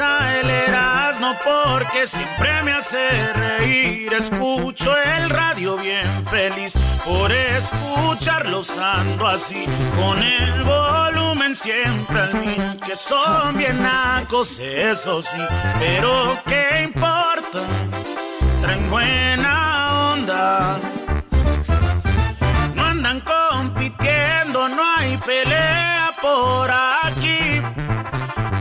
El Erasmo porque siempre me hace reír. Escucho el radio bien feliz por escucharlos ando así. Con el volumen siempre al mil. Que son bien nacos, eso sí. Pero qué importa, traen buena onda. No andan compitiendo, no hay pelea por aquí.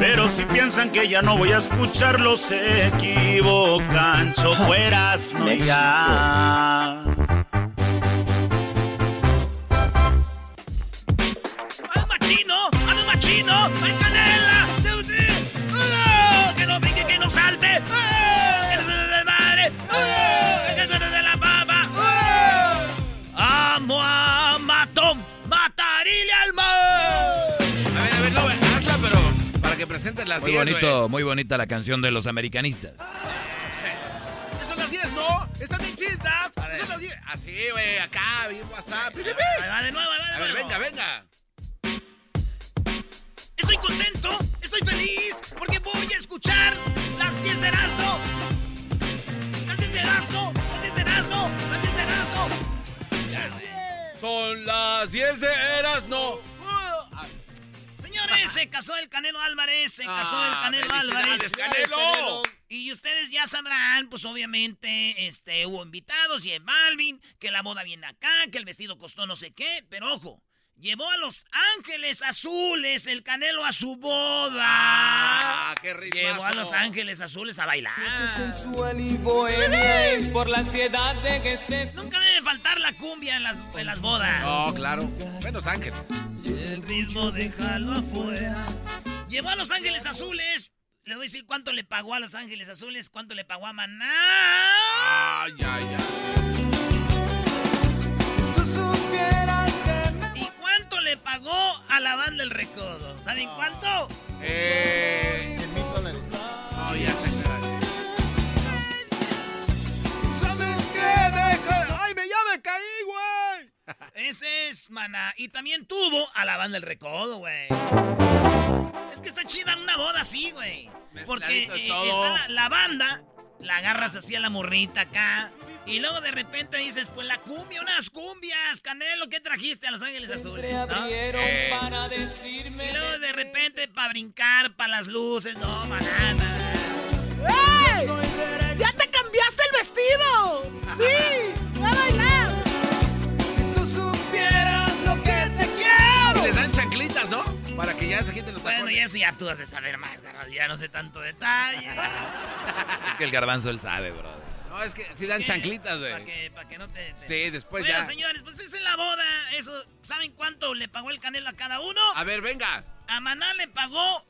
Pero si piensan que ya no voy a escucharlos, se equivocan. Chocueras, no ya. ¡Al machino! ¡Al machino! Presentes las Muy 10, bonito, güey. muy bonita la canción de los americanistas. Esas son las 10, ¿no? Están bien chidas. Son las 10. Así, güey, acá, bien WhatsApp. Ahí va de nuevo, ahí va de A ver, nuevo. venga, venga. Estoy contento, estoy feliz, porque voy a escuchar las 10 de Erasmo. Las 10 de Erasmo, las 10 de Erasmo, las 10 de Erasmo. Son las 10 de Eras, no. Señores, se casó el Canelo Álvarez, se casó el Ah, Canelo felicidades, Álvarez. Canelo. Y ustedes ya sabrán, pues obviamente, este, hubo invitados, y Balvin, que la boda viene acá, que el vestido costó no sé qué, pero ojo, llevó a los Ángeles Azules el Canelo a su boda. Ah, qué ritmazo. Llevó a los Ángeles Azules a bailar. sensual y bohemia es por la ansiedad de que estés. Nunca debe faltar la cumbia en las, en las bodas. No, claro. Buenos Ángeles. El ritmo déjalo afuera. Llevó a Los Ángeles Azules. Le voy a decir cuánto le pagó a Los Ángeles Azules, cuánto le pagó a Maná. Ay, ay, ay. Pagó a la banda El Recodo? ¿Saben cuánto? Eh. 100 mil dólares. No, ya se ¿Sabes qué? Deja... ¡Ay, me, ya me caí, güey! Ese es Maná. Y también tuvo a la banda El Recodo, güey. Es que está chida una boda así, güey. Porque eh, está la, la banda, la agarras así a la morrita acá. Y luego de repente dices, pues la cumbia, unas cumbias. Canelo, ¿qué trajiste a Los Ángeles Azules? ¿no? abrieron Eh. para decirme... Y luego de repente para brincar, para las luces, no, manana. ¡Ey! ¡Ya te cambiaste el vestido! ¡Sí! ¡Va a bailar! Si tú supieras lo que te quiero. Les dan chanclitas, ¿no? Para que ya se quiten los Bueno, tacones. y eso ya tú has de saber más, garbanzo. Ya no sé tanto detalle. Es que el garbanzo él sabe, brother. No, es que si dan ¿Qué? chanclitas, Para güey. que, pa' que no te... te- Sí, después bueno, ya. señores, pues es en la boda. Eso, ¿saben cuánto le pagó el Canelo a cada uno? A ver, venga. A Maná le pagó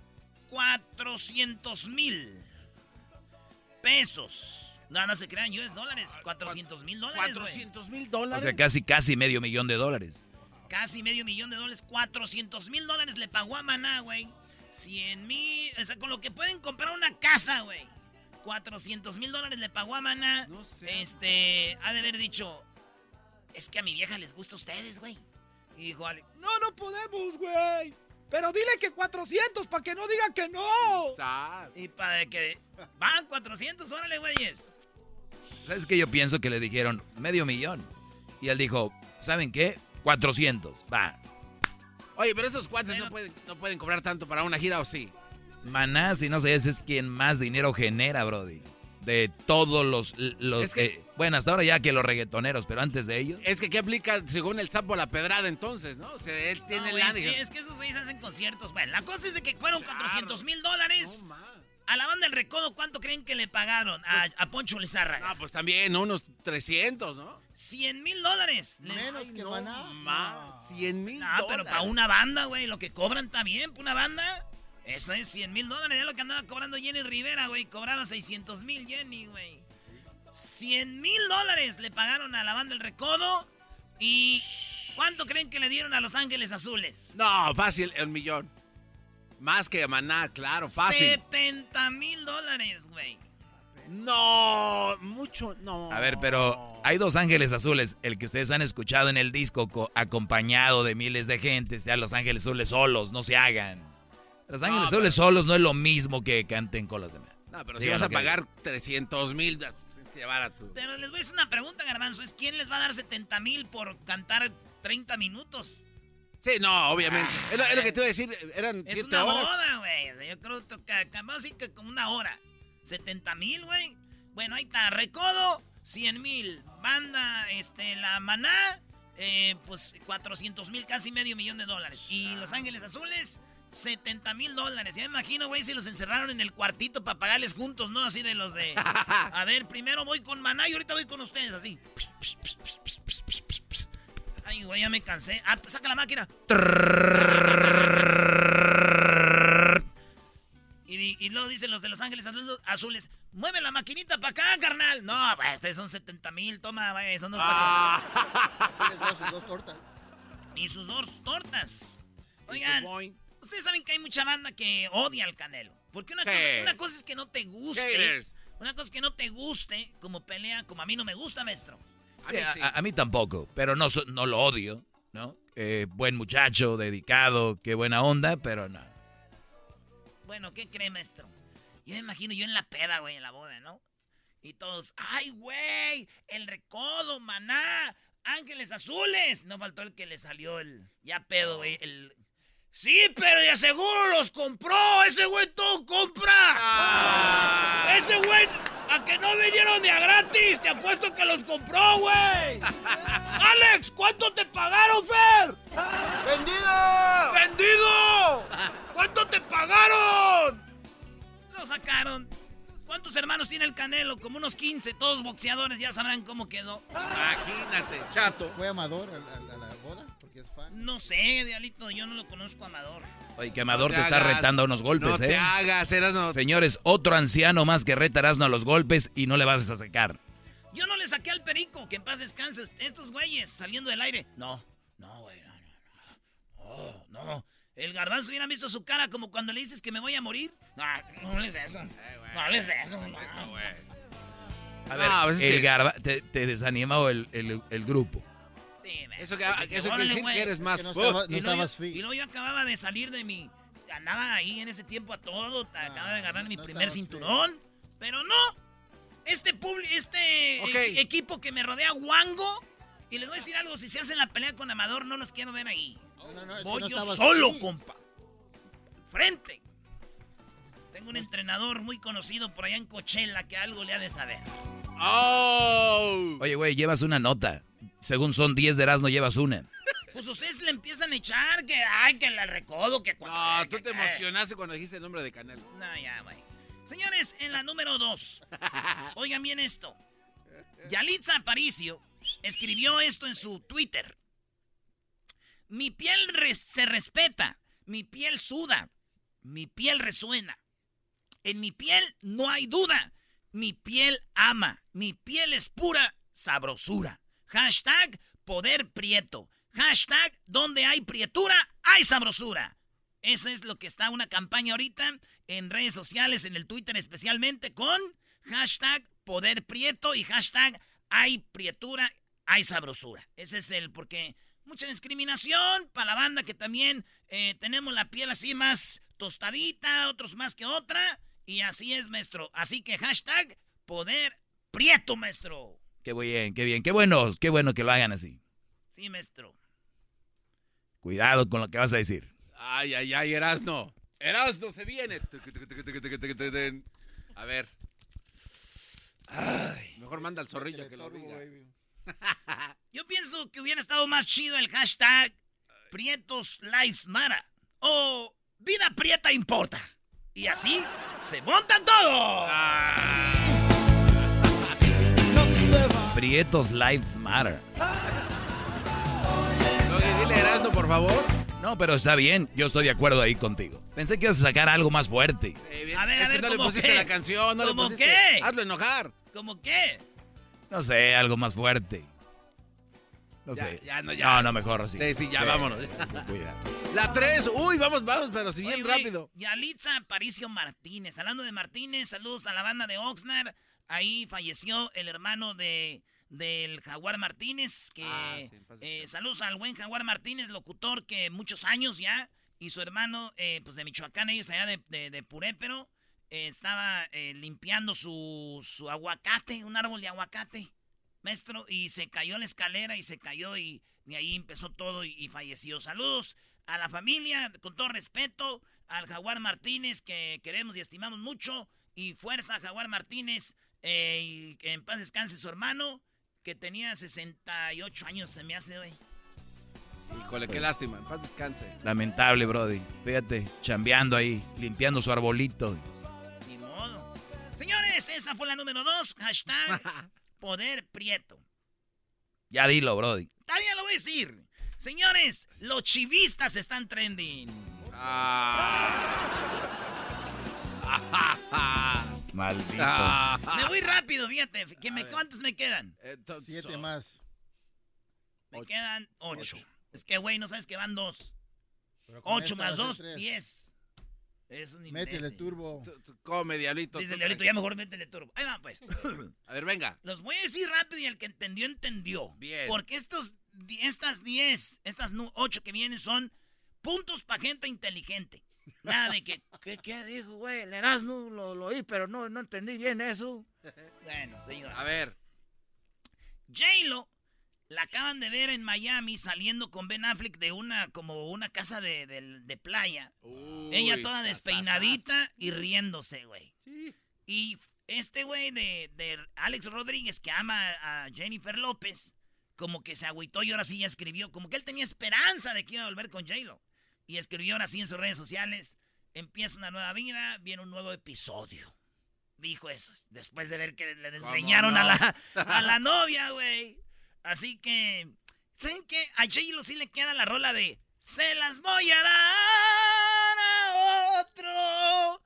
400 mil pesos. No, no se crean, US dólares. 400 mil dólares, güey. 400 mil O dólares. sea, casi, casi medio millón de dólares. Casi medio millón de dólares. 400 mil dólares le pagó a Maná, güey. 100 mil... O sea, con lo que pueden comprar una casa, güey. 400 mil dólares le pagó a Maná. No sé. Este, ha de haber dicho... Es que a mi vieja les gusta a ustedes, güey. Y dijo No, no podemos, güey. Pero dile que 400 para que no diga que no. Y para que... Van 400, órale, güeyes. ¿Sabes qué? Yo pienso que le dijeron medio millón. Y él dijo, ¿saben qué? 400. Va. Oye, pero esos cuates Bueno. no, pueden, no pueden cobrar tanto para una gira, ¿o sí? Maná, si no sé, ese es quien más dinero genera, Brody. De todos los... los Es que- eh, bueno, hasta ahora ya que los reggaetoneros, pero antes de ellos... Es que ¿qué aplica según el sapo la pedrada entonces, no? O sea, él tiene No, el güey, es, que, es que esos güeyes hacen conciertos. Bueno, la cosa es de que fueron 400 mil dólares. No. A la banda del Recodo, ¿cuánto creen que le pagaron? A, a Poncho Lizárraga. No, pues también, ¿no? unos 300, ¿no? 100 mil dólares. Menos que Maná. Más, 100 mil No, pero para una banda, güey, lo que cobran está bien, para una banda. Eso es 100 mil dólares. Es lo que andaba cobrando Jenny Rivera, güey. Cobraba 600 mil Jenny, güey. 100 mil dólares le pagaron a la banda del Recodo. ¿Y cuánto creen que le dieron a Los Ángeles Azules? No, fácil, el millón. Más que Maná, claro, fácil. 70 mil dólares, güey. No, mucho, no. A ver, pero hay dos ángeles azules. El que ustedes han escuchado en el disco co- acompañado de miles de gente. Sea los ángeles azules solos, no se hagan. Los ángeles No, azules solos no es lo mismo que canten con los demás. No, pero si vas a lo que pagar 300 mil, tienes que llevar a tu... Pero les voy a hacer una pregunta, Garbanzo. ¿Es quién les va a dar 70 mil por cantar 30 minutos? Sí, no, obviamente. es, lo, es lo que te iba a decir, eran Es 7 una horas. boda, güey. Yo creo que, que- vamos a decir que como una hora. 70 mil, güey. Bueno, ahí está. Recodo, 100 mil. Banda, este, la maná, eh, pues 400 mil, casi medio millón de dólares. Y Los Ángeles Azules, 70 mil dólares. Ya me imagino, güey, si los encerraron en el cuartito para pagarles juntos, ¿no? Así de los de... A ver, primero voy con maná y ahorita voy con ustedes, así. Ay, güey, ya me cansé. Ah, saca la máquina. Y, y luego dicen los de Los Ángeles Azules, mueve la maquinita para acá, carnal. No, güey, estos son 70 mil, toma, güey, son dos Ah. Sus dos tortas. Y sus dos tortas. Oigan. Ustedes saben que hay mucha banda que odia al Canelo. Porque una, cosa, una cosa es que no te guste. Haters. Una cosa es que no te guste como pelea, como a mí no me gusta, maestro. Sí, mí a, sí. a- a mí tampoco, pero no, no lo odio, ¿no? Eh, buen muchacho, dedicado, qué buena onda, pero no. Bueno, ¿qué cree, maestro? Yo me imagino yo en la peda, güey, en la boda, ¿no? Y todos, ¡ay, güey! El recodo, maná, ángeles azules. No faltó el que le salió el. Ya pedo, güey. El. Sí, pero ya seguro los compró. Ese güey todo compra. Ah. Ese güey, a que no vinieron de a gratis. Te apuesto que los compró, güey. Alex, ¿cuánto te pagaron, Fer? ¡Vendido! ¡Vendido! ¿Cuánto te pagaron? Lo sacaron. ¿Cuántos hermanos tiene el Canelo? Como unos 15, todos boxeadores, ya sabrán cómo quedó. Imagínate, chato. ¿Fue Amador a, la- a es fan. No sé, Dialito, yo no lo conozco, Amador. Oye, que Amador No te, te está hagas. retando a unos golpes, no ¿eh? te hagas, eras no. Señores, otro anciano más que reta a Erasmo a los golpes y no le vas a sacar. Yo no le saqué al perico, que en paz descanses. Estos güeyes saliendo del aire. No, no, güey, no, no, no. No, no. El garbanzo hubiera visto su cara como cuando le dices que me voy a morir. No, no les eso. No les eso. no. A ver, No, pues es el que- garba te, te desanima o el, el- el grupo. Eso que, Dije, eso órale, güey. que eres más... que no ¡put! estaba- no y, luego estabas yo, fit. y luego yo acababa de salir de mi. Andaba ahí en ese tiempo a todo. acababa de agarrar mi no primer cinturón. Pero no. Este, publi- este e- equipo que me rodea, Wango. Y les voy a decir algo: si se hacen la pelea con Amador, no los quiero ver ahí. No, no, no, es que Voy no yo solo, fit. compa. Frente. Tengo un entrenador muy conocido por allá en Coachella que algo le ha de saber. ¡Oh! Oye, güey, llevas una nota. Según son 10 de Erasmo, llevas una. Pues ustedes le empiezan a echar que, ay, que la recodo, que cuando. No, tú te emocionaste cuando dijiste el nombre de Canelo. No, ya, güey. Señores, en la número dos. Oigan bien esto. Yalitza Aparicio escribió esto en su Twitter. Mi piel se respeta, mi piel suda, mi piel resuena. En mi piel no hay duda, mi piel ama, mi piel es pura sabrosura. Hashtag poder prieto. Hashtag donde hay prietura, hay sabrosura. Eso es lo que está una campaña ahorita en redes sociales, en el Twitter especialmente, con hashtag poder prieto y hashtag hay prietura, hay sabrosura. Ese es el, porque mucha discriminación para la banda que también eh, tenemos la piel así más tostadita, otros más que otra. Y así es, maestro. Así que hashtag poder prieto, maestro. Qué bien, qué bien, qué bueno, qué bueno que lo hagan así. Sí, maestro. Cuidado con lo que vas a decir. Ay, ay, ay, Erasno. Erasno se viene. A ver. mejor manda al zorrillo que lo diga. Yo pienso que hubiera estado más chido el hashtag Prietos Lives Matter. O Vida Prieta Importa. Y así se montan todos. Prietos Lives Matter. Oye, dile Erasno, por favor. No, pero está bien, yo estoy de acuerdo ahí contigo. Pensé que ibas a sacar algo más fuerte. Eh, a ver, a ver, no le pusiste qué? la canción, no ¿Cómo le pusiste. qué? Hazlo enojar. ¿Cómo qué? No sé, algo más fuerte. No ya, sé. Ya, no, ya. No, no, mejor así. Sí, sí, ya, sí. vámonos. Cuidado. La 3, uy, vamos, vamos, pero si bien Oye, rápido. Yalitza Aparicio Martínez. Hablando de Martínez, saludos a la banda de Oxnard. Ahí falleció el hermano de del Jaguar Martínez, que ah, sí, eh, saludos al buen Jaguar Martínez, locutor que muchos años ya, y su hermano, eh, pues de Michoacán, ellos allá de, de, de Purépero, eh, estaba limpiando su, su aguacate, un árbol de aguacate, maestro, y se cayó en la escalera y se cayó y, y ahí empezó todo y, y, falleció. Saludos a la familia, con todo respeto, al Jaguar Martínez, que queremos y estimamos mucho, y fuerza Jaguar Martínez, y que en paz descanse su hermano que tenía 68 años, se me hace hoy. Híjole, qué lástima, en paz descanse. Lamentable, Brody. Fíjate, chambeando ahí, limpiando su arbolito. Ni modo. Señores, esa fue la número dos. Hashtag Poder Prieto. Ya dilo, Brody. Todavía lo voy a decir. Señores, los chivistas están trending. Ah. Maldito. Ah. Me voy rápido, fíjate. Que me, ¿Cuántos me quedan? Siete más. Me ocho. quedan ocho. ocho. Es que, güey, no sabes que van dos. Ocho más dos, diez. Eso ni Métele turbo. Come, diablito. Dice el diablito, ya mejor métele turbo. Ahí va, pues. a ver, venga. Los voy a decir rápido y el que entendió, entendió. Bien. Porque estos, estas diez, estas ocho que vienen son puntos para gente inteligente. Nada de que, ¿qué, qué dijo, güey? El Erasmo lo, lo oí, pero no, no entendí bien eso. Bueno, señor. A ver. J-Lo la acaban de ver en Miami saliendo con Ben Affleck de una, como una casa de, de, de playa. Uy, Ella toda despeinadita sas, y riéndose, güey. Sí. Y este güey de, de Alex Rodríguez, que ama a Jennifer López, como que se agüitó y ahora sí ya escribió, como que él tenía esperanza de que iba a volver con J-Lo. Y escribió ahora sí en sus redes sociales, empieza una nueva vida, viene un nuevo episodio. Dijo eso, después de ver que le desgreñaron no? a, la, a la novia, güey. Así que, ¿saben qué? A J-Lo sí le queda la rola de Se las voy a dar a otro.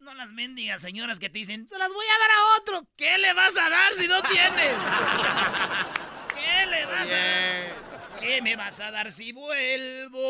No las mendigas señoras que te dicen, se las voy a dar a otro. ¿Qué le vas a dar si no tienes? ¿Qué le vas a dar? ¿Qué me vas a dar si vuelvo?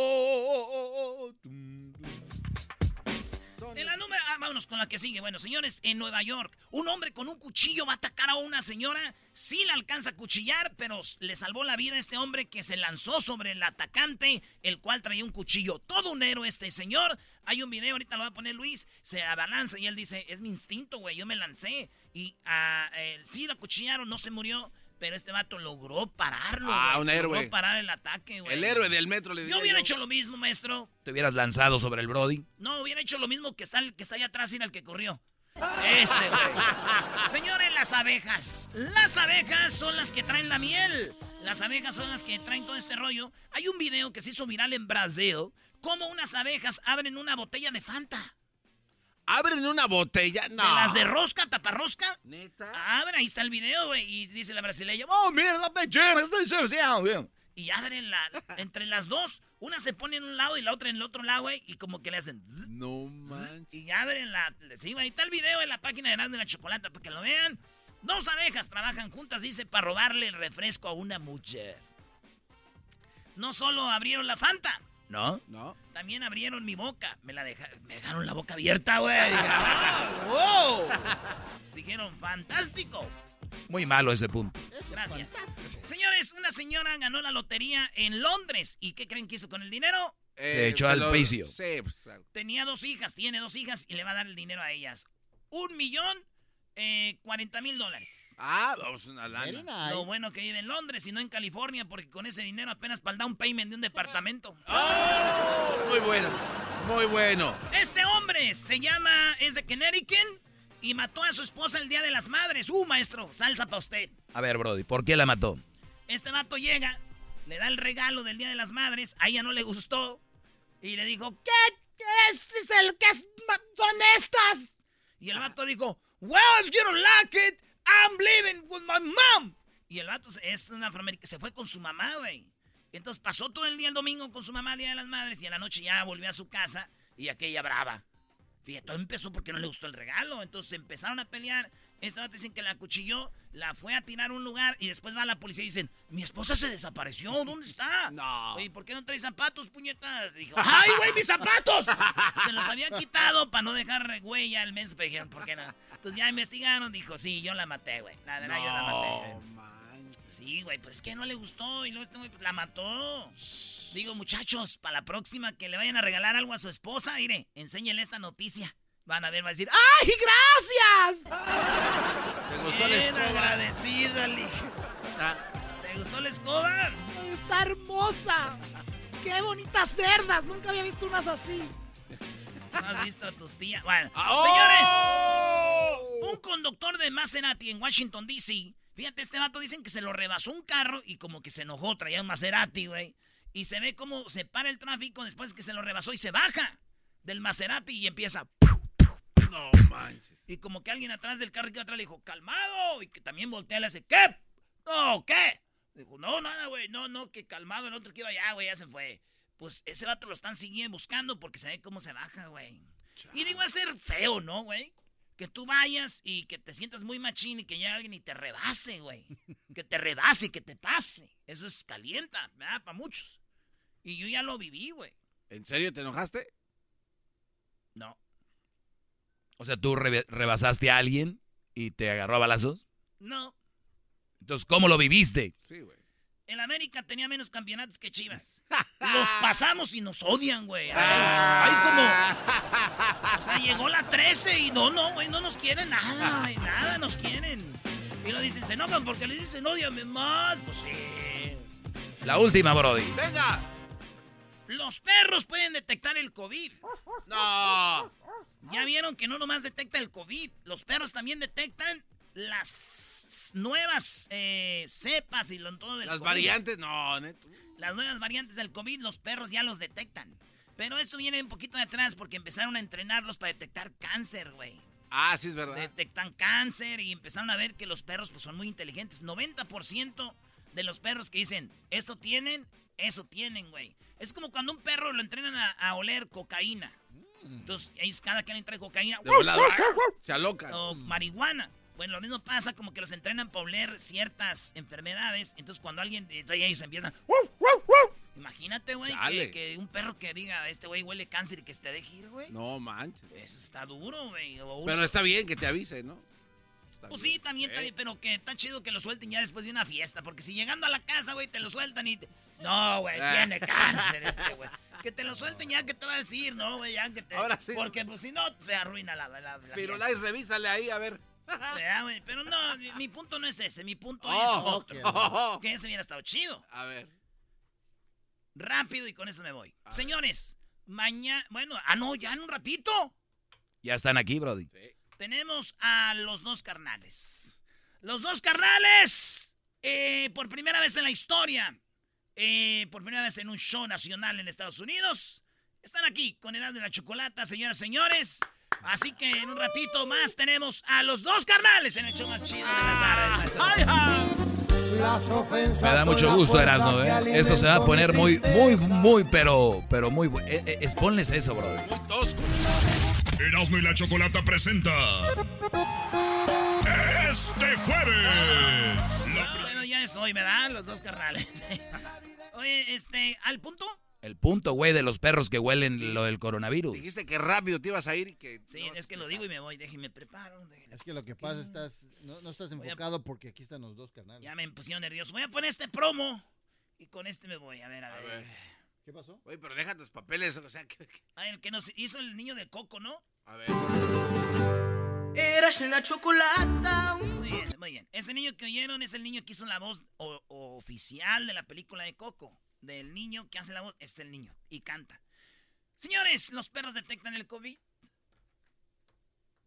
En la número, ah, vámonos con la que sigue. Bueno, señores, en Nueva York, un hombre con un cuchillo va a atacar a una señora. Sí la alcanza a cuchillar, pero le salvó la vida a este hombre que se lanzó sobre el atacante, el cual traía un cuchillo. Todo un héroe este señor. Hay un video, ahorita lo va a poner Luis, se abalanza y él dice, es mi instinto, güey, yo me lancé. Y uh, eh, sí la cuchillaron, no se murió. Pero este vato logró pararlo. Ah, un héroe. Logró parar el ataque, güey. El héroe del metro le Yo hubiera hecho lo mismo, maestro. ¿Te hubieras lanzado sobre el Brody? No, hubiera hecho lo mismo que está, el, que está allá atrás y el que corrió. Ese, güey. Señores, las abejas. Las abejas son las que traen la miel. Las abejas son las que traen todo este rollo. Hay un video que se hizo viral en Brasil. Cómo unas abejas abren una botella de Fanta. Abren una botella. No. De las de rosca, taparrosca. ¿Neta? Abre, ahí está el video, güey. Y dice la brasileña, oh, mira la belleza, estoy social, güey. Y abren la, entre las dos, una se pone en un lado y la otra en el otro lado, güey. Y como que le hacen... zzz, No zzz, manches. y abren la... Sí, güey, ahí está el video en la página de Erasmo de la Chocolata para que lo vean. Dos abejas trabajan juntas, dice, para robarle el refresco a una mujer. No solo abrieron la Fanta, ¿no? No. También abrieron mi boca. Me la deja- me dejaron la boca abierta, güey. Ah, wow. Dijeron, fantástico. Muy malo ese punto. Gracias. Señores, una señora ganó la lotería en Londres. ¿Y qué creen que hizo con el dinero? Se echó al lo- piso. Pues. Tenía dos hijas, tiene dos hijas y le va a dar el dinero a ellas. Un millón, eh, cuarenta mil dólares. Ah, vamos una Very lana. nice. Lo bueno que vive en Londres y no en California, porque con ese dinero apenas para el down payment de un departamento. Muy bueno. Muy bueno. Este hombre se llama, es de Connecticut y mató a su esposa el Día de las Madres. Uh, maestro, salsa para usted. A ver, Brody, ¿por qué la mató? Este vato llega, le da el regalo del Día de las Madres, a ella no le gustó y le dijo, ¿qué? ¿Qué es, es el que es- son estas? Y el vato dijo, well, if you don't like it, I'm living with my mom. Y el vato es un afroamericano, se fue con su mamá, güey. Entonces pasó todo el día el domingo con su mamá el Día de las Madres y en la noche ya volvió a su casa y aquella brava. Fíjate, todo empezó porque no le gustó el regalo. Entonces empezaron a pelear. Esta vato dicen que la acuchilló, la fue a tirar a un lugar y después va a la policía y dicen, mi esposa se desapareció, ¿dónde está? No. Oye, ¿por qué no trae zapatos, puñetas? Dijo, ¡ay, güey, mis zapatos! Se los había quitado para no dejar huella al mes. Pero dijeron, ¿por qué no? Entonces ya investigaron, dijo, sí, yo la maté, güey. La verdad, yo la maté. Sí, güey, pues es que no le gustó y luego este güey pues, la mató. Digo, muchachos, para la próxima que le vayan a regalar algo a su esposa, mire, enséñenle esta noticia. Van a ver, va a decir, ¡ay, gracias! ¿Te gustó la Bien escoba? agradecida, Lee. Ah, ¿Te gustó la escoba? Está hermosa. Qué bonitas cerdas. Nunca había visto unas así. ¿No has visto a tus tías? Bueno, ¡Oh! señores, un conductor de Maserati en Washington, D.C. Fíjate, este vato dicen que se lo rebasó un carro y como que se enojó, traía un Maserati, güey. Y se ve cómo se para el tráfico después que se lo rebasó y se baja del Maserati y empieza. No manches. Y como que alguien atrás del carro que iba atrás le dijo, calmado. Y que también voltea y le hace, ¿qué? No, ¿qué? Dijo, no, nada, güey, no, no, que calmado. El otro que iba allá, güey, ya se fue. Pues ese vato lo están siguiendo, buscando porque se ve cómo se baja, güey. Y digo, va a ser feo, ¿no, güey? Que tú vayas y que te sientas muy machín y que llegue alguien y te rebase, güey. Que te rebase, que te pase. Eso es calienta, ¿verdad? Para muchos. Y yo ya lo viví, güey. ¿En serio te enojaste? No. O sea, tú rebasaste a alguien y te agarró a balazos. No. Entonces, ¿cómo lo viviste? Sí, güey. El América tenía menos campeonatos que Chivas. Los pasamos y nos odian, güey. Ay, Ah. ay, como. O sea, llegó la 13 y no, no, güey, no nos quieren nada, güey. Nada nos quieren. Y lo dicen, se enojan porque le dicen, odiame más. Pues sí. La última, Brody. ¡Venga! Los perros pueden detectar el COVID. ¡No! Ya vieron que no nomás detecta el COVID, los perros también detectan las nuevas eh, cepas y lo, todo del Las COVID. variantes, no, neto. Las nuevas variantes del COVID, los perros ya los detectan. Pero esto viene un poquito de atrás porque empezaron a entrenarlos para detectar cáncer, güey. Ah, sí es verdad. Detectan cáncer y empezaron a ver que los perros pues, son muy inteligentes. 90% de los perros que dicen, esto tienen, eso tienen, güey. Es como cuando un perro lo entrenan a, a oler cocaína. Entonces, ahí cada quien le trae cocaína. De volada. Se alocan. O marihuana. Bueno, lo mismo pasa como que los entrenan para oler ciertas enfermedades. Entonces, cuando alguien entonces ahí se empiezan. Imagínate, güey, que, un perro que diga, este güey huele cáncer y que se te deje ir, güey. No manches. Eso está duro, güey. Pero está bien que te avise, ¿no? Está Pues bien. sí, también está bien, pero que está chido que lo suelten ya después de una fiesta. Porque si llegando a la casa, güey, te lo sueltan y... te- No, güey, Ah. tiene cáncer este, güey. Que te lo suelten ya, que te va a decir? No, güey, ya que te... Ahora sí. Porque pues si no, se arruina la... la, la Pero. Lice, revísale ahí, a ver. Güey, Pero no, mi, mi punto no es ese. Mi punto Oh, es otro. oh, Que ese hubiera estado chido. A ver. Rápido y con eso me voy. A Señores, mañana... Bueno, ah, no, ya en un ratito. Ya están aquí, Brody. Tenemos a los dos carnales. Los dos carnales, eh, por primera vez en la historia, eh, por primera vez en un show nacional en Estados Unidos, están aquí con el de la chocolata, señoras y señores. Así que en un ratito más tenemos a los dos carnales en el show más chido de las tardes. maestro. Me da mucho gusto, Erasmo, ¿eh? Esto se va a poner muy, muy, muy, pero, pero muy bueno. Eh, eh, exponles eso, bro. Muy tosco. Erasmo y la Chocolata presenta. Este jueves. Ah, bueno, ya es hoy, ¿verdad? Los dos carnales. Oye, este, ¿al punto? El punto, güey, de los perros que huelen lo del coronavirus. Dijiste que rápido te ibas a ir y que... Sí, es que lo digo y me voy. Déjenme preparo. Es que lo que pasa estás no, no estás enfocado porque aquí están los dos canales. Ya me pusieron nervioso. Voy a poner este promo. Y con este me voy. A ver, a ver. ver. ¿Qué pasó? Oye, pero deja tus papeles, o sea, que... que- Ah, el que nos hizo el niño de Coco, ¿no? A ver. Eras una chocolata. Muy bien, muy bien. Ese niño que oyeron es el niño que hizo la voz o- o oficial de la película de Coco. Del niño que hace la voz, es el niño. Y canta. Señores, los perros detectan el COVID.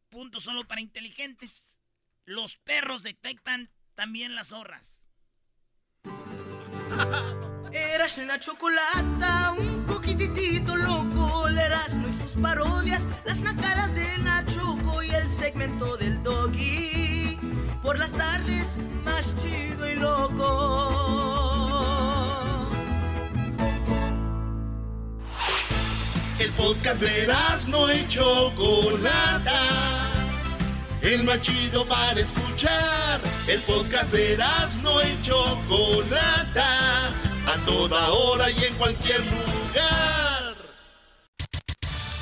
Punto solo para inteligentes. Los perros detectan también las zorras. Eras una chocolata, un poquitito loco. Erasmo y sus parodias, las nacadas de Nachoco y el segmento del doggy. Por las tardes, más chido y loco. El podcast de no y Chocolata. El más chido para escuchar. El podcast de no y Chocolata. A toda hora y en cualquier lugar.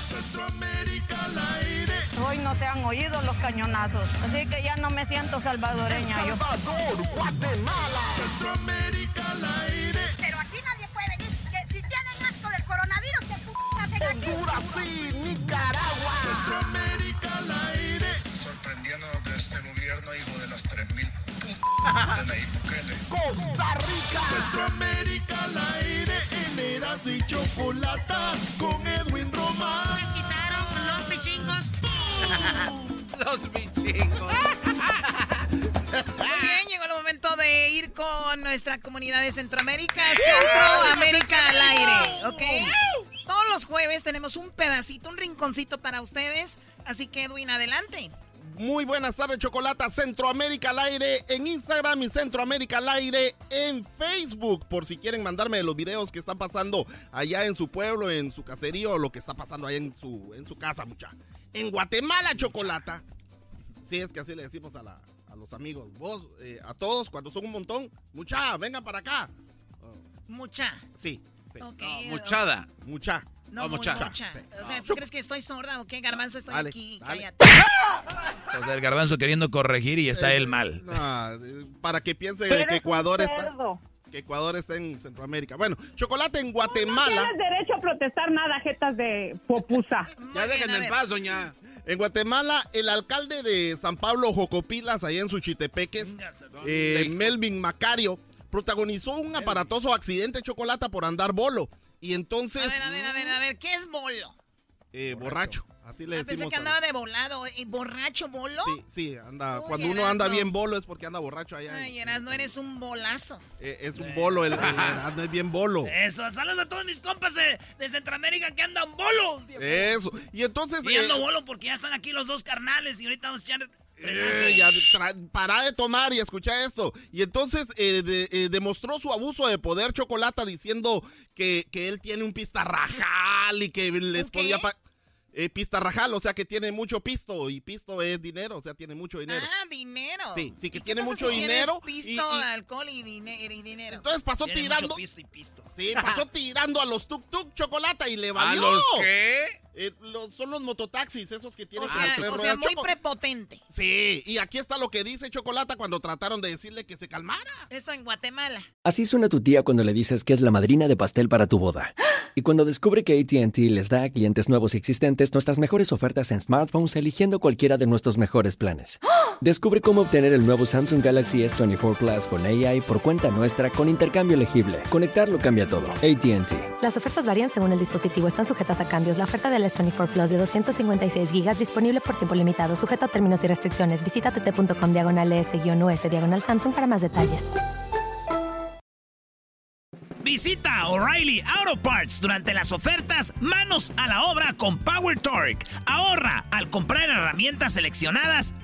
Centroamérica al aire. Hoy no se han oído los cañonazos, así que ya no me siento salvadoreña yo. Salvador, Guatemala. Centroamérica al aire. Honduras y Nicaragua. Centroamérica al aire. Sorprendiendo de este gobierno, hijo de las 3000 de Nayib Bukele. Costa Rica. Centroamérica al aire. En Eras y Chocolata. Con Edwin Román. quitaron los pichingos. Los bichingos. Muy bien, llegó el momento de ir con nuestra comunidad de Centroamérica, Centroamérica al aire, ¿ok? Todos los jueves tenemos un pedacito, un rinconcito para ustedes, así que Edwin, adelante. Muy buenas tardes, Chocolata. Centroamérica al aire en Instagram y Centroamérica al aire en Facebook. Por si quieren mandarme los videos que están pasando allá en su pueblo, en su caserío, o lo que está pasando allá en su, en su casa, mucha. En Guatemala, Chocolata. Sí, es que así le decimos a, la- a los amigos. Vos, eh, a todos, cuando son un montón, mucha, vengan para acá. Mucha. sí, sí. Muchada. Mucha. No, Oh, mucha. mucha. O sea, ¿tú crees que estoy sorda o qué? Garbanzo, estoy Dale, aquí. dale. Cállate. O sea, el garbanzo queriendo corregir y está él mal. Ah, eh, para que piense que Ecuador está, que Ecuador está en Centroamérica. Bueno, chocolate en Guatemala. derecho a protestar nada, jetas de popusa. Ya déjenme en paz, doña. En Guatemala, el alcalde de San Pablo, Jocopilas, allá en Suchitepeques, eh, Melvin Macario, protagonizó un aparatoso accidente chocolate por andar bolo. Y entonces, A ver, a ver, a ver, a ver, ¿qué es bolo? eh, borracho, así le Ah, decimos. pensé que andaba de volado. ¿Y ¿Borracho bolo? Sí, sí, anda. Uy, cuando uno anda bien bolo es porque anda borracho allá. Ay, Eras, no eres un bolazo. eh, es un bolo, el, el es bien bolo. Eso, saludos a todos mis compas de, de Centroamérica que andan bolos. Eso. Y entonces. Y ando eh, bolo porque ya están aquí los dos carnales y ahorita vamos a echar... Eh, ya tra- para de tomar y escucha esto. Y entonces eh, de- eh, demostró su abuso de poder Chocolata diciendo que, que él tiene un pistarrajal y que les ¿Un podía... eh, pistarrajal, o sea que tiene mucho pisto y pisto es dinero, o sea, tiene mucho dinero. Ah, dinero. Sí, sí, que ¿Y qué tiene pasa mucho si dinero pisto, y- y- alcohol y, y dinero. Entonces pasó Tienes tirando... mucho pisto y pisto. Sí, pasó tirando a los tuk-tuk Chocolata y le ¿A valió. los qué? Eh, los- son los mototaxis, esos que tienen O sea, tres o sea muy Choco. prepotente. Sí, y aquí está lo que dice Chocolata cuando trataron de decirle que se calmara. Esto en Guatemala. Así suena tu tía cuando le dices que es la madrina de pastel para tu boda. Y cuando descubre que ATT les da a clientes nuevos y existentes nuestras mejores ofertas en smartphones eligiendo cualquiera de nuestros mejores planes. Descubre cómo obtener el nuevo Samsung Galaxy S24 Plus con AI por cuenta nuestra con intercambio elegible. Conectarlo cambia todo. ATT. Las ofertas varían según el dispositivo, están sujetas a cambios. La oferta del S24 Plus de 256 gigas disponible por tiempo limitado, sujeto a términos y restricciones. Visita tt.com diagonal S-US diagonal Samsung para más detalles. Visita O'Reilly Auto Parts durante las ofertas Manos a la obra con Power Torque. Ahorra al comprar herramientas seleccionadas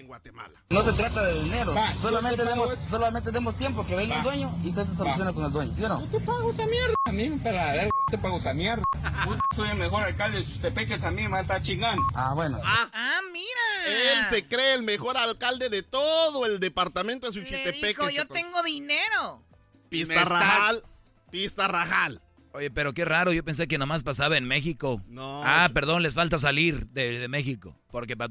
En Guatemala. No se trata de dinero, Va, solamente, demos, solamente demos tiempo que venga Va. el dueño y usted se soluciona con el dueño, ¿sí o no? Yo te pago esa mierda. A mí me pela la verga. Yo te pago esa mierda. Soy el mejor alcalde de Chutepeques. A mí me está chingando. Ah, bueno. Ah, mira. Él se cree el mejor alcalde de todo el departamento de Le Suchitepeque. dijo, yo tengo dinero. Pista rajal. Pista rajal. Oye, pero qué raro, yo pensé que nomás pasaba en México. No. Ah, perdón, les falta salir de, de México. Porque pa-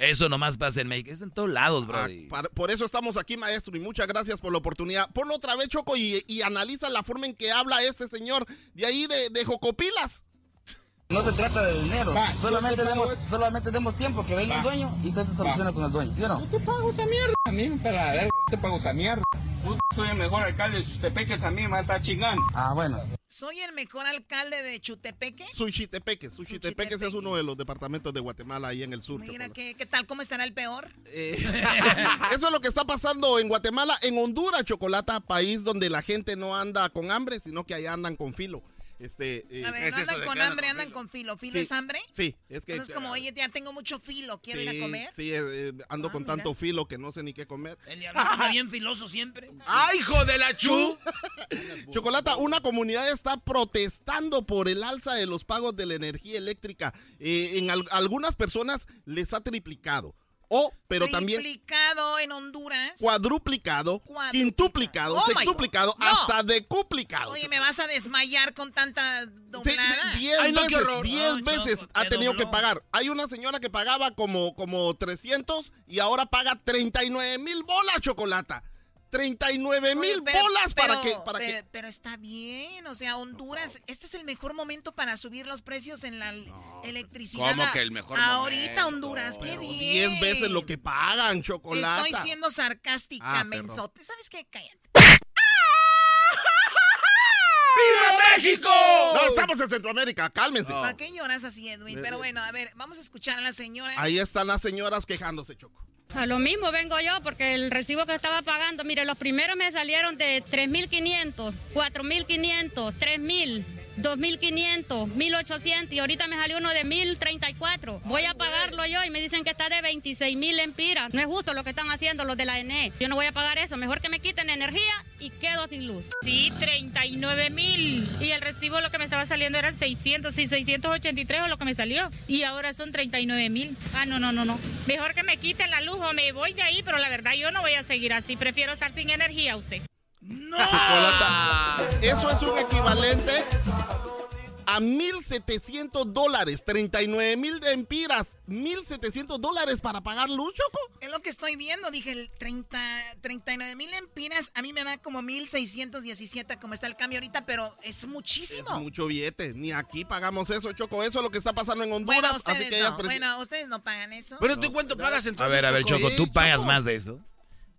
eso nomás pasa en México. Es en todos lados, bro. Ah, por eso estamos aquí, maestro, y muchas gracias por la oportunidad. Ponlo otra vez, Choco, y, y analiza la forma en que habla este señor de ahí de, de Jocopilas. No se trata de dinero, Va, solamente, demos, solamente demos tiempo que venga el dueño y usted se soluciona con el dueño, ¿sí o no? Yo te pago esa mierda. A mí me pela la verga. Yo te pago esa mierda. Soy el mejor alcalde de Chutepeques. A mí me está chingando. Ah, bueno. Soy el mejor alcalde de Chutepeque. Suchitepeque. Suchitepeque es uno de los departamentos de Guatemala ahí en el sur. Mira. ¿qué, ¿qué tal? ¿Cómo estará el peor? Eh, eso es lo que está pasando en Guatemala, en Honduras, Chocolata, país donde la gente no anda con hambre, sino que allá andan con filo. Este, eh, A ver, no andan con hambre, andan con filo. ¿Filo Sí, es hambre? Sí, es que... Entonces, como, oye, ya tengo mucho filo, ¿quiero ir a Sí, comer? Sí, eh, eh, ando Ah, con mira. tanto filo que no sé ni qué comer. El bien filoso siempre. ¡Ay, hijo de la chu! Chocolata, una comunidad está protestando por el alza de los pagos de la energía eléctrica. Eh, en al- algunas personas les ha triplicado. O, pero también Triplicado en Honduras. cuadruplicado, Cuadruplicado. quintuplicado, Oh, sextuplicado. No. hasta decuplicado. Oye, ¿me vas a desmayar con tanta doblada? sí, diez Ay, no, veces, horror. diez No, veces Choco, ha te tenido dobló. que pagar. Hay una señora que pagaba como, como 300 y ahora paga 39 mil bolas, Chocolata. 39 Oye, mil pero- bolas para que... Para pero, que... pero está bien, o sea, Honduras, este es el mejor momento para subir los precios en la electricidad. ¿Cómo que el mejor Ahorita momento? Honduras, qué Pero bien. 10 veces lo que pagan, Chocolata. Estoy siendo sarcástica, Ah, mensote. ¿Sabes qué? Cállate. ¡Viva México! No, estamos en Centroamérica, cálmense. ¿Para qué lloras así, Edwin? Pero bueno, a ver, vamos a escuchar a la señora. Ahí están las señoras quejándose, Choco. A lo mismo vengo yo porque el recibo que estaba pagando, mire, los primeros me salieron de 3.500, 4.500, 3.000, 2.500, 1.800 y ahorita me salió uno de 1.034. Voy a pagarlo yo y me dicen que está de 26.000 empiras. No es justo lo que están haciendo los de la ENE. Yo no voy a pagar eso. Mejor que me quiten energía y quedo sin luz. Sí, 39 mil. Y el recibo lo que me estaba saliendo eran 600 y 683 o lo que me salió. Y ahora son 39 mil. Ah, no, no, no, no. Mejor que me quiten la luz o me voy de ahí, pero la verdad yo no voy a seguir así. Prefiero estar sin energía usted. Chocolata. Eso es un equivalente a 1.700 dólares. 39 mil de empiras. 1.700 dólares para pagar luz, Choco. Es lo que estoy viendo, dije, el 30, 39 mil empiras, a mí me da como 1617 como está el cambio ahorita, pero es muchísimo. Es mucho billete. Ni aquí pagamos eso, Choco. Eso es lo que está pasando en Honduras. Bueno, así ustedes que ellas no, bueno, ustedes no pagan eso. Pero tú cuánto pagas A entonces. ver, a ver, Choco, ¿tú pagas Choco. más de eso?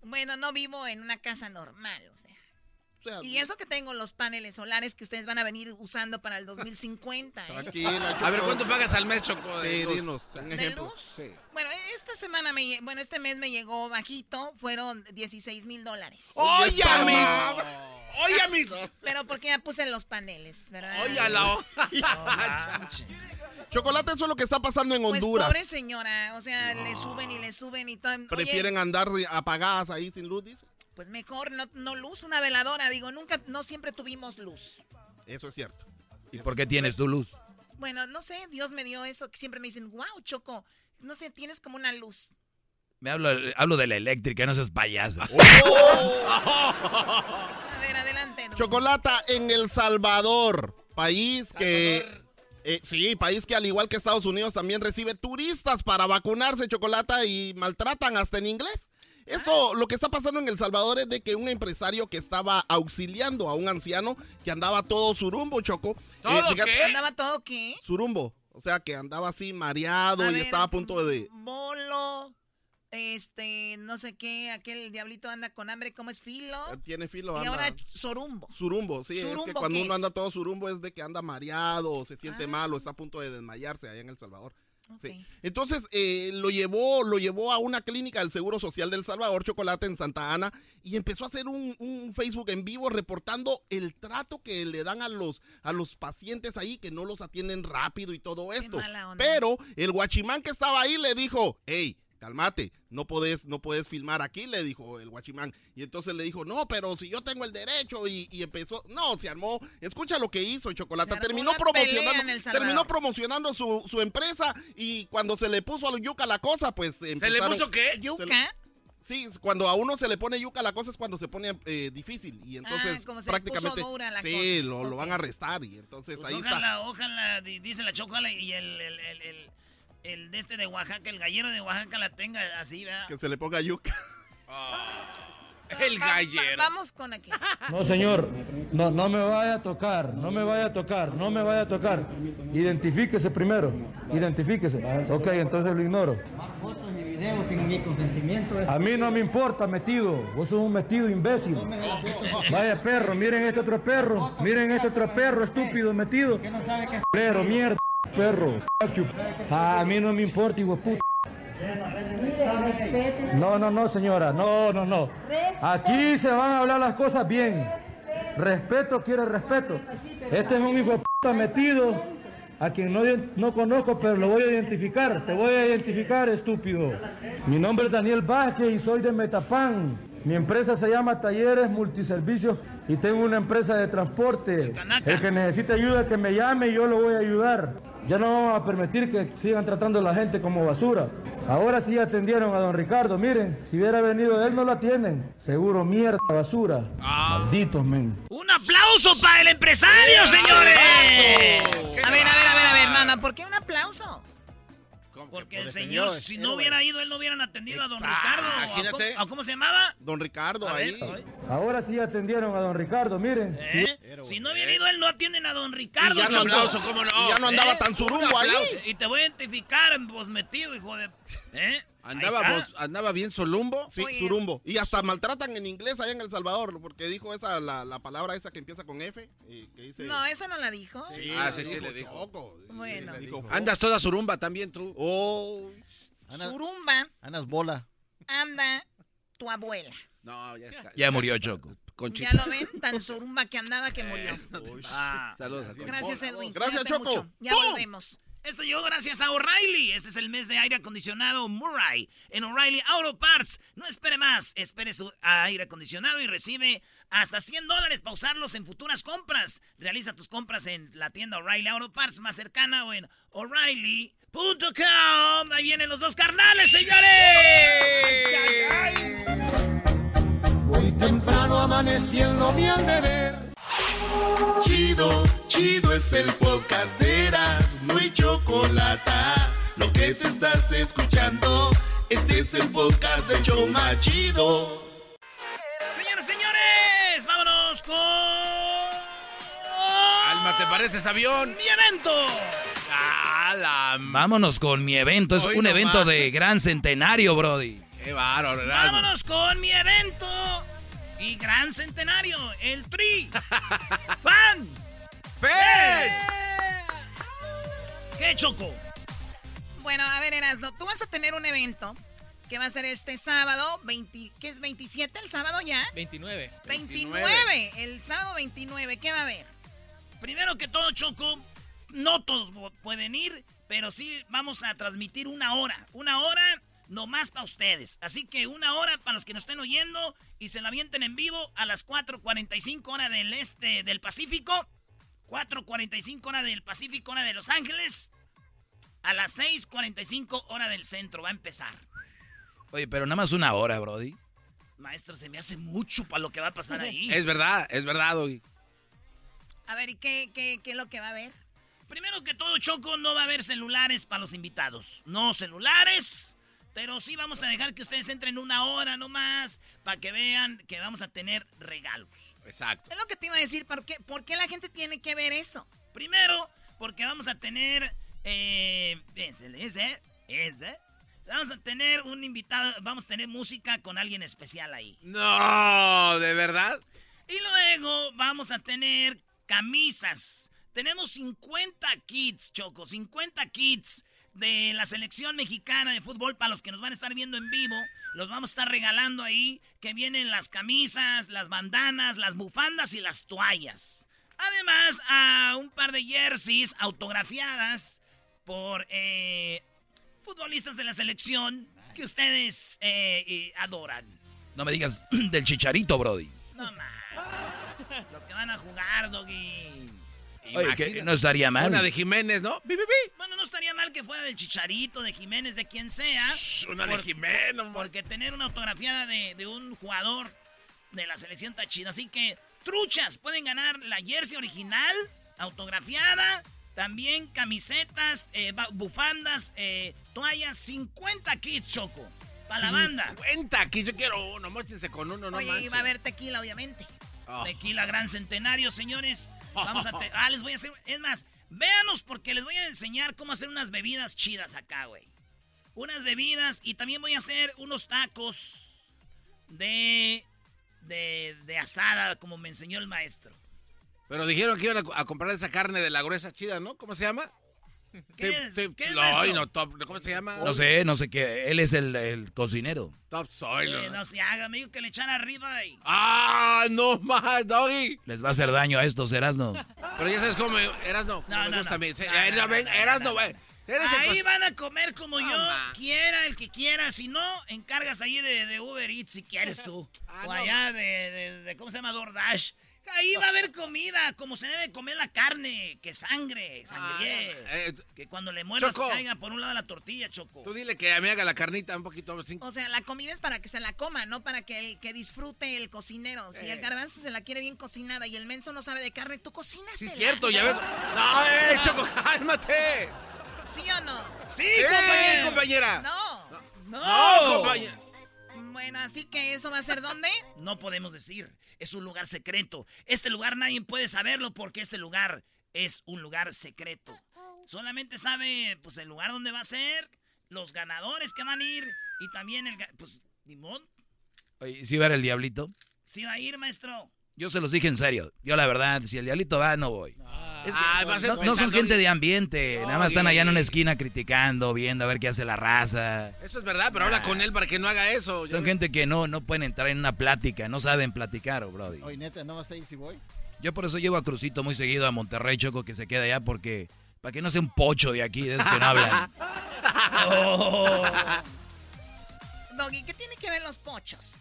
Bueno, no vivo en una casa normal, o sea. O sea, Y eso que tengo los paneles solares que ustedes van a venir usando para el 2050, ¿eh? Tranquila, Choco. A ver, ¿cuánto pagas al mes, Choco? de Sí, luz? dinos. Un ¿De ejemplo. luz? Sí. Bueno, esta semana, me, bueno, este mes me llegó bajito, fueron 16 mil dólares. ¡Oye, mis! ¡Oye, mis! Pero porque ya puse los paneles, ¿verdad? ¡Oye, la hoja! Chocolate, eso es lo que está pasando en Pues Honduras. pobre señora, o sea, le suben y le suben y todo. Oye, Prefieren andar apagadas ahí sin luz, dice. Pues mejor no, no luz, una veladora. Digo, nunca, no siempre tuvimos luz. Eso es cierto. ¿Y por qué tienes tu luz? Bueno, no sé, Dios me dio eso, que siempre me dicen, wow, Choco, no sé, tienes como una luz. Me hablo, hablo de la eléctrica, no seas payaso. A ver, adelante. Edwin. Chocolata en El Salvador, país que... eh, sí, país que al igual que Estados Unidos también recibe turistas para vacunarse, Chocolata, y maltratan hasta en inglés. Esto, lo que está pasando en El Salvador es de que un empresario que estaba auxiliando a un anciano que andaba todo surumbo, Choco. ¿Todo fíjate- qué? ¿Andaba todo qué? Surumbo. O sea, que andaba así mareado A y ver, estaba a punto de... Bolo, este, no sé qué, aquel diablito anda con hambre, ¿cómo es filo? Tiene filo. Y anda- ahora sorumbo. Surumbo, sí, es que ¿Surumbo cuando uno es? anda todo surumbo es de que anda mareado, o se siente Ah. mal, o está a punto de desmayarse allá en El Salvador. Sí. Entonces eh, lo llevó, lo llevó a una clínica del Seguro Social del Salvador, Chocolate en Santa Ana, y empezó a hacer un, un Facebook en vivo reportando el trato que le dan a los, a los pacientes ahí, que no los atienden rápido y todo esto. Pero el guachimán que estaba ahí le dijo, hey, cálmate, no puedes, no puedes filmar aquí, le dijo el guachimán. Y entonces le dijo, no, pero si yo tengo el derecho, y, y empezó, no, se armó, escucha lo que hizo Chocolata, terminó promocionando, terminó promocionando su, su empresa, y cuando se le puso a yuca la cosa, pues ¿Se le empezaron- puso qué? ¿Yuca? Sí, cosa a uno se le pone yuca la cosa es cuando se pone eh, difícil y entonces Ah, como se le prácticamente puso dura la sí, cosa. lo, lo van a arrestar y entonces Pues ahí ojalá, está. ojalá, di- dice la chocolate y el, el, el, el, el de este de Oaxaca, el gallero de Oaxaca la tenga así, ¿verdad? Que se le ponga yuca. El Va- va- gallero. vamos con aquí. No, señor, no, no me vaya a tocar, no me vaya a tocar, no me vaya a tocar. Identifíquese primero, identifíquese. Ok, entonces lo ignoro. sin mi consentimiento. A mí no me importa, metido. Vos sos un metido imbécil. Vaya perro, miren este otro perro, miren este otro perro, estúpido, metido. Pero, mierda, perro. A mí no me importa, hijo puta. No, no, no, señora, no, no, no. Aquí se van a hablar las cosas bien. Respeto quiere respeto. Este es un hijo de puta metido a quien no, no conozco, pero lo voy a identificar. Te voy a identificar, estúpido. Mi nombre es Daniel Vázquez y soy de Metapán. Mi empresa se llama Talleres Multiservicios y tengo una empresa de transporte. El que necesite ayuda, que me llame y yo lo voy a ayudar. Ya no vamos a permitir que sigan tratando a la gente como basura. Ahora sí atendieron a don Ricardo. Miren, si hubiera venido él, no lo atienden. Seguro mierda, basura. Malditos, men. ¡Un aplauso para el empresario, señores! A ver, a ver, a ver, a ver, no, no, ¿por qué un aplauso? Porque por el el señor, señor, si no héroe. hubiera ido, él no hubieran atendido a don Ricardo. ¿A cómo, a cómo se llamaba? Don Ricardo A ahí. ver, Ahora sí atendieron a don Ricardo, miren. ¿Eh? Si no hubiera ido él, no atienden a don Ricardo. Y ya no Choco. andaba- Aplauso, ¿cómo no? y ya no andaba tan surumbo Un ahí. Y te voy a identificar, vos metido, hijo de... ¿Eh? ¿Andaba, ¿Andaba bien Solumbo? Sí, surumbo. Y hasta maltratan en inglés allá en El Salvador, porque dijo esa la, la palabra esa que empieza con F, y que dice... No, esa no la dijo. Sí, Ah, sí, sí, le dijo. Choco. Bueno. Le dijo, Andas toda surumba también tú. Oh. Surumba Anas bola. anda tu abuela. No, ya está. Ya murió Choco. Ya lo ven, tan surumba que andaba que murió. Ah. Saludos a. Gracias, Edwin. Gracias, Cuídate Choco. mucho. Ya ¡Pum! volvemos. Esto llegó gracias a O'Reilly. Este es el mes de aire acondicionado Murray. En O'Reilly Auto Parts. No espere más. Espere su aire acondicionado y recibe hasta 100 dólares para usarlos en futuras compras. Realiza tus compras en la tienda O'Reilly Auto Parts más cercana o en O'Reilly.com. Ahí vienen los dos carnales, señores. Muy temprano amaneciendo mi deber. Chido, chido es el podcast de Eras, no hay chocolate. Lo que te estás escuchando, este es el podcast de Choma Chido. Señores, señores, vámonos con. Alma, ¿te pareces avión? ¡Mi evento! Vámonos con mi evento. Es Hoy un no evento más. de gran centenario, Brody. Qué bárbaro, Erasmo. Vámonos con mi evento y gran centenario, el Tri. ¡Fan! ¿Qué choco? Bueno, a ver, Erasno, tú vas a tener un evento que va a ser este sábado, 20, ¿qué es 27 el sábado ya? 29. 29, el sábado 29, ¿qué va a haber? Primero que todo, Choco, no todos pueden ir, pero sí vamos a transmitir una hora. Una hora nomás para ustedes. Así que una hora para los que nos estén oyendo y se la avienten en vivo a las 4.45 hora del este del Pacífico. 4.45 hora del Pacífico, hora de Los Ángeles. A las 6.45 hora del centro va a empezar. Oye, pero nada más una hora, Brody. Maestro, se me hace mucho para lo que va a pasar ahí. Es verdad, es verdad, Doggy. A ver, ¿y qué, qué, qué es lo que va a haber? Primero que todo, Choco, no va a haber celulares para los invitados. No celulares, pero sí vamos a dejar que ustedes entren una hora nomás para que vean que vamos a tener regalos. Exacto. Es lo que te iba a decir, ¿por qué, por qué la gente tiene que ver eso? Primero, porque vamos a tener... Eh, ese, ese, ese. Vamos a tener un invitado, vamos a tener música con alguien especial ahí. No, ¿de verdad? Y luego vamos a tener camisas. Tenemos 50 kits, Choco, 50 kits de la selección mexicana de fútbol para los que nos van a estar viendo en vivo. Los vamos a estar regalando ahí, que vienen las camisas, las bandanas, las bufandas y las toallas. Además, a un par de jerseys autografiadas por eh, futbolistas de la selección que ustedes eh, eh, adoran. No me digas del chicharito, Brody. No más. Los que van a jugar, Doggy. Oye, que no estaría mal. Una de Jiménez, ¿no? ¡Bi, bi, bi! Bueno, no estaría mal que fuera del Chicharito, de Jiménez, de quien sea. una de Jiménez, hombre. Porque tener una autografiada de, de un jugador de la selección está chido. Así que, truchas, pueden ganar la jersey original, autografiada. También camisetas, eh, bufandas, eh, toallas, 50 kits, Choco. Para la banda. 50 aquí, yo quiero uno, mochense con uno, no Oye, y manches. va a haber tequila, obviamente. Oh. Tequila Gran Centenario, señores. Vamos a... te- ah, les voy a hacer... Es más, véanos porque les voy a enseñar cómo hacer unas bebidas chidas acá, güey. Unas bebidas y también voy a hacer unos tacos de... De, de asada, como me enseñó el maestro. Pero dijeron que iban a, a comprar esa carne de la gruesa chida, ¿no? ¿Cómo se llama? ¿Qué es? ¿Qué es, no, ay, no, top, ¿cómo se llama? No sé, no sé qué. Él es el, el cocinero. Top soil. Eh, no se haga, me dijo que le echan arriba y... ¡Ah, no más, doggy! Les va a hacer daño a estos, Erasno. Pero ya sabes cómo, eras no, No, me no, gusta a no. mí. Sí, No, eh, no, no, no, ven, no, eras no, no, no. güey. Eres el Ahí van a comer como yo quiera, el que quiera. Si no, encargas ahí de, de Uber Eats si quieres tú. Ah, o no, allá de, de- de- ¿cómo se llama? DoorDash. Ahí va a haber comida, como se debe comer la carne, que sangre, sangre. eh, que cuando le mueras Choco. caiga por un lado la tortilla, Choco. Tú dile que me haga la carnita un poquito. sin- O sea, la comida es para que se la coma, no para que, el, que disfrute el cocinero. Si Eh. el garbanzo se la quiere bien cocinada y el menso no sabe de carne, tú cocinas. Sí, es cierto, ya ves. No, eh, Choco, cálmate. ¿Sí o no? Sí, Sí, compañera. compañera. No. No, compañera. Bueno, así que eso va a ser dónde? No podemos decir. Es un lugar secreto. Este lugar nadie puede saberlo porque este lugar es un lugar secreto. Solamente sabe, pues, el lugar donde va a ser, los ganadores que van a ir y también el... Pues, Dimón, Oye, ¿sí va a ver el diablito? sí va a ir, maestro. Yo se los dije en serio. Yo la verdad, si el diablito va, no voy. Es que Ah, no, no son gente de ambiente. No, nada más están allá en una esquina criticando, viendo a ver qué hace la raza. Eso es verdad, pero habla Nah. con él para que no haga eso. ya Son ves. gente que no, no pueden entrar en una plática, no saben platicar, oh, Brody. Oye, neta, ¿no vas a ir si voy? Yo por eso llevo a Crucito muy seguido a Monterrey, Choco, que se queda allá, porque para que no sea un pocho de aquí, de esos que no hablan. Oh. Doggy, ¿qué tiene que ver los pochos?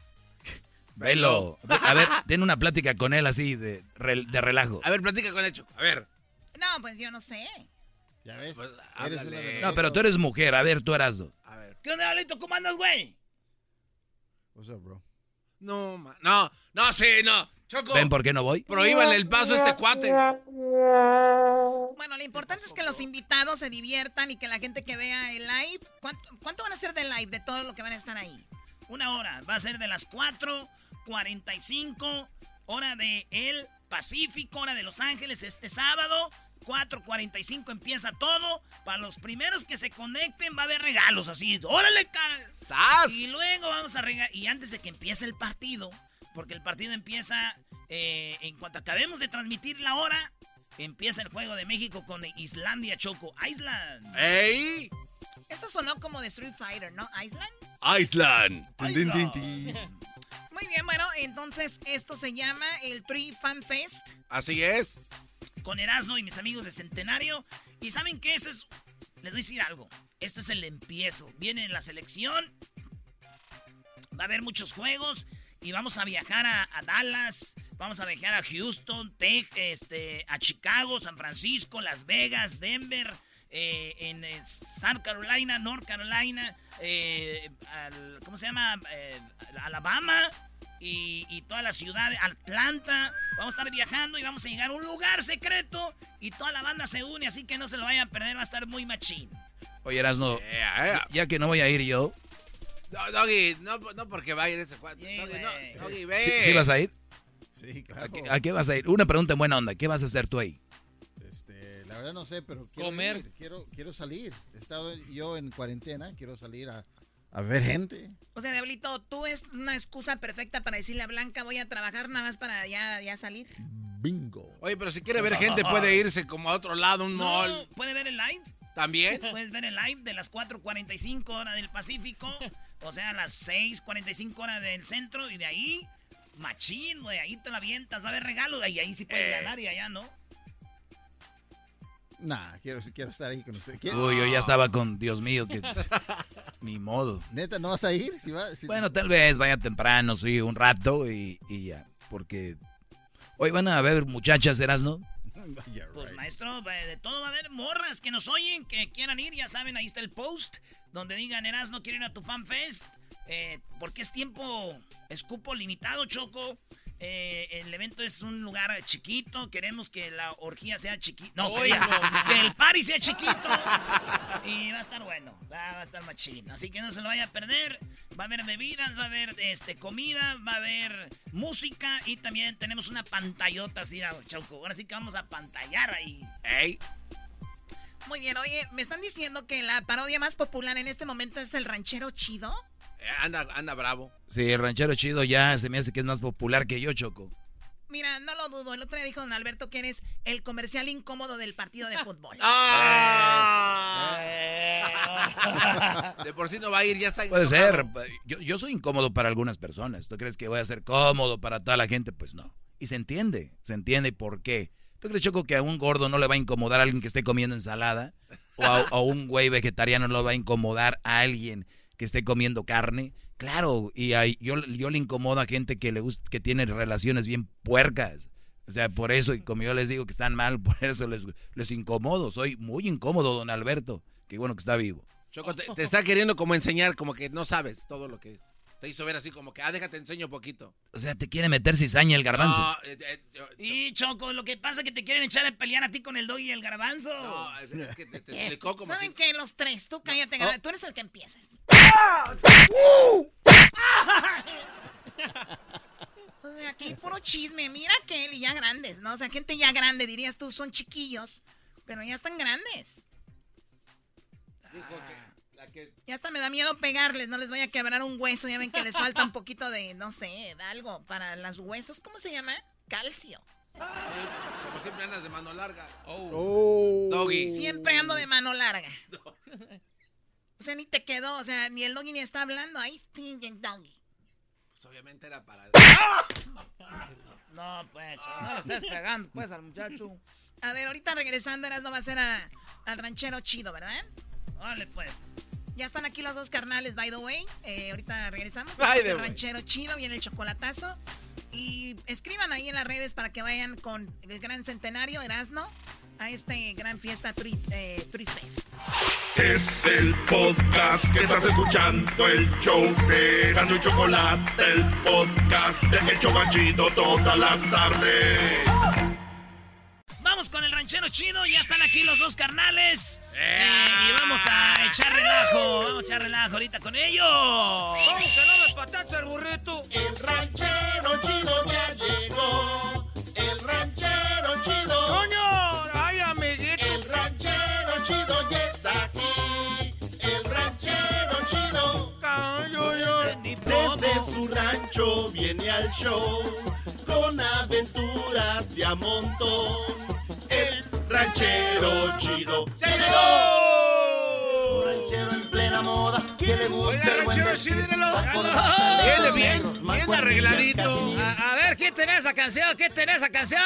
Velo. A ver, ten una plática con él así de, de relajo. A ver, platica con Hecho. A ver. No, pues yo no sé. Ya ves. Pues, No, pero tú eres mujer. A ver, tú eras dos. A ver. ¿Qué onda, Diablito? ¿Cómo andas, güey? What's up, bro? No, ma- no, no, sí, no. Choco. ¿Ven por qué no voy? Prohíbanle el paso a este cuate. Bueno, lo importante es que los invitados se diviertan y que la gente que vea el live. ¿Cuánto, cuánto van a ser de live de todo lo que van a estar ahí? Una hora. Va a ser de las 4.45, hora de el Pacífico, hora de Los Ángeles, este sábado. 4.45 empieza todo. Para los primeros que se conecten va a haber regalos así. ¡Órale, cara! ¡Sas! Y luego vamos a regalar. Y antes de que empiece el partido, porque el partido empieza eh, en cuanto acabemos de transmitir la hora, empieza el juego de México con Islandia Choco. Island. ¡Ey! Eso sonó como de Street Fighter, ¿no? Island. Island. Muy bien, bueno, entonces esto se llama el Tree Fan Fest. Así es. con Erasmo y mis amigos de Centenario. Y saben que este es. Les voy a decir algo. Este es el empiezo. Viene la selección. Va a haber muchos juegos. Y vamos a viajar a, a Dallas. Vamos a viajar a Houston, Tech, este, a Chicago, San Francisco, Las Vegas, Denver. Eh, en eh, South Carolina, North Carolina, eh, al- ¿cómo se llama? Eh, Alabama y, y toda la ciudad, Atlanta. Vamos a estar viajando y vamos a llegar a un lugar secreto y toda la banda se une, así que no se lo vayan a perder, va a estar muy machín. Oye, Erasno, ya, ya que no voy a ir yo, No, Doggy, no, no porque va a ir ese cuate. Doggy, no, Doggy, ve. ¿sí, sí vas a ir? Sí, ¿A claro. qué, a qué vas a ir? Una pregunta en buena onda. ¿Qué vas a hacer tú ahí? Verdad no sé, pero quiero Comer. ir, quiero, quiero salir. He estado yo en cuarentena, quiero salir a, a ver gente. O sea, Diablito, tú es una excusa perfecta para decirle a Blanca, voy a trabajar nada más para ya, ya salir. Bingo. Oye, pero si quiere ver gente, puede irse como a otro lado, un No, mall. ¿Puede ver el live? ¿También? Puedes ver el live de las 4.45 horas del Pacífico. O sea, las 6.45 horas del centro. Y de ahí, machín, güey. Ahí te la avientas. Va a haber regalo. Y ahí sí puedes Eh. ganar y allá no. Nah, quiero, quiero estar ahí con usted. ¿Quiero- Uy, yo ya estaba con Dios mío, que ni modo. Neta, ¿no vas a ir? Si va, si- Bueno, tal vez vaya temprano, sí, un rato y, y ya. Porque hoy van a haber muchachas, Erasno. Pues maestro, de todo va a haber morras que nos oyen, que quieran ir, ya saben, ahí está el post, donde digan, Eras, no quiero ir a tu fanfest, eh, porque es tiempo, es cupo limitado, Choco. Eh, el evento es un lugar chiquito, queremos que la orgía sea chiquita, no, Oigo. que el party sea chiquito, y va a estar bueno, va, va a estar machín, así que no se lo vaya a perder, va a haber bebidas, va a haber este, comida, va a haber música, y también tenemos una pantallota así, ah, Choco, ahora sí que vamos a pantallar ahí. Muy bien, oye, me están diciendo que la parodia más popular en este momento es el ranchero chido. Eh, anda, anda bravo. Sí, el ranchero chido ya se me hace que es más popular que yo, Choco. Mira, no lo dudo. El otro día dijo don Alberto que eres el comercial incómodo del partido de fútbol. Ah. De por sí no va a ir, ya está Puede ser. Yo, yo soy incómodo para algunas personas. ¿Tú crees que voy a ser cómodo para toda la gente? Pues no. Y se entiende, se entiende por qué. ¿Tú crees, Choco, que a un gordo no le va a incomodar a alguien que esté comiendo ensalada? ¿O a, a un güey vegetariano no le va a incomodar a alguien que esté comiendo carne? Claro, y hay- yo, yo le incomodo a gente que le gusta, que tiene relaciones bien puercas. O sea, por eso, y como yo les digo que están mal, por eso les, les incomodo. Soy muy incómodo, don Alberto. Qué bueno que está vivo. Choco, te, te está queriendo como enseñar, como que no sabes todo lo que te hizo ver así, como que, ah, déjate enseño poquito. O sea, te quiere meter cizaña el garbanzo. No, eh, eh, yo- Y Choco, lo que pasa es que te quieren echar a pelear a ti con el dog y el garbanzo. no, es es que te, te explicó como ¿Saben si... qué? Los tres, tú cállate, gar- tú eres el que empiezas. O sea, aquí puro chisme. Mira que él y ya grandes, ¿no? O sea, gente ya grande, dirías tú, son chiquillos, pero ya están grandes. Dijo que, la que Ya hasta me da miedo pegarles, no les vaya a quebrar un hueso. Ya ven que les falta un poquito de, no sé, de algo para los huesos. ¿Cómo se llama? Calcio. como siempre andas de mano larga. Oh. Doggy. Siempre ando de mano larga. O sea, ni te quedó, o sea, ni el doggy ni está hablando. Ahí sí, el doggy. Pues obviamente era para... No, pues, no estés pegando, pues, al muchacho. A ver, ahorita regresando, Eras no va a ser a- al ranchero chido, ¿verdad? Vale, pues. Ya están aquí los dos carnales, by the way. Eh, ahorita regresamos. By del way. ranchero chido, viene el chocolatazo. Y escriban ahí en las redes para que vayan con el gran centenario, Erasno, a este gran fiesta Tree, eh, Fest. Es el podcast que estás escuchando, el show de Gano y Chocolate, el podcast de El Chobachito todas las tardes. Vamos con el ranchero chido, ya están aquí los dos carnales. Eh, y vamos a echar relajo, vamos a echar relajo ahorita con ellos. ¿Cómo que no me patacha el burrito? El ranchero chido ya llegó. El ranchero chido. ¡Coño! ¡Ay, amiguito! El ranchero chido ya está aquí. El ranchero chido. Desde su rancho viene al show con aventuras de a montón. Ranchero chido ya llegó. ranchero en plena moda, que le gusta Oiga, el buen ranchero, de Viene bien, bien arregladito. A, a ver, ¿quién tiene esa canción? ¿Quién tiene esa canción?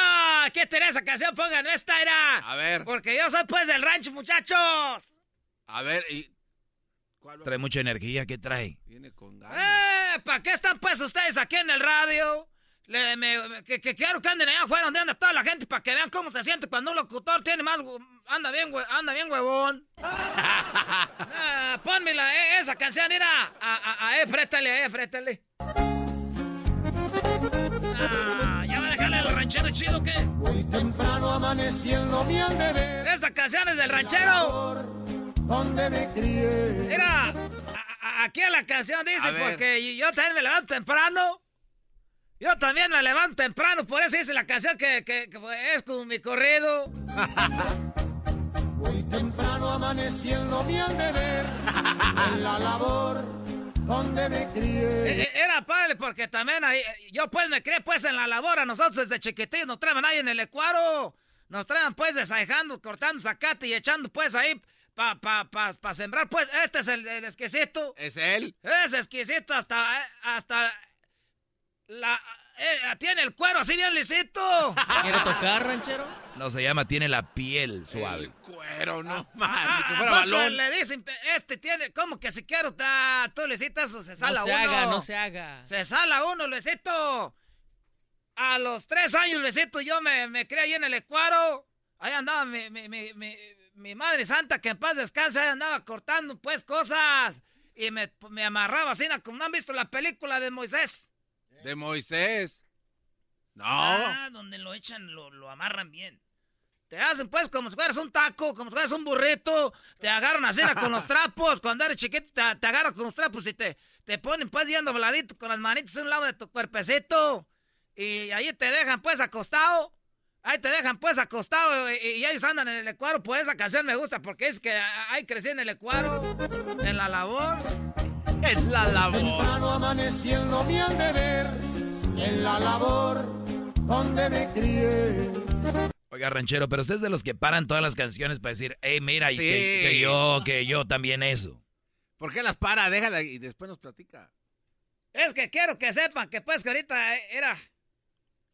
¿Quién tiene esa canción? Pongan esta, era. A ver, Porque yo soy pues del rancho, muchachos. a ver, y... Trae mucha energía, ¿qué trae? Viene con ganas. Eh, ¿para qué están pues ustedes aquí en el radio? Le, me- que, que quiero que anden allá afuera donde anda toda la gente para que vean cómo se siente cuando un locutor tiene más... Anda bien, hue- anda bien huevón. Ah, pónmela, eh, esa canción, mira. A, a, a, eh, frétale, eh, frétale. Ah, ya va a dejarle los rancheros chido, ¿qué? Muy temprano amaneciendo mi deber. Esta canción es del ranchero. Donde me crié. Mira, a- a- aquí en la canción dice, A porque yo también me levanto temprano. Yo también me levanto temprano, por eso dice la canción que, que- que es como mi corrido. Muy temprano amaneciendo mi deber. En la labor donde me crié. eh, Era padre porque también ahí, yo pues me crié pues en la labor, a nosotros desde chiquititos nos traen ahí en el ecuaro, nos traen pues desajando, cortando zacate y echando pues ahí pa, pa, pa, pa sembrar pues, este es el, el exquisito. ¿Es él? Es exquisito hasta, eh, hasta la, eh, tiene el cuero así bien lisito. ¿Quiere tocar, ranchero? No, se llama tiene la piel suave. Cuero, no, Ah, ¿a poco le dicen, este tiene, ¿cómo que si quiero ta, tú Luisito, eso se sala no se uno? haga, no se haga. Se sala uno, Luisito. A los tres años, Luisito, yo me, me crié ahí en el Ecuaro. Ahí andaba mi, mi, mi, mi, mi madre santa, que en paz descanse, ahí andaba cortando pues cosas. Y me, me amarraba así, como no han visto la película de Moisés. De Moisés. No. Ah, donde lo echan, lo, lo amarran bien. Te hacen pues como si fueras un taco, como si fueras un burrito. Te agarran así con los trapos. Cuando eres chiquito te, te agarran con los trapos y te, te ponen pues yendo voladito con las manitas a un lado de tu cuerpecito. Y ahí te dejan pues acostado. Ahí te dejan pues acostado y, y ellos andan en el ecuaro. Por esa canción me gusta porque es que ahí crecí en el ecuaro, en la labor. En la Temprano amaneciendo mi deber. En la labor donde me crié. Oiga, ranchero, pero usted es de los que paran todas las canciones para decir, hey, mira, y que, Sí. que yo, que yo también eso. ¿Por qué las para? Déjala y después nos platica. Es que quiero que sepan que pues que ahorita era...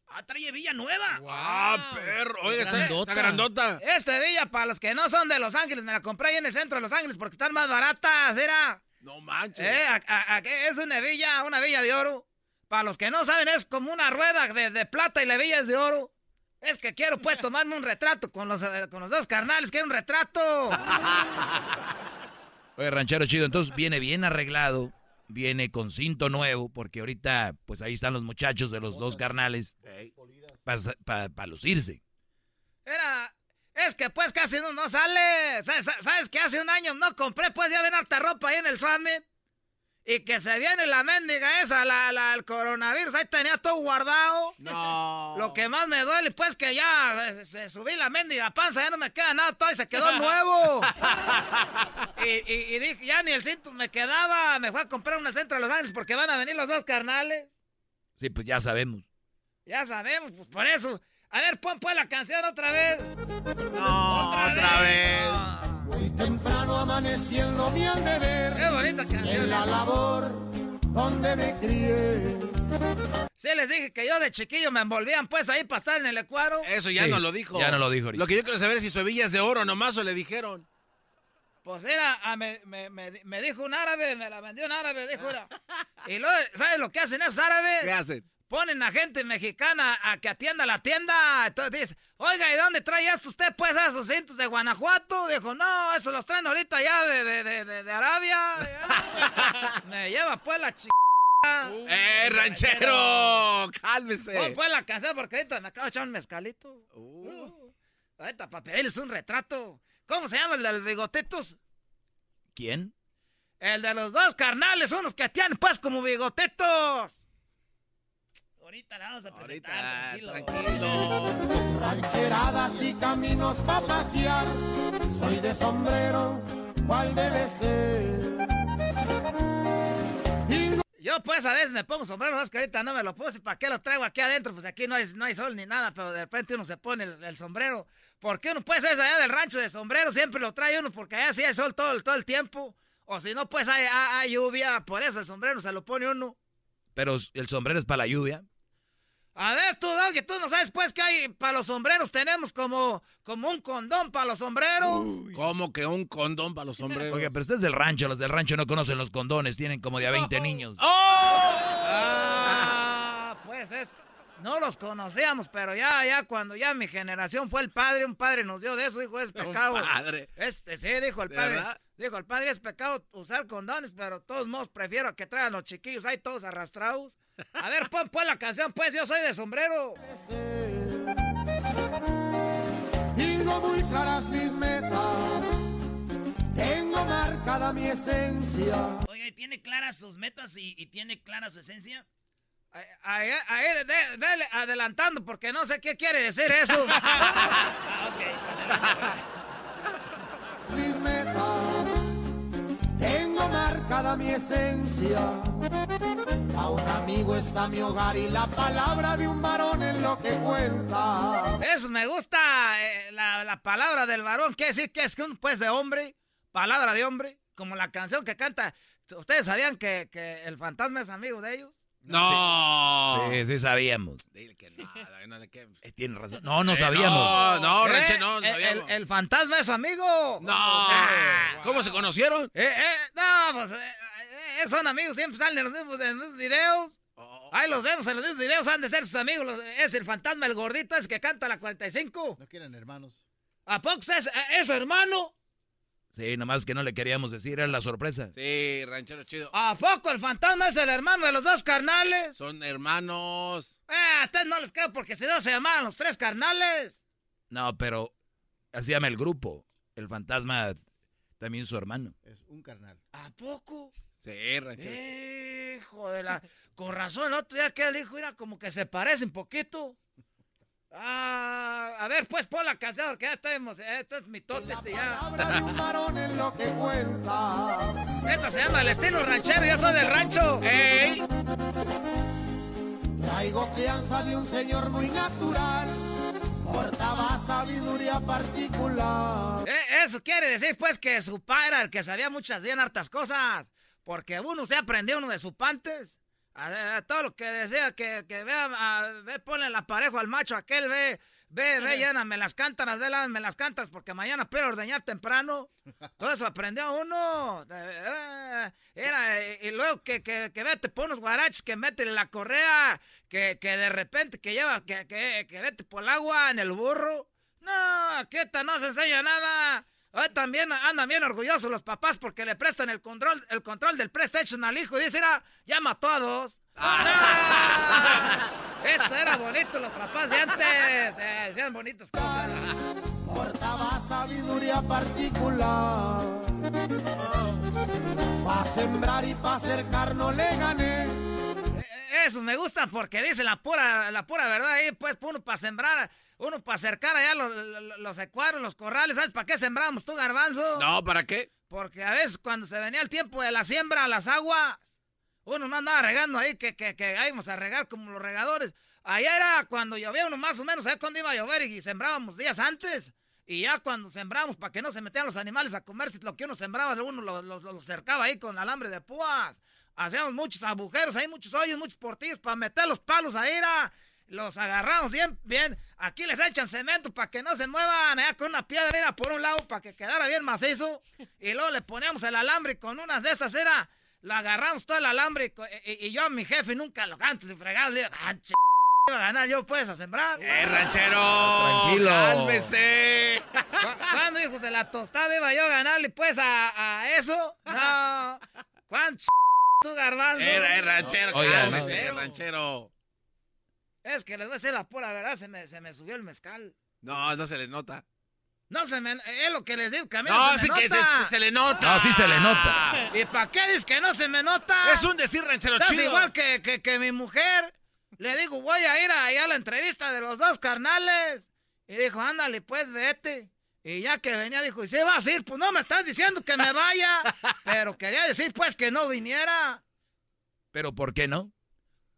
Ah, trae Villa Nueva. Ah, perro. Oiga, está está grandota. Este Villa, para los que no son de Los Ángeles, me la compré ahí en el centro de Los Ángeles porque están más baratas, era. No manches. Eh, a- a- a- es una villa, una villa de oro. Para los que no saben, es como una rueda de, de plata y la villa es de oro. Es que quiero pues tomarme un retrato con los, eh, con los dos carnales, quiero un retrato. Oye, ranchero chido, entonces viene bien arreglado, viene con cinto nuevo, porque ahorita, pues ahí están los muchachos de los dos carnales para lucirse. Era, es que pues casi no, no sale. ¿Sabes, sabes que hace un año no compré pues ya ven harta ropa ahí en el Summit? Y que se viene la mendiga esa, la, la, el coronavirus, ahí tenía todo guardado. No. Lo que más me duele, pues, que ya eh, se subí la mendiga panza, ya no me queda nada, todo y se quedó nuevo. y, y- y dije, ya ni el cinto me quedaba, me fue a comprar un centro de Los Ángeles porque van a venir los dos carnales. Sí, pues ya sabemos. Ya sabemos, pues por eso. A ver, pon pues la canción otra vez. No, otra, vez. Muy temprano amaneciendo mi deber. Qué bonita canción. En la labor donde me crié. Sí, les dije que yo de chiquillo me envolvían pues ahí para estar en el ecuador. Eso ya Sí, no lo dijo. ya no lo dijo ahorita. Lo que yo quiero saber es si su hebilla es de oro nomás o le dijeron. Pues era, ah, me, me, me, me dijo un árabe, me la vendió un árabe, dijo era. Y luego, ¿sabes lo que hacen esos árabes? ¿Qué hacen? Ponen a gente mexicana a que atienda la tienda. Entonces dice, oiga, ¿y dónde trae esto usted, pues, a esos cintos de Guanajuato? Dijo, no, eso los traen ahorita ya de, de, de, de, de Arabia. me lleva, pues, la ch... ¡Eh, ranchero! ¡Cálmese! Pon, pues, la canción porque ahorita me acabo de echar un mezcalito. Uh, ahorita para pedirles un retrato. ¿Cómo se llama el del bigotitos? ¿Quién? El de los dos carnales, unos que tienen pues como bigotetos. Ahorita la vamos a presentar, tranquilo. Rancheradas y caminos pa' pasear. Soy de sombrero, ¿cuál debe ser? Yo pues a veces me pongo sombrero, más que ahorita no me lo puse. ¿Para qué lo traigo aquí adentro? Pues aquí no hay, no hay sol ni nada, pero de repente uno se pone el, el sombrero. Porque uno pues es allá del rancho de sombrero, siempre lo trae uno porque allá sí hay sol todo, el- todo el tiempo. O si no, pues hay, hay- hay lluvia, por eso el sombrero se lo pone uno. Pero el sombrero es para la lluvia. A ver, tú, Doggy, tú no sabes pues que hay para los sombreros, tenemos como, como un condón para los sombreros. ¿Cómo que un condón para los sombreros? Oiga, pero usted es del rancho, los del rancho no conocen los condones, tienen como de a 20 niños. Ah, pues esto. no los conocíamos, pero ya, ya cuando ya mi generación fue el padre, un padre nos dio de eso, dijo, es pecado. padre. Este, sí, dijo el ¿De padre. verdad? Dijo, el padre es pecado usar condones, pero de todos modos prefiero que traigan los chiquillos ahí todos arrastrados. A ver, pon, pon la canción, pues, yo soy de sombrero. Tengo muy claras mis metas, tengo marcada mi esencia. ¿y tiene claras sus metas y, y tiene clara su esencia? Ahí, ahí, de- dele adelantando, porque no sé qué quiere decir eso. mis metas, tengo marcada mi esencia. A un amigo está mi hogar y la palabra de un varón es lo que cuenta. Eso me gusta, eh, la, la palabra del varón. ¿Qué decir que es un pues de hombre? Palabra de hombre. Como la canción que canta. ¿Ustedes sabían que, que el fantasma es amigo de ellos? No. Sí, sí sabíamos. Dile que nada, no le. Eh, Tiene razón. No, no Eh, sabíamos. No, no, Eh, Ranche, no, no el, sabíamos. el- el fantasma es amigo. No. Eh, ¿Cómo se conocieron? eh, eh, no, pues eh, eh, son amigos, siempre salen en los mismos, en los mismos videos. Ahí los vemos en los mismos videos, han de ser sus amigos. los- es el fantasma, el gordito, es que canta la 45. No quieren hermanos. ¿A poco es, es su hermano? Sí, nomás que no le queríamos decir, era la sorpresa. Sí, ranchero chido. ¿A poco el fantasma es el hermano de los dos carnales? Son hermanos. Eh, a ustedes no les creo porque si no se llamaban los tres carnales. No, pero así llama el grupo. El fantasma también su hermano. Es un carnal. ¿A poco? Sí, ranchero. Hijo de la... Con razón, el otro día que el hijo era como que se parece un poquito. Ah, a ver, pues pon la canción, porque ya estamos, este es mi tote este ya. De lo que cuenta. Esto se llama el estilo ranchero, yo soy del rancho. ¡Ey! Traigo crianza de un señor muy natural. Portaba sabiduría particular. Eh, eso quiere decir, pues, que su padre era el que sabía muchas bien hartas cosas. Porque uno se aprendió uno de sus pantes. A, a todo lo que decía, que, que vea, a- ve, ponle el aparejo al macho aquel, ve, ve, ve, lléname las cántaras, ve, lávame las cántaras, porque mañana espero ordeñar temprano. Todo eso aprendió uno. Eh, eh, Era, y luego que, que, que vete por unos guaraches, que mete la correa, que, que de repente que lleva, que, que, que vete por el agua en el burro. No, aquí esta no se enseña nada. Hoy también andan bien orgullosos los papás porque le prestan el control, el control del PlayStation al hijo y dice, "Mira, ya mató a dos. ¡No! Eso era bonito, los papás de antes. Eh, hacían bonitas cosas. Portaba sabiduría particular. Pa' sembrar y pa' cercar no le gané. Eso me gusta porque dice la pura, la pura verdad ahí, pues, uno para sembrar, uno para acercar allá los, los, los ecuarios, los corrales. ¿Sabes para qué sembramos tú, garbanzo? No, ¿para qué? Porque a veces cuando se venía el tiempo de la siembra, las aguas, uno no andaba regando ahí, que, que, que íbamos a regar como los regadores. Allá era cuando llovía uno más o menos, ¿sabes cuándo iba a llover? Y sembrábamos días antes. Y ya cuando sembramos, para que no se metieran los animales a comerse lo que uno sembraba, uno lo, lo- lo cercaba ahí con alambre de púas. Hacíamos muchos agujeros ahí, muchos hoyos, muchos portillos para meter los palos ahí, era. Los agarramos bien, bien. Aquí les echan cemento para que no se muevan. Allá con una piedra era por un lado para que quedara bien macizo. Y luego le poníamos el alambre y con unas de esas era. La agarramos todo el alambre y, y- y yo a mi jefe nunca lo antes de fregar le digo, ah, ch- iba a ganar yo pues a sembrar. ¡Eh, ranchero! Tranquilo. ¡Cálmese! ¿Cu- ¿Cuándo, hijos de la tostada, iba yo a ganarle pues a, a eso? No. ¿Cuánto ch- tu garbanzo? ¡Eh, eh, ranchero! Oiga, cálmese, no. ranchero! Es que les voy a decir la pura verdad, se me, se me subió el mezcal. No, no se le nota. No se me... Es lo que les digo, que a mí no, No, se sí me que nota. se, se le nota. No, sí se le nota. ¿Y para qué dices que no se me nota? Es un decir ranchero Estás chido. igual que, que, que mi mujer. Le digo, voy a ir allá a la entrevista de los dos carnales. Y dijo, ándale, pues vete. Y ya que venía, dijo, ¿y si vas a ir? Pues no me estás diciendo que me vaya. Pero quería decir, pues, que no viniera. Pero ¿por qué no?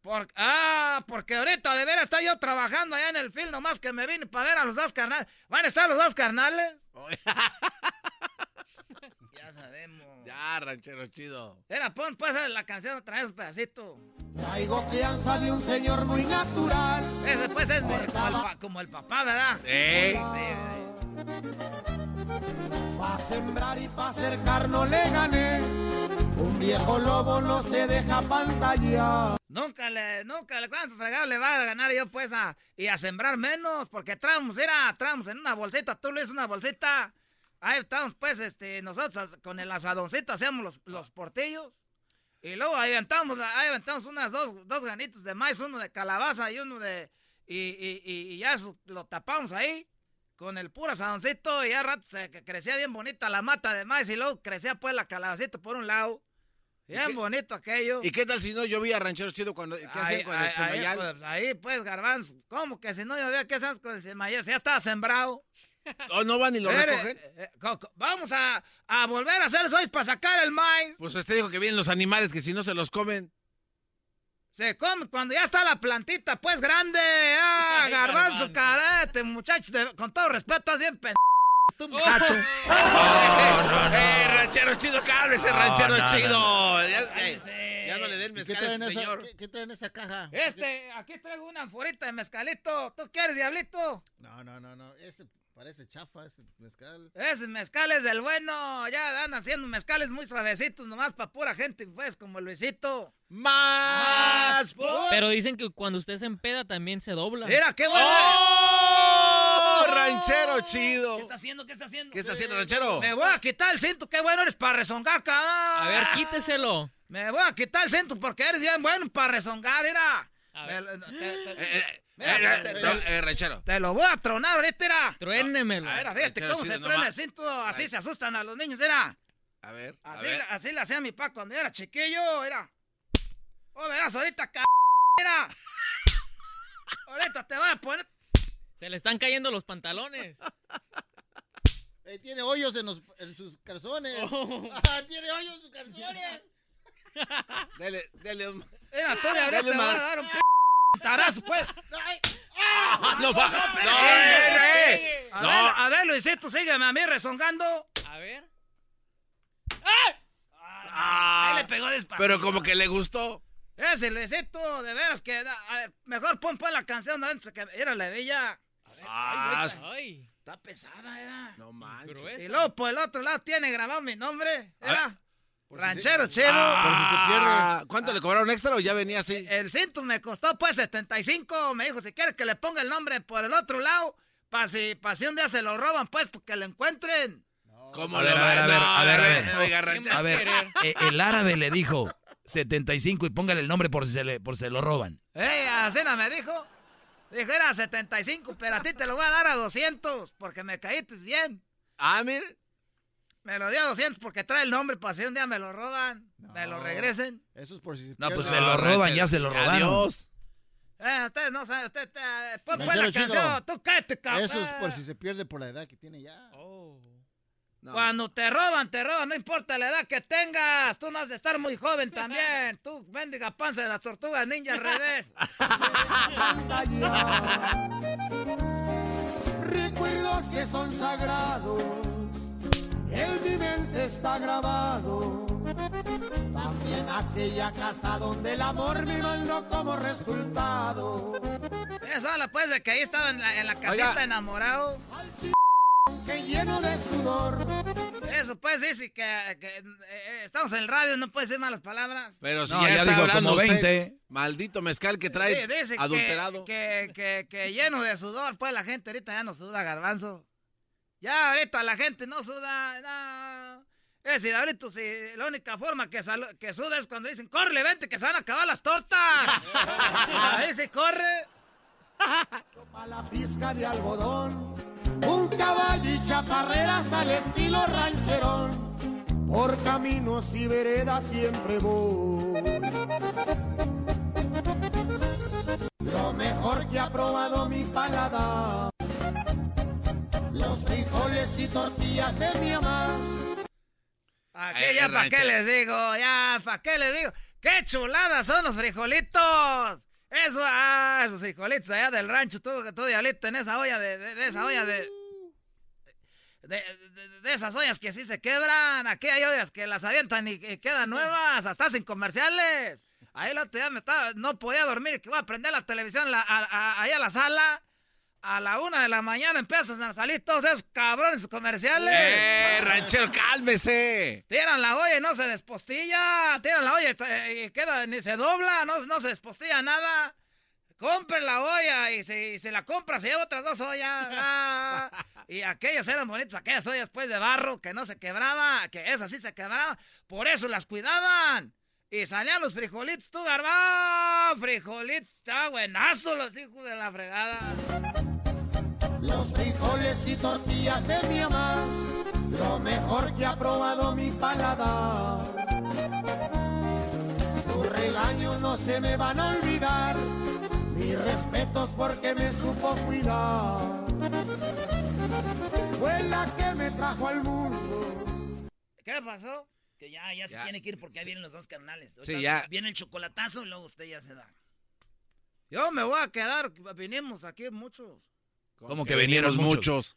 Por, ah, porque ahorita de veras está yo trabajando allá en el film, nomás que me vine para ver a los dos carnales. ¿Van a estar los dos carnales? ya sabemos. Ya, ranchero chido. Era, pon pues la canción otra vez un pedacito. Traigo crianza de un señor muy natural. Ese pues es mi- como, el, pa- como el papá, ¿verdad? Sí. Pa' sembrar y pa' cercar no le gané. Un viejo lobo no se deja pantallar. Nunca le, nunca le, ¿cuánto fregado le va a ganar yo pues a, y a sembrar menos? Porque traemos, era, traemos en una bolsita, tú le dices una bolsita. Ahí estamos pues, este, nosotros con el asadoncito hacíamos los, los portillos. Y luego ahí aventamos, ahí aventamos unas dos, dos granitos de maíz, uno de calabaza y uno de, y, y, y, y ya lo tapamos ahí con el puro asadoncito y ya rato se crecía bien bonita la mata de maíz y luego crecía pues la calabacita por un lado. Bien bonito aquello. ¿Y qué tal si no llovía ranchero chido cuando qué hacían Ahí, con el ahí, ahí, semayal? pues, ahí, pues, garbanzo. ¿Cómo que si no llovía qué sabes con el semayal? Si ya estaba sembrado. ¿O no van y lo recogen? eh, eh, vamos a, a volver a hacer hoy para sacar el maíz. Pues usted dijo que vienen los animales que si no se los comen. Se come cuando ya está la plantita, pues, grande. Ah, garbanzo, garbanzo. carete, muchachos. con todo respeto, estás bien pen... Tú, muchacho. ¡Eh, ranchero chido, cálmese, No, ranchero no, no, chido! Ya, eh, ya no le den ¿Qué mezcal a ese esa, señor. ¿qué, qué traen esa caja? Este, aquí traigo una anforita de mezcalito. ¿Tú quieres, diablito? No, no, no, no. Ese parece chafa, ese mezcal. Ese mezcal es del bueno. Ya andan haciendo mezcales muy suavecitos, nomás para pura gente, pues, como Luisito. ¡Más! Pero dicen que cuando usted se empeda también se dobla. Mira, qué bueno. ¡Oh! ¡Ranchero chido! ¿Qué está haciendo? ¿Qué está haciendo? ¿Qué está haciendo, ranchero? Me voy a quitar el cinto, qué bueno eres para rezongar, cabrón. A ver, quíteselo. Me voy a quitar el cinto porque eres bien bueno para rezongar. A ver. eh, ranchero. Te lo voy a tronar ahorita, mira. Truénemelo. A ver, fíjate Ranchero cómo se truena nomás. el cinto, así se asustan a los niños, mira. A ver, a Así, ver. así le hacía mi papá cuando yo era chiquillo, mira. Oh, verás, ahorita, c... Ahorita te voy a poner... Se le están cayendo los pantalones. Eh, tiene hoyos en, los, en sus calzones. Oh. Ah, tiene hoyos en sus calzones. Dele, dele un... De ahorita Dale te voy a más. dar un p... tarazo, pues. Ay, ¡Ah, no va! ¡No, espérese. eh, eh! A, No. ver, a ver, Luisito, sígueme a mí rezongando. A ver. Ah, Ahí le pegó despacio. Pero como que le gustó. Ese Luisito, de veras que... A ver, mejor pon pues la canción antes que... Mira, la bella. Ah, Ay, Está pesada, era. no manches. gruesa. Y luego por el otro lado tiene grabado mi nombre. A Era Por si Ranchero se- Chido. Por si se pierde. Ah, ¿Cuánto le cobraron extra o ya venía así? El cinto me costó pues 75. Me dijo, si quieres que le ponga el nombre por el otro lado, para si, pa' si un día se lo roban, pues, porque lo encuentren. ¿Cómo A lo ver, a ver, a ver, No, a ver, a ver. Oiga, ¿Quién ranchero. va A ver, eh, el árabe le dijo 75 y póngale el nombre por si se, le, por si se lo roban. ¡Ey, así no me dijo! Dijo, era 75, pero a ti te lo voy a dar a 200, porque me caíste bien. Ah, mire. Me lo dio a 200 porque trae el nombre para si un día me lo roban, me lo No. regresen. Eso es por si se No, pierde. pues No, se lo roban, ya se lo robaron. Adiós. Eh, ustedes no saben, usted, eh, pon pues la canción, tú cállate, cabrón. Eso es por si se pierde por la edad que tiene ya. Oh. No. Cuando te roban, te roban, no importa la edad que tengas. Tú no has de estar muy joven también. Tú, bendiga panza de las tortugas ninja al revés. Recuerdos que son sagrados, en mi mente está grabado. También aquella casa donde el amor me mandó como resultado. Eso habla pues de que ahí estaba en la, en la casita Oiga. enamorado. Que lleno de sudor, Eso pues dice que, que, eh, eh, estamos en el radio, no puede decir malas palabras. Pero si No, ya, ya está dijo hablando como usted, 20. Maldito mezcal que trae Sí, dice que- adulterado. Que, que, que lleno de sudor, pues la gente ahorita ya no suda, garbanzo. Ya ahorita la gente no suda, no. Es decir, ahorita si la única forma que, que suda es cuando dicen, corre, vente, que se van a acabar las tortas. Ahí se corre. a la pizca de algodón. Un caballo y chaparreras al estilo rancherón. Por caminos y veredas siempre voy. Lo mejor que ha probado mi paladar. Los frijoles y tortillas de mi mamá. Aquí ya para qué les digo, ya para qué les digo. ¡Qué chuladas son los frijolitos! Eso, ah, esos frijolitos allá del rancho, tú, tú diablito, en esa olla de, de- esa olla de, de, de- esas ollas que sí se quebran. Aquí hay ollas que las avientan y, quedan nuevas, hasta sin comerciales. Ahí el otro día me estaba, no podía dormir, que voy a prender la televisión la- a- ahí a la sala. A la una de la mañana empiezan a salir todos esos cabrones comerciales. ¡Eh, ranchero, cálmese! Tiran la olla y no se despostilla. Tiran la olla y, queda, ni se dobla, no, no se despostilla nada. Compre la olla y si, se la compra se lleva otras dos ollas. Ah, y aquellas eran bonitas, aquellas ollas pues de barro que no se quebraba, que esas sí se quebraban. Por eso las cuidaban. Y salían los frijolitos, tú, garbá. Frijolitos, está buenazo los hijos de la fregada. Los frijoles y tortillas de mi mamá, lo mejor que ha probado mi paladar. Su regaño no se me van a olvidar, mis respetos porque me supo cuidar. Fue la que me trajo al mundo. ¿Qué pasó? Que ya, ya se tiene que ir porque ya vienen los dos carnales. Sí, ya. Viene el chocolatazo y luego usted ya se va. Yo me voy a quedar, vinimos aquí muchos. Como que vinieron muchos.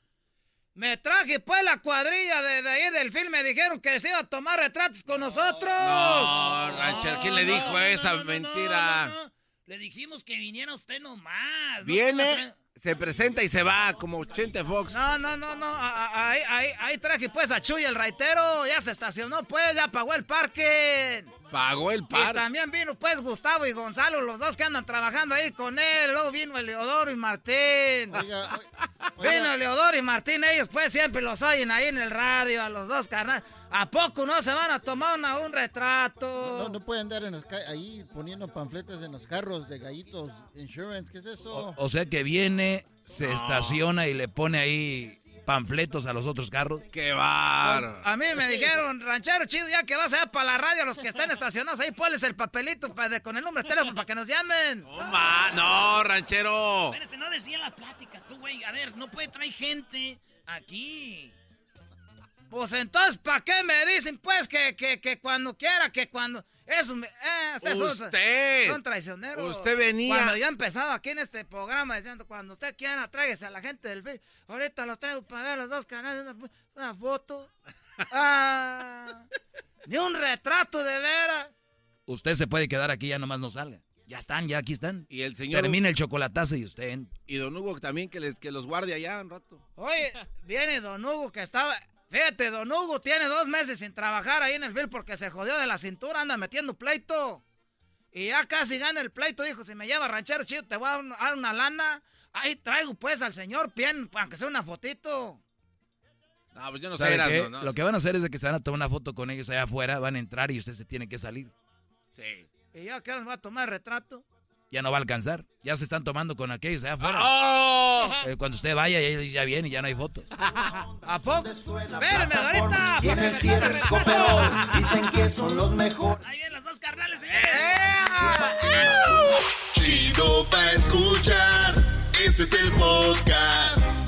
Me traje pues la cuadrilla de, ahí del film, me dijeron que se iba a tomar retratos con nosotros. No, Rancher, ¿quién le dijo esa mentira? Le dijimos que viniera usted nomás. Viene, se presenta y se va como 80 Fox. No, no, no, no. Ahí, ahí, ahí traje pues a Chuy el raitero. Ya se estacionó pues, ya pagó el parque. Pagó el parque. Y también vino pues Gustavo y Gonzalo, los dos que andan trabajando ahí con él. Luego vino Leodoro y Martín. Oiga, Vino Leodoro y Martín, ellos pues siempre los oyen ahí en el radio, a los dos carnales. ¿A poco no se van a tomar un retrato? No, no, pueden andar en ahí poniendo panfletos en los carros de gallitos insurance. ¿Qué es eso? O, sea que viene, se estaciona y le pone ahí panfletos a los otros carros. ¡Qué bar! A mí me dijeron, ranchero chido, ya que vas a ir para la radio, los que están estacionados ahí, ponles el papelito con el número de teléfono para que nos llamen. No, no, ranchero. Espérese, no desvíen la plática, tú, güey. A ver, no puede traer gente aquí. Pues entonces, ¿para qué me dicen, pues, que, que, que cuando quiera, que cuando... Eso, eh, usted, usted son, traicioneros. Usted venía. Cuando yo empezaba aquí en este programa diciendo, cuando usted quiera, tráigase a la gente del film. Ahorita los traigo para ver los dos canales, una, foto. Ah, ni un retrato de veras. Usted se puede quedar aquí, ya nomás no salga. Ya están, ya aquí están. Y el señor. Termina el chocolatazo y usted. Y don Hugo también, que, que los guarde allá un rato. Oye, viene don Hugo que estaba. Fíjate, don Hugo tiene dos meses sin trabajar ahí en el film porque se jodió de la cintura, anda metiendo pleito. Y ya casi gana el pleito, dijo, si me lleva ranchero chido, te voy a dar una lana. Ahí traigo pues al señor bien, aunque sea una fotito. No, pues yo no sé. Lo que van a hacer es de que se van a tomar una foto con ellos allá afuera, van a entrar y usted se tiene que salir. Sí. ¿Y ya que nos va a tomar retrato? Ya no va a alcanzar. Ya se están tomando con aquellos allá afuera. ¡Oh! Eh, cuando usted vaya, ya, ya, viene y ya no hay fotos. ¿A poco? Espérenme ahorita. Tienen cierres coperol, dicen que son los mejores. Ahí vienen los dos carnales, señores. Chido pa' escuchar. Este es el podcast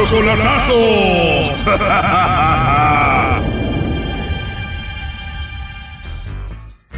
¡El chocolatazo!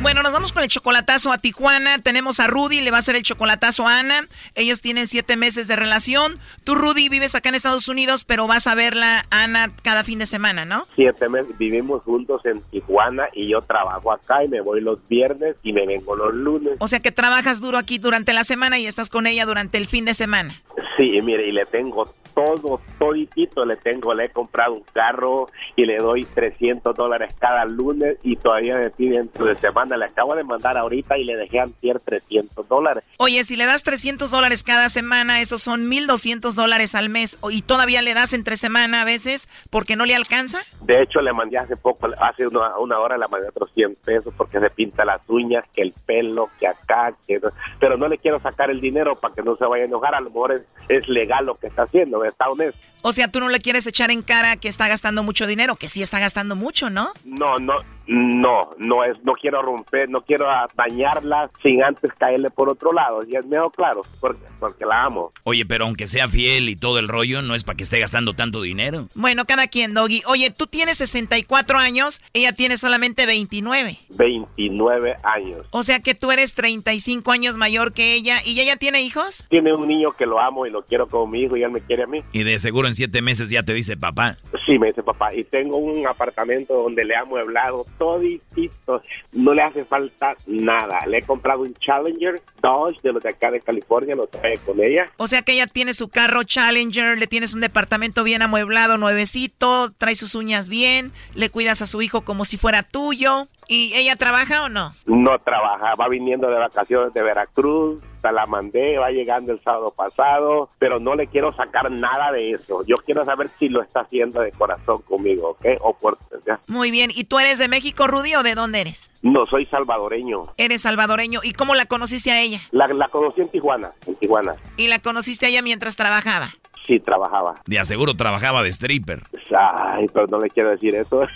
Bueno, nos vamos con el chocolatazo a Tijuana. Tenemos a Rudy, le va a hacer el chocolatazo a Ana. Ellos tienen siete meses de relación. Tú, Rudy, vives acá en Estados Unidos, pero vas a verla, Ana, cada fin de semana, ¿no? Siete meses, vivimos juntos en Tijuana y yo trabajo acá y me voy los viernes y me vengo los lunes. O sea que trabajas duro aquí durante la semana y estás con ella durante el fin de semana. Sí, mire, y le tengo todo, toditito le tengo, le he comprado un carro y le doy 300 dólares cada lunes y todavía me piden de semana, le acabo de mandar ahorita y le dejé antier 300 dólares. Oye, si le das 300 dólares cada semana, esos son 1200 dólares al mes y todavía le das entre semana a veces porque no le alcanza. De hecho, le mandé hace poco, hace una, una hora le mandé otros 100 pesos porque se pinta las uñas, que el pelo, que acá, que pero no le quiero sacar el dinero para que no se vaya a enojar, a lo mejor es, es legal lo que está haciendo, está honesto. O sea, tú no le quieres echar en cara que está gastando mucho dinero, que sí está gastando mucho, ¿no? No, no, No, no es, no quiero romper, no quiero dañarla sin antes caerle por otro lado. Y es mejor, claro, porque, porque la amo. Oye, pero aunque sea fiel y todo el rollo, no es para que esté gastando tanto dinero. Bueno, cada quien, Doggy. Oye, tú tienes 64 años, ella tiene solamente 29. 29 años. O sea que tú eres 35 años mayor que ella. ¿Y ella tiene hijos? Tiene un niño que lo amo y lo quiero como mi hijo y él me quiere a mí. Y de seguro siete meses ya te dice papá. Sí, me dice papá. Y tengo un apartamento donde le ha amueblado toditito. No le hace falta nada. Le he comprado un Challenger Dodge de los de acá de California, lo trae con ella. O sea que ella tiene su carro Challenger, le tienes un departamento bien amueblado, nuevecito, trae sus uñas bien, le cuidas a su hijo como si fuera tuyo. ¿Y ella trabaja o no? No trabaja, va viniendo de vacaciones de Veracruz, la mandé, va llegando el sábado pasado, pero no le quiero sacar nada de eso. Yo quiero saber si lo está haciendo de corazón conmigo, ¿ok? O por... ¿ya? Muy bien. ¿Y tú eres de México, Rudy, o de dónde eres? No, soy salvadoreño. Eres salvadoreño. ¿Y cómo la conociste a ella? La, la conocí en Tijuana, en Tijuana. ¿Y la conociste a ella mientras trabajaba? Sí, trabajaba. De aseguro trabajaba de stripper. Ay, pero no le quiero decir eso.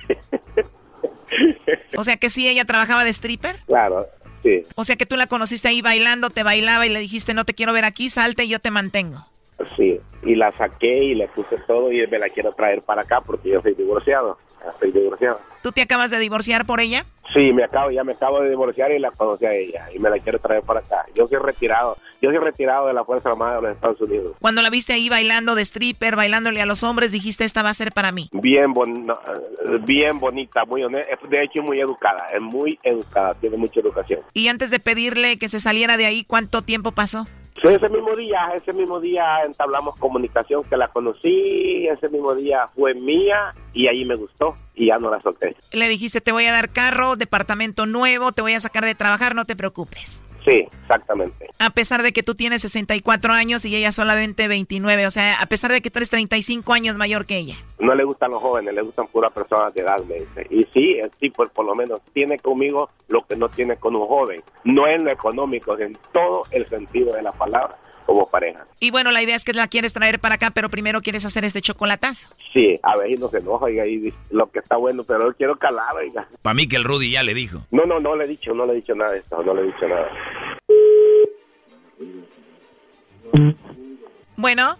O sea que sí, ella trabajaba de stripper. claro, sí. O sea que tú la conociste ahí bailando, te bailaba y le dijiste, no te quiero ver aquí, salte y yo te mantengo. Sí, y la saqué y le puse todo y me la quiero traer para acá porque yo soy divorciado. Estoy divorciado. ¿Tú te acabas de divorciar por ella? Sí, me acabo, ya me acabo de divorciar y la conocí a ella y me la quiero traer para acá. Yo soy retirado, yo soy retirado de la Fuerza Armada de los Estados Unidos. Cuando la viste ahí bailando de stripper, bailándole a los hombres, dijiste, esta va a ser para mí. Bien, bon- bien bonita, muy honesta, de hecho muy educada, es muy educada, tiene mucha educación. Y antes de pedirle que se saliera de ahí, ¿cuánto tiempo pasó? Ese mismo día, ese mismo día entablamos comunicación que la conocí, ese mismo día fue mía y ahí me gustó y ya no la solté. Le dijiste, te voy a dar carro, departamento nuevo, te voy a sacar de trabajar, no te preocupes. Sí, exactamente. A pesar de que tú tienes 64 años y ella solamente 29, o sea, a pesar de que tú eres 35 años mayor que ella. No le gustan los jóvenes, le gustan puras personas de edad, me dice. Y sí, el tipo por lo menos tiene conmigo lo que no tiene con un joven. No en lo económico, en todo el sentido de la palabra como pareja. Y bueno, la idea es que la quieres traer para acá, pero primero quieres hacer este chocolatazo. Sí, a ver, y no se enoja, oiga, y lo que está bueno, pero yo quiero calar, oiga. Para mí que el Rudy ya le dijo. No, no, no le he dicho, no le he dicho nada de esto, no le he dicho nada. Bueno.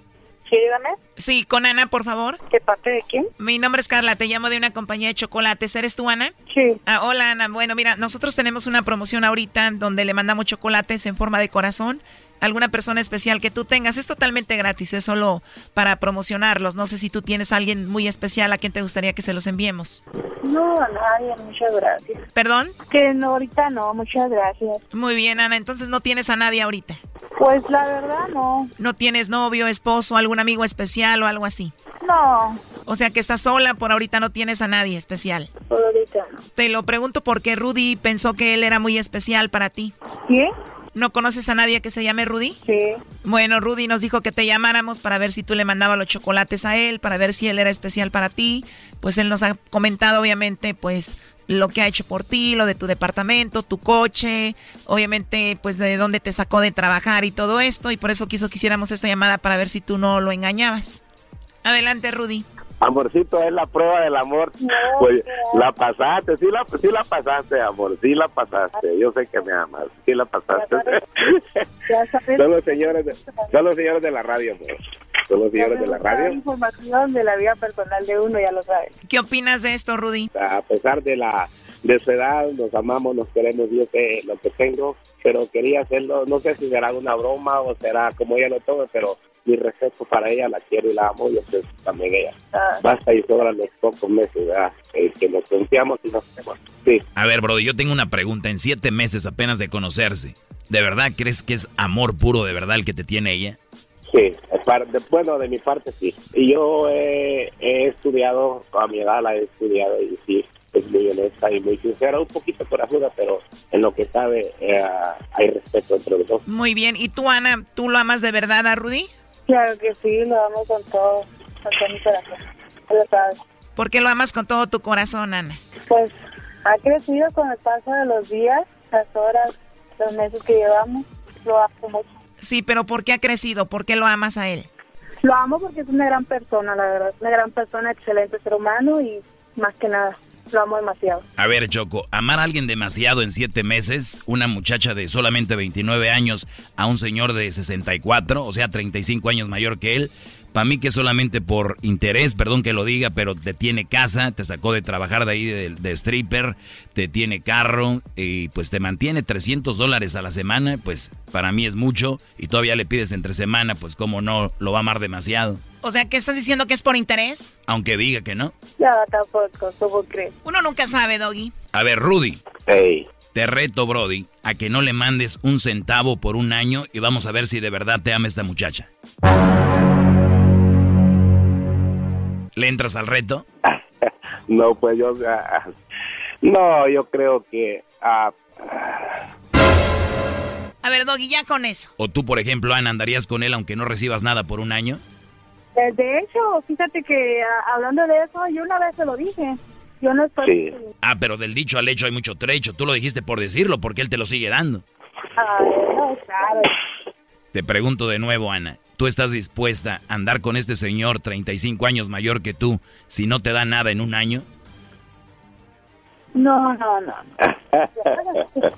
Sí, dígame. Sí, con Ana, por favor. ¿De parte de quién? Mi nombre es Carla, te llamo de una compañía de chocolates. ¿Eres tú, Ana? Sí. Ah, hola, Ana. Bueno, mira, nosotros tenemos una promoción ahorita donde le mandamos chocolates en forma de corazón. Alguna persona especial que tú tengas. Es totalmente gratis, es solo para promocionarlos. No sé si tú tienes a alguien muy especial a quien te gustaría que se los enviemos. No, a nadie, muchas gracias. ¿Perdón? Que no, ahorita no, muchas gracias. Muy bien, Ana. Entonces no tienes a nadie ahorita. Pues la verdad no. ¿No tienes novio, esposo, algún amigo especial o algo así? No, O sea que estás sola, por ahorita no tienes a nadie especial. por ahorita no. Te lo pregunto porque Rudy pensó que él era muy especial para ti. ¿Quién? ¿No conoces a nadie que se llame Rudy? Sí. Bueno, Rudy nos dijo que te llamáramos para ver si tú le mandabas los chocolates a él, para ver si él era especial para ti. Pues él nos ha comentado, obviamente, pues lo que ha hecho por ti, lo de tu departamento, tu coche, obviamente, pues de dónde te sacó de trabajar y todo esto. Y por eso quiso que hiciéramos esta llamada para ver si tú no lo engañabas. Adelante, Rudy. Amorcito, es la prueba del amor. pues la pasaste, sí la, sí la pasaste, amor, sí la pasaste. Yo sé que me amas, sí la pasaste. son, los señores de, son los señores de la radio, amor. Son los señores de la radio. información de la vida personal de uno, ya lo sabes. ¿Qué opinas de esto, Rudy? A pesar de la de su edad, nos amamos, nos queremos, yo sé lo que tengo, pero quería hacerlo, no sé si será una broma o será como ella lo tome, pero mi respeto para ella, la quiero y la amo, yo sé también ella. Basta y sobra los pocos meses, ¿verdad? Eh, que nos confiamos y nos queremos. Sí. A ver, Brody, yo tengo una pregunta. En siete meses apenas de conocerse, ¿de verdad crees que es amor puro de verdad el que te tiene ella? Sí, es bueno, de mi parte sí. Y yo he, he estudiado, a mi edad la he estudiado y sí, es muy honesta y muy sincera, un poquito corajuda, pero en lo que cabe eh, hay respeto entre los dos. Muy bien. ¿Y tú, Ana, tú lo amas de verdad a Rudy? Claro que sí, lo amo con todo, con todo mi corazón. Lo sabes. ¿Por qué lo amas con todo tu corazón, Ana? Pues ha crecido con el paso de los días, las horas, los meses que llevamos. Lo amo mucho. Sí, pero ¿por qué ha crecido? ¿Por qué lo amas a él? Lo amo porque es una gran persona, la verdad. Una gran persona, excelente ser humano y más que nada. Lo amo demasiado. A ver, Choco, amar a alguien demasiado en siete meses, una muchacha de solamente 29 años a un señor de 64, o sea, 35 años mayor que él, para mí que solamente por interés, perdón que lo diga, pero te tiene casa, te sacó de trabajar de ahí de, de stripper, te tiene carro y pues te mantiene 300 dólares a la semana, pues para mí es mucho y todavía le pides entre semana, pues como no, lo va a amar demasiado. O sea, ¿qué estás diciendo que es por interés? Aunque diga que no. Ya, tampoco, ¿cómo crees? Uno nunca sabe, Doggy. A ver, Rudy. Hey. Te reto, Brody, a que no le mandes un centavo por un año y vamos a ver si de verdad te ama esta muchacha. ¿Le entras al reto? No, pues yo... ah, no, yo creo que... ah, A ver, Doggy, ya con eso. ¿O tú, por ejemplo, Ana, andarías con él aunque no recibas nada por un año? Eh, De hecho, fíjate que ah, hablando de eso, yo una vez se lo dije. Yo no estoy... Ah, pero del dicho al hecho hay mucho trecho. Tú lo dijiste por decirlo, porque él te lo sigue dando. Ah, no, claro. Te pregunto de nuevo, Ana. ¿Tú estás dispuesta a andar con este señor 35 años mayor que tú si no te da nada en un año? No, no, no.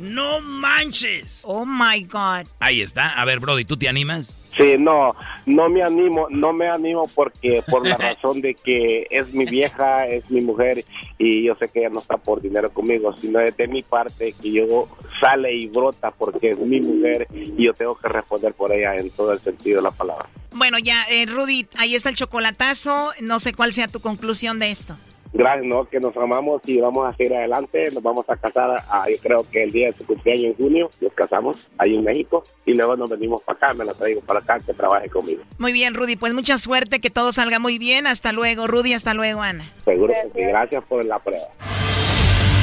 ¡No manches! Oh my God. Ahí está. A ver, Brody, ¿tú te animas? Sí, no, no me animo, no me animo porque por la razón de que es mi vieja, es mi mujer y yo sé que ella no está por dinero conmigo, sino es de mi parte que yo sale y brota porque es mi mujer y yo tengo que responder por ella en todo el sentido de la palabra. Bueno, ya, eh, Rudy, ahí está el chocolatazo. No sé cuál sea tu conclusión de esto. Gracias, ¿no? Que nos amamos y vamos a seguir adelante. Nos vamos a casar, ah, yo creo que el día de su cumpleaños en junio, nos casamos ahí en México y luego nos venimos para acá, me la traigo para acá que trabaje conmigo. Muy bien, Rudy, pues mucha suerte, que todo salga muy bien. Hasta luego, Rudy, hasta luego, Ana. Seguro que sí. Gracias por la prueba.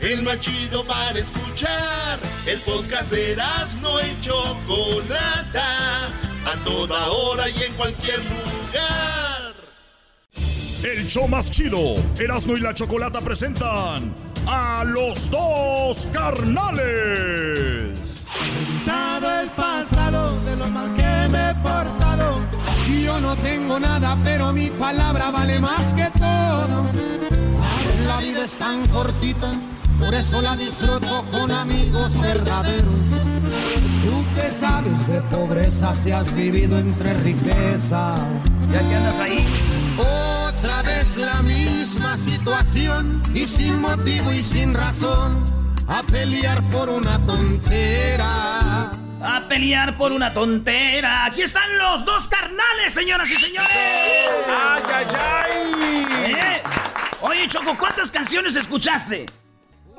El más chido para escuchar. El podcast de no y Chocolata. A toda hora y en cualquier lugar. El show más chido, Erasno y la chocolata presentan a los dos carnales. Revisado el pasado de lo mal que me he portado. Y yo no tengo nada, pero mi palabra vale más que todo. La vida es tan cortita, por eso la disfruto con amigos verdaderos. Tú que sabes de pobreza si has vivido entre riqueza. ¿Ya que andas ahí? Otra vez la misma situación y sin motivo y sin razón a pelear por una tontera. A pelear por una tontera. Aquí están los dos carnales, señoras y señores. ¡Ay, ay, ay! ¿Eh? Oye, Choco, ¿cuántas canciones escuchaste?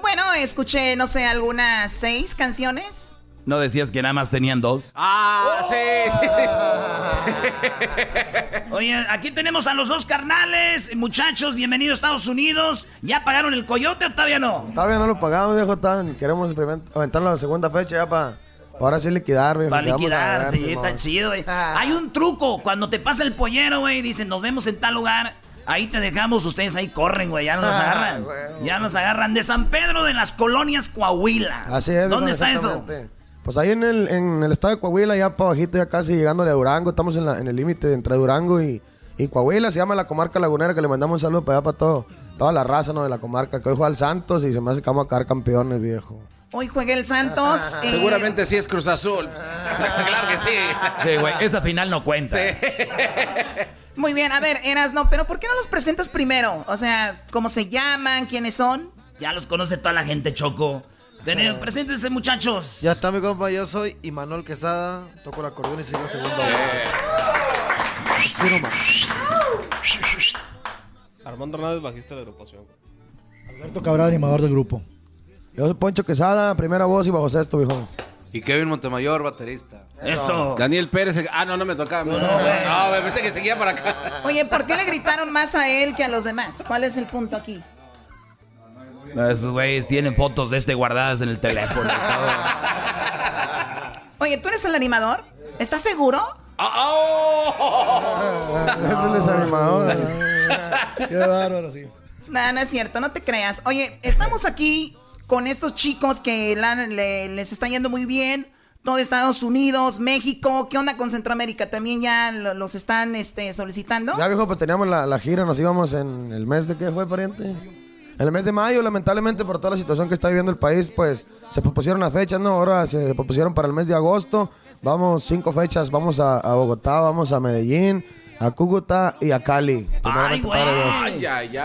Bueno, escuché, no sé, algunas seis canciones. ¿No decías que nada más tenían dos? Ah, sí, sí, Oye, aquí tenemos a los dos carnales. Muchachos, bienvenidos a Estados Unidos. ¿Ya pagaron el coyote o todavía no? Todavía no lo pagamos, viejo. tan- Queremos aventarlo a la segunda fecha ya para ahora sí liquidar, viejo. Para liquidar, sí, está chido, güey. Hay un truco. Cuando te pasa el pollero, güey, dicen, nos vemos en tal lugar. Ahí te dejamos, ustedes ahí corren, güey. Ya nos Ah, agarran. güey. Ya nos agarran. De San Pedro de las Colonias Coahuila. Así es. ¿Dónde está eso? Pues ahí en el, en el estado de Coahuila, ya para bajito, ya casi llegándole a Durango. Estamos en, la- en el límite entre Durango y, y Coahuila. Se llama la comarca lagunera, que le mandamos un saludo para allá para todo, toda la raza ¿no? de la comarca. Que hoy juega al Santos y se me hace que vamos a quedar campeones, viejo. Hoy juega el Santos. eh, Seguramente sí es Cruz Azul. claro que sí. Sí, güey, esa final no cuenta. Muy bien, a ver, Eras, no, pero ¿por qué no los presentas primero? O sea, ¿cómo se llaman? ¿Quiénes son? Ya los conoce toda la gente, Choco. Tenemos, preséntense, muchachos. Ya está mi compa, yo soy Imanol Quesada, toco el acordeón y sigo la segunda voz. Sí, nomás. Armando Hernández, bajista de la agrupación. Alberto Cabral, animador del grupo. Yo soy Poncho Quesada, primera voz y bajo sexto, viejo. Y Kevin Montemayor, baterista. Eso. Daniel Pérez. Ah, no, no me tocaba. No, no, güey, pensé que seguía para acá. Oye, ¿por qué le gritaron más a él que a los demás? ¿Cuál es el punto aquí? Esos güeyes tienen fotos de este guardadas en el teléfono. Oye, ¿tú eres el animador? ¿Estás seguro? Ese es animador. Qué bárbaro, sí. No, no es cierto, no te creas. Oye, estamos aquí con estos chicos que les está yendo muy bien. Todo Estados Unidos, México. ¿Qué onda con Centroamérica? ¿También ya lo- los están este, solicitando? Ya, viejo, pues teníamos la, gira, nos íbamos en el mes de qué fue, pariente. En el mes de mayo, lamentablemente, por toda la situación que está viviendo el país, pues se propusieron las fechas, ¿no? Ahora se propusieron para el mes de agosto. Vamos cinco fechas, vamos a Bogotá, vamos a Medellín, a Cúcuta y a Cali. Ay, güey.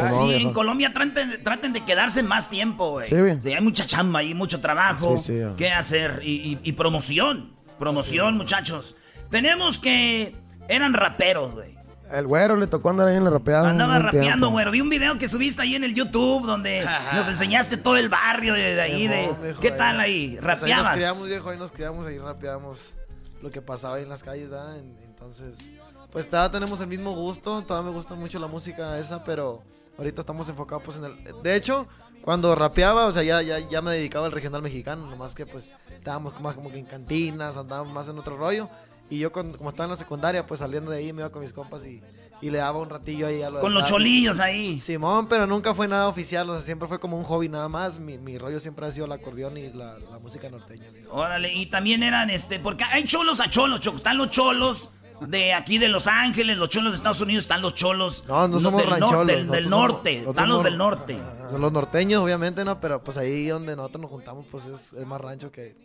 Sí, en. Colombia traten, traten de quedarse más tiempo, güey. Sí, güey. hay mucha chamba ahí, mucho trabajo. Sí, sí. ¿Qué hacer? Y, y- y promoción. Promoción, muchachos. Tenemos que... Eran raperos, güey. El güero le tocó andar ahí en la rapeada. Andaba rapeando, tiempo. güero. Vi un video que subiste ahí en el YouTube donde nos enseñaste todo el barrio de, de ahí. De, ¿Qué tal ahí? Pues ahí nos ¿Rapeabas? criamos, viejo, ahí nos criamos, ahí rapeamos lo que pasaba ahí en las calles, ¿verdad? En- Entonces, pues todavía tenemos el mismo gusto, todavía me gusta mucho la música esa, pero ahorita estamos enfocados pues en el... De hecho, cuando rapeaba, o sea, ya, ya, ya me dedicaba al regional mexicano, nomás que pues estábamos más como que en cantinas, andábamos más en otro rollo. Y yo cuando- como estaba en la secundaria, pues saliendo de ahí me iba con mis compas y, y le daba un ratillo ahí a lo Con los cholillos ahí. Simón, pero nunca fue nada oficial, o sea, siempre fue como un hobby nada más. Mi, mi rollo siempre ha sido el acordeón y la, la música norteña. viejo. Órale, y también eran este, porque hay cholos a cholos, choco. Están los cholos de aquí de Los Ángeles, los cholos de Estados Unidos, están los cholos No, no los somos del, rancholos. del, norte, somos- están los del norte. Son los norteños, obviamente, ¿no? Pero pues ahí donde nosotros nos juntamos, pues es, es más rancho que,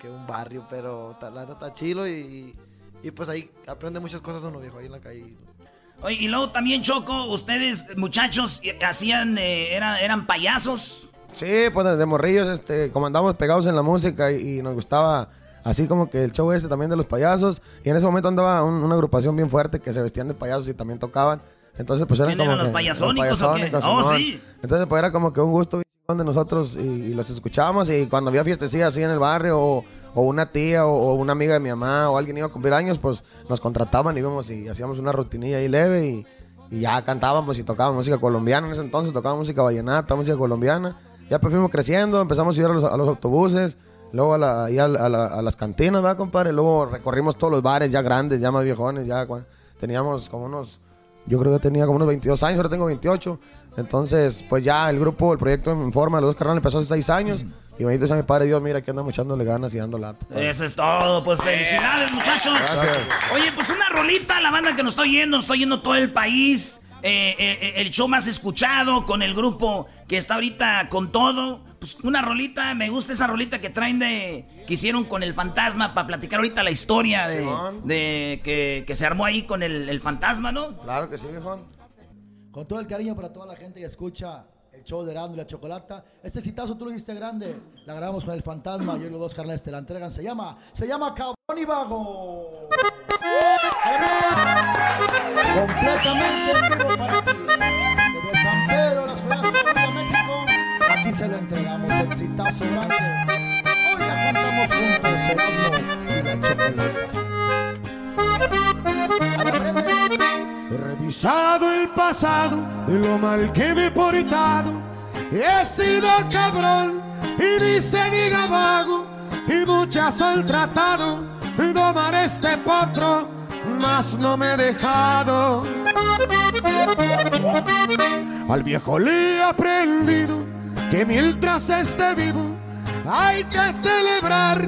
que un barrio. Pero la neta está chilo y, y pues ahí aprende muchas cosas uno, viejo, ahí en la calle. Oye, y luego también, Choco, ustedes, muchachos, eh, hacían, eh, era- eran payasos. Sí, pues desde morrillos, este, como andábamos pegados en la música y, y nos gustaba así como que el show este también de los payasos. Y en ese momento andaba un- una agrupación bien fuerte que se vestían de payasos y también tocaban. Entonces, pues eran ¿Quién como eran los que- payasónicos o qué? payasónicos, Oh, sí. Entonces, pues era como que un gusto de nosotros y, y los escuchábamos. Y cuando había fiestecillas así en el barrio o, o una tía o, o una amiga de mi mamá o alguien iba a cumplir años, pues nos contrataban y íbamos y hacíamos una rutinilla ahí leve y, y ya cantábamos y tocábamos música colombiana en ese entonces, tocábamos música vallenata, música colombiana. Ya pues fuimos creciendo, empezamos a ir a los, a los autobuses, luego a, la- ahí a, la- a la- a las cantinas, ¿verdad, compadre? Luego recorrimos todos los bares ya grandes, ya más viejones, ya teníamos como unos, yo creo que tenía como unos 22 años, ahora tengo 28. Entonces, pues ya el grupo, el proyecto en forma, los dos carnales empezó hace 6 años. Y bendito sea mi padre Dios, mira que andamos echándole ganas y dando lata. Eso es todo, pues felicidades, muchachos. Gracias. Oye, pues una rolita, la banda que nos está oyendo, nos está oyendo todo el país. Eh, eh, eh, el show más escuchado con el grupo que está ahorita con todo. Pues una rolita, me gusta esa rolita que traen de. que hicieron con el fantasma para platicar ahorita la historia de, que, que se armó ahí con el, el fantasma, ¿no? Claro que sí, viejón. Con todo el cariño para toda la gente que escucha el show de Erasmo y la Chocolata. Este exitazo tú lo hiciste grande. La grabamos con el fantasma y hoy los dos carnales te la entregan. Se llama, se llama Cabrón y Vago. Completamente en vivo para ti. Desde San Pedro, las Juegas de México. Aquí se lo entregamos. Exitazo grande. Hoy la cantamos juntos, Erasmo y la. He revisado el pasado, lo mal que me he portado. He sido cabrón y ni diga vago. Y muchas han tratado de domar este potro, mas no me he dejado. Al viejo le he aprendido que mientras esté vivo hay que celebrar,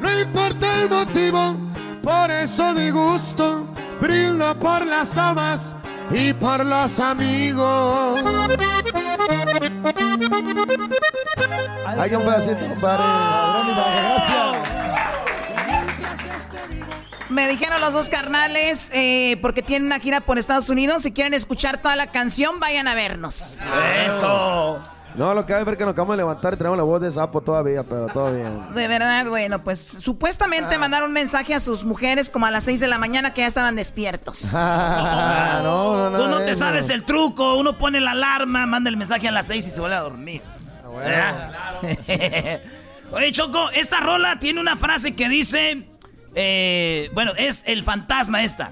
no importa el motivo. Por eso de gusto brindo por las damas y por los amigos. Hay un pedacito, compadre. Gracias. Me dijeron los dos carnales, eh, porque tienen una gira por Estados Unidos, si quieren escuchar toda la canción, vayan a vernos. Eso. No, lo que hay es ver que nos acabamos de levantar y tenemos la voz de sapo todavía, pero todo bien. De verdad, bueno, pues supuestamente mandaron un mensaje a sus mujeres como a las 6 de la mañana que ya estaban despiertos. no, no, no. Tú no te eso. sabes el truco. Uno pone la alarma, manda el mensaje a las 6 y se vuelve a dormir. ¿Verdad? Oye, Choco, esta rola tiene una frase que dice. Eh, bueno, es el fantasma esta.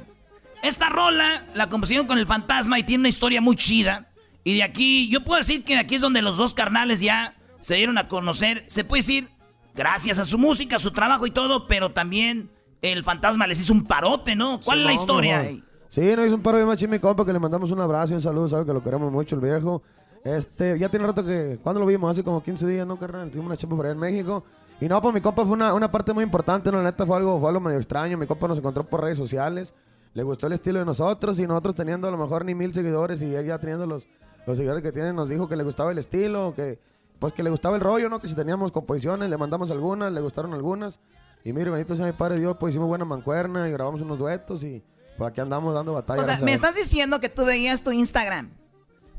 Esta rola la compusieron con el fantasma y tiene una historia muy chida. Y de aquí, yo puedo decir que de aquí es donde los dos carnales ya se dieron a conocer. Se puede decir, gracias a su música, a su trabajo y todo, pero también el fantasma les hizo un parote, ¿no? ¿Cuál Sí, es la no, historia? mejor. Sí, nos hizo un paro de machín mi compa que le mandamos un abrazo y un saludo, sabe que lo queremos mucho el viejo. Este, ya tiene rato que, ¿cuándo lo vimos? Hace como 15 días, ¿no, carnal? Tuvimos una chapa por allá en México. Y no, pues mi compa fue una, una parte muy importante, ¿no? La neta fue algo, fue algo medio extraño. Mi compa nos encontró por redes sociales, le gustó el estilo de nosotros y nosotros teniendo a lo mejor ni mil seguidores y él ya teniendo los, los seguidores que tiene, nos dijo que le gustaba el estilo, que pues que le gustaba el rollo, ¿no? Que si teníamos composiciones, le mandamos algunas, le gustaron algunas. Y mire, bendito sea mi padre Dios, pues hicimos buena mancuerna y grabamos unos duetos y pues aquí andamos dando batalla. O sea, me estás diciendo que tú veías tu Instagram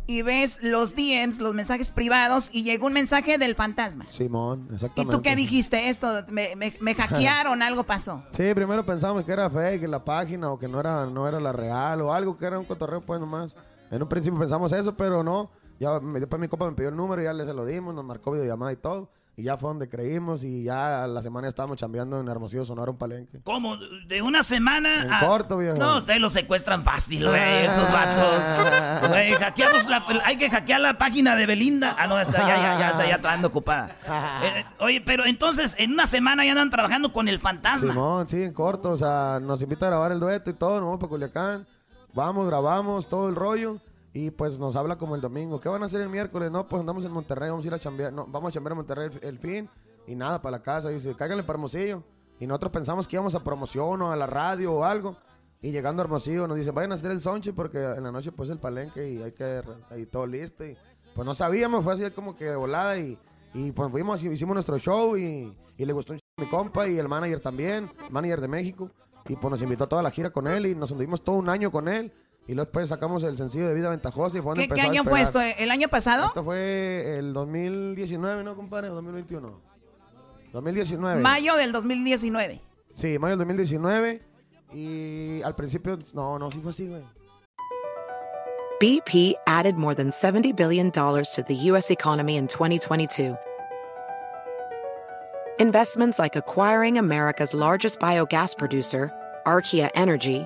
y ves los DMs, los mensajes privados y llegó un mensaje del fantasma. Simón, ¿Y exactamente. tú qué dijiste? Esto, me, me- me hackearon, algo pasó. Sí, primero pensamos que era fake la página o que no era, no era la real o algo que era un cotorreo pues nomás. En un principio pensamos eso, pero no. Ya me- después mi compa me pidió el número y ya le se lo dimos, nos marcó videollamada y todo. Y ya fue donde creímos y ya a la semana estábamos chambeando en Hermosillo, Sonora, un palenque. ¿Cómo? ¿De una semana? En a- corto, viejo. No, ustedes los secuestran fácil, güey, estos vatos. Güey, hackeamos la... Hay que hackear la página de Belinda. Ah, no, está, ya, ya, ya, está ya ocupada. Eh, oye, pero entonces, en una semana ya andan trabajando con el fantasma. Simón, sí, en corto. O sea, nos invita a grabar el dueto y todo. Nos vamos para Culiacán. Vamos, grabamos todo el rollo. Y pues nos habla como el domingo. ¿Qué van a hacer el miércoles? No, pues andamos en Monterrey. Vamos a ir a chambear. No, vamos a chambear en Monterrey el, fin. Y nada, para la casa. Dice, cáiganle para Hermosillo. Y nosotros pensamos que íbamos a promoción o a la radio o algo. Y llegando a Hermosillo nos dice, vayan a hacer el sonche porque en la noche pues el palenque y hay que... Ahí todo listo. Y pues no sabíamos. Fue así como que de volada y... Y pues fuimos, y hicimos nuestro show y, y le gustó un ch- a mi compa y el manager también, manager de México. Y pues nos invitó a toda la gira con él y nos anduvimos todo un año con él. Y luego después sacamos el sencillo de Vida Ventajosa y fue ¿Qué, qué año fue esto? ¿El año pasado? Esto fue el 2019, ¿no, compadre? ¿O 2021? 2019. Mayo del 2019. Sí, mayo del 2019. Y al principio, no, no, sí fue así, güey. BP added more than $70 billion to the U.S. economy in 2022. Investments like acquiring America's largest biogas producer, Archaea Energy,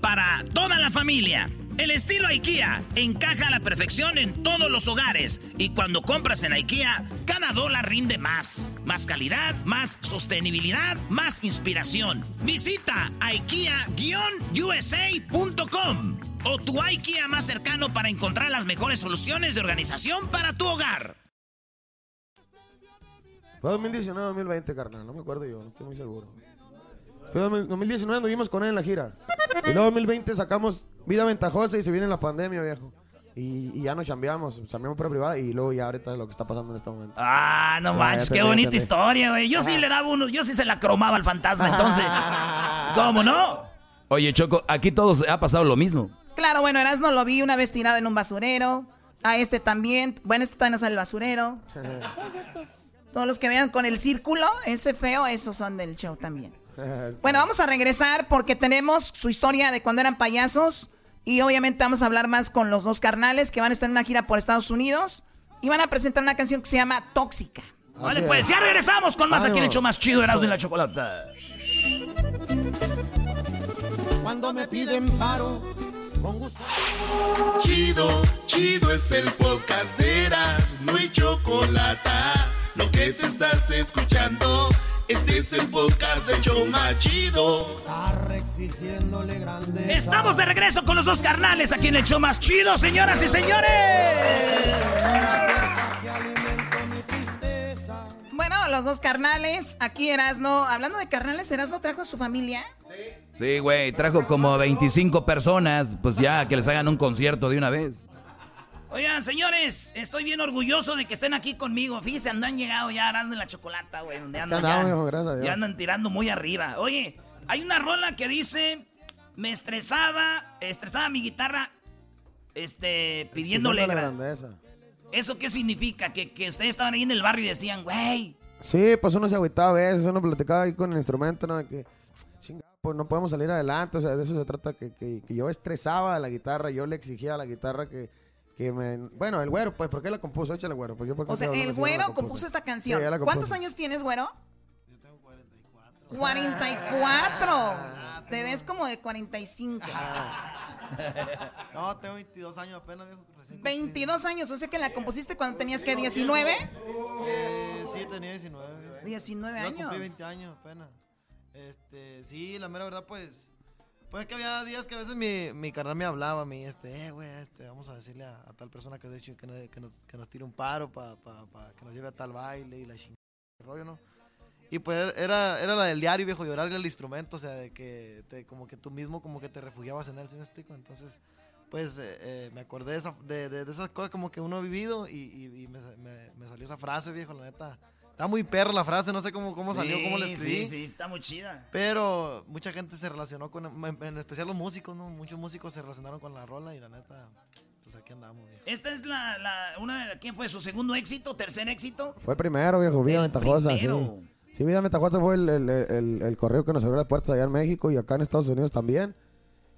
para toda la familia. El estilo IKEA encaja a la perfección en todos los hogares y cuando compras en IKEA, cada dólar rinde más. Más calidad, más sostenibilidad, más inspiración. Visita IKEA-USA.com o tu IKEA más cercano para encontrar las mejores soluciones de organización para tu hogar. Fue 2019 2020, carnal. No me acuerdo yo, no estoy muy seguro. Fue 2019, anduvimos con él en la gira. Y luego 2020 sacamos Vida Ventajosa y se viene la pandemia, viejo. Y, y ya nos chambeamos, chambeamos por privada y luego ya ahorita es lo que está pasando en este momento. Ah, no manches, qué bonita historia, güey. Yo sí le daba uno, yo sí se la cromaba al fantasma, entonces. ¿Cómo no? Oye, Choco, aquí todos ha pasado lo mismo. Claro, bueno, Erasmo lo vi una vez tirado en un basurero. A este también. Bueno, este también sale el basurero. Todos los que vean con el círculo, ese feo, esos son del show también. Bueno, vamos a regresar porque tenemos su historia de cuando eran payasos. Y obviamente vamos a hablar más con los dos carnales que van a estar en una gira por Estados Unidos. Y van a presentar una canción que se llama Tóxica. Vale, pues ya regresamos con más aquí en el show más chido, Erasmo y la Chocolata. Cuando me piden paro, con gusto. Chido, chido es el podcast de Eras, no hay chocolate. Lo que te estás escuchando, este es el podcast de Choma Chido. exigiéndole. Estamos de regreso con los dos carnales aquí en el show más chido, señoras y señores. Bueno, los dos carnales. Aquí Erasno. Hablando de carnales, Erasno trajo a su familia. Sí, Sí, güey, trajo como 25 personas, pues ya, que les hagan un concierto de una vez. Oigan, señores, estoy bien orgulloso de que estén aquí conmigo. Fíjense, andan llegado ya arando en la chocolata, güey, donde andan ya, hijo, gracias Dios. andan tirando muy arriba. Oye, hay una rola que dice, me estresaba, estresaba mi guitarra, este, pidiéndole... La grandeza. ¿Eso qué significa? Que, que ustedes estaban ahí en el barrio y decían, güey, Sí, pues uno se agüitaba a veces, uno platicaba ahí con el instrumento, ¿no? Que, chinga, pues no podemos salir adelante, o sea, de eso se trata, que, que, que yo estresaba a la guitarra, yo le exigía a la guitarra que, que me... Bueno, el güero, pues, ¿por qué la compuso? Échale, güero. Pues yo porque O sea, el güero compuso esta canción. Sí, la ¿Cuántos compuso. años tienes, güero? Yo tengo 44. 44. Te ves como de 45. No, tengo 22 años apenas, viejo. recién 22 años, o sea que la compusiste cuando tenías que 19. Eh, sí, tenía 19. viejo. 19 Yo cumplí años. 20 años apenas. Este, sí, la mera verdad, pues. Pues que había días que a veces mi, mi carnal me hablaba a mí, este, eh, güey, este, vamos a decirle a, tal persona que de hecho que, nos- que nos, tire un paro para que nos lleve a tal baile y la chingada, rollo, ¿no? Y pues era, era la del diario, viejo, llorarle al instrumento, o sea, de que te, como que tú mismo como que te refugiabas en él, ¿sí me explico? Entonces, pues eh, eh, me acordé de, esa- de, de- esas cosas como que uno ha vivido y, y- me- me salió esa frase, viejo, la neta. Está muy perra la frase, no sé cómo, cómo salió, cómo la Sí, escribí. Sí, sí, está muy chida. Pero mucha gente se relacionó con, en, en especial los músicos, ¿no? Muchos músicos se relacionaron con la rola y la neta, pues aquí andamos, viejo. Esta es la, la una, ¿quién fue? ¿Su segundo éxito? ¿Tercer éxito? Fue el primero, viejo, Vida Ventajosa, primero. sí. Sí, Vida Ventajosa fue el, el, el, el correo que nos abrió las puertas allá en México y acá en Estados Unidos también.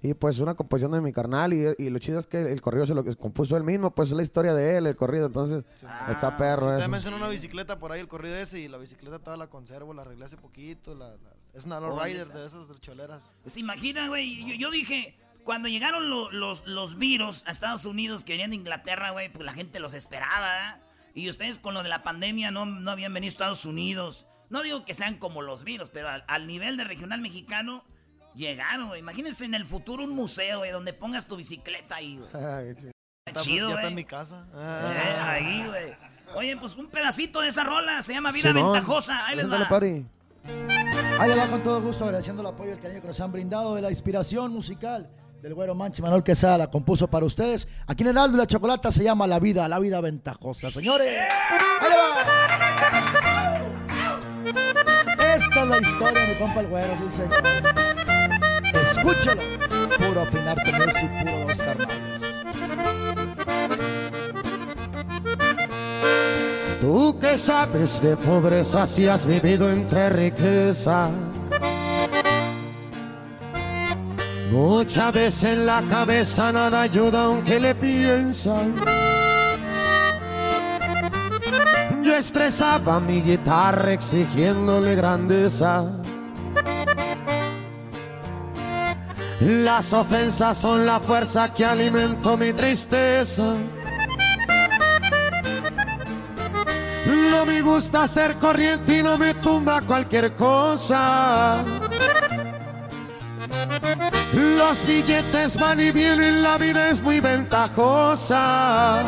Y pues una composición de mi carnal y, y lo chido es que el corrido se lo compuso él mismo, pues es la historia de él, el corrido, entonces está perro Sí, eso. también mencionó una bicicleta por ahí, el corrido ese, y la bicicleta toda la conservo, la arreglé hace poquito. La, la- es una low rider de esos de choleras. ¿Se imagina, güey? Yo, yo dije, cuando llegaron lo- los, los virus a Estados Unidos que venían de Inglaterra, güey, pues la gente los esperaba, ¿eh? Y ustedes con lo de la pandemia no, no habían venido a Estados Unidos. No digo que sean como los virus, pero al, al nivel de regional mexicano llegaron, güey. Imagínense en el futuro un museo, güey, donde pongas tu bicicleta ahí, güey. Está- chido, ya está en mi casa. Eh, ahí, güey. Oye, pues un pedacito de esa rola se llama Vida Simón. Ventajosa. Ahí les va. Pari. Ahí le va con todo gusto, agradeciendo el apoyo y el cariño que nos han brindado de la inspiración musical del güero Manchi Manuel Quesada, la compuso para ustedes. Aquí en Heraldo y la Chocolata se llama La Vida, La Vida Ventajosa. Señores, ahí le va. Esta es la historia de mi compa el güero, sí señor. Escúchalo. Puro afinar con music, puro dos carnales. Tú que sabes de pobreza si has vivido entre riqueza. Muchas veces en la cabeza nada ayuda aunque le piensan. Yo estresaba mi guitarra exigiéndole grandeza. Las ofensas son la fuerza que alimento mi tristeza. No me gusta ser corriente y no me tumba cualquier cosa. Los billetes van y vienen, la vida es muy ventajosa.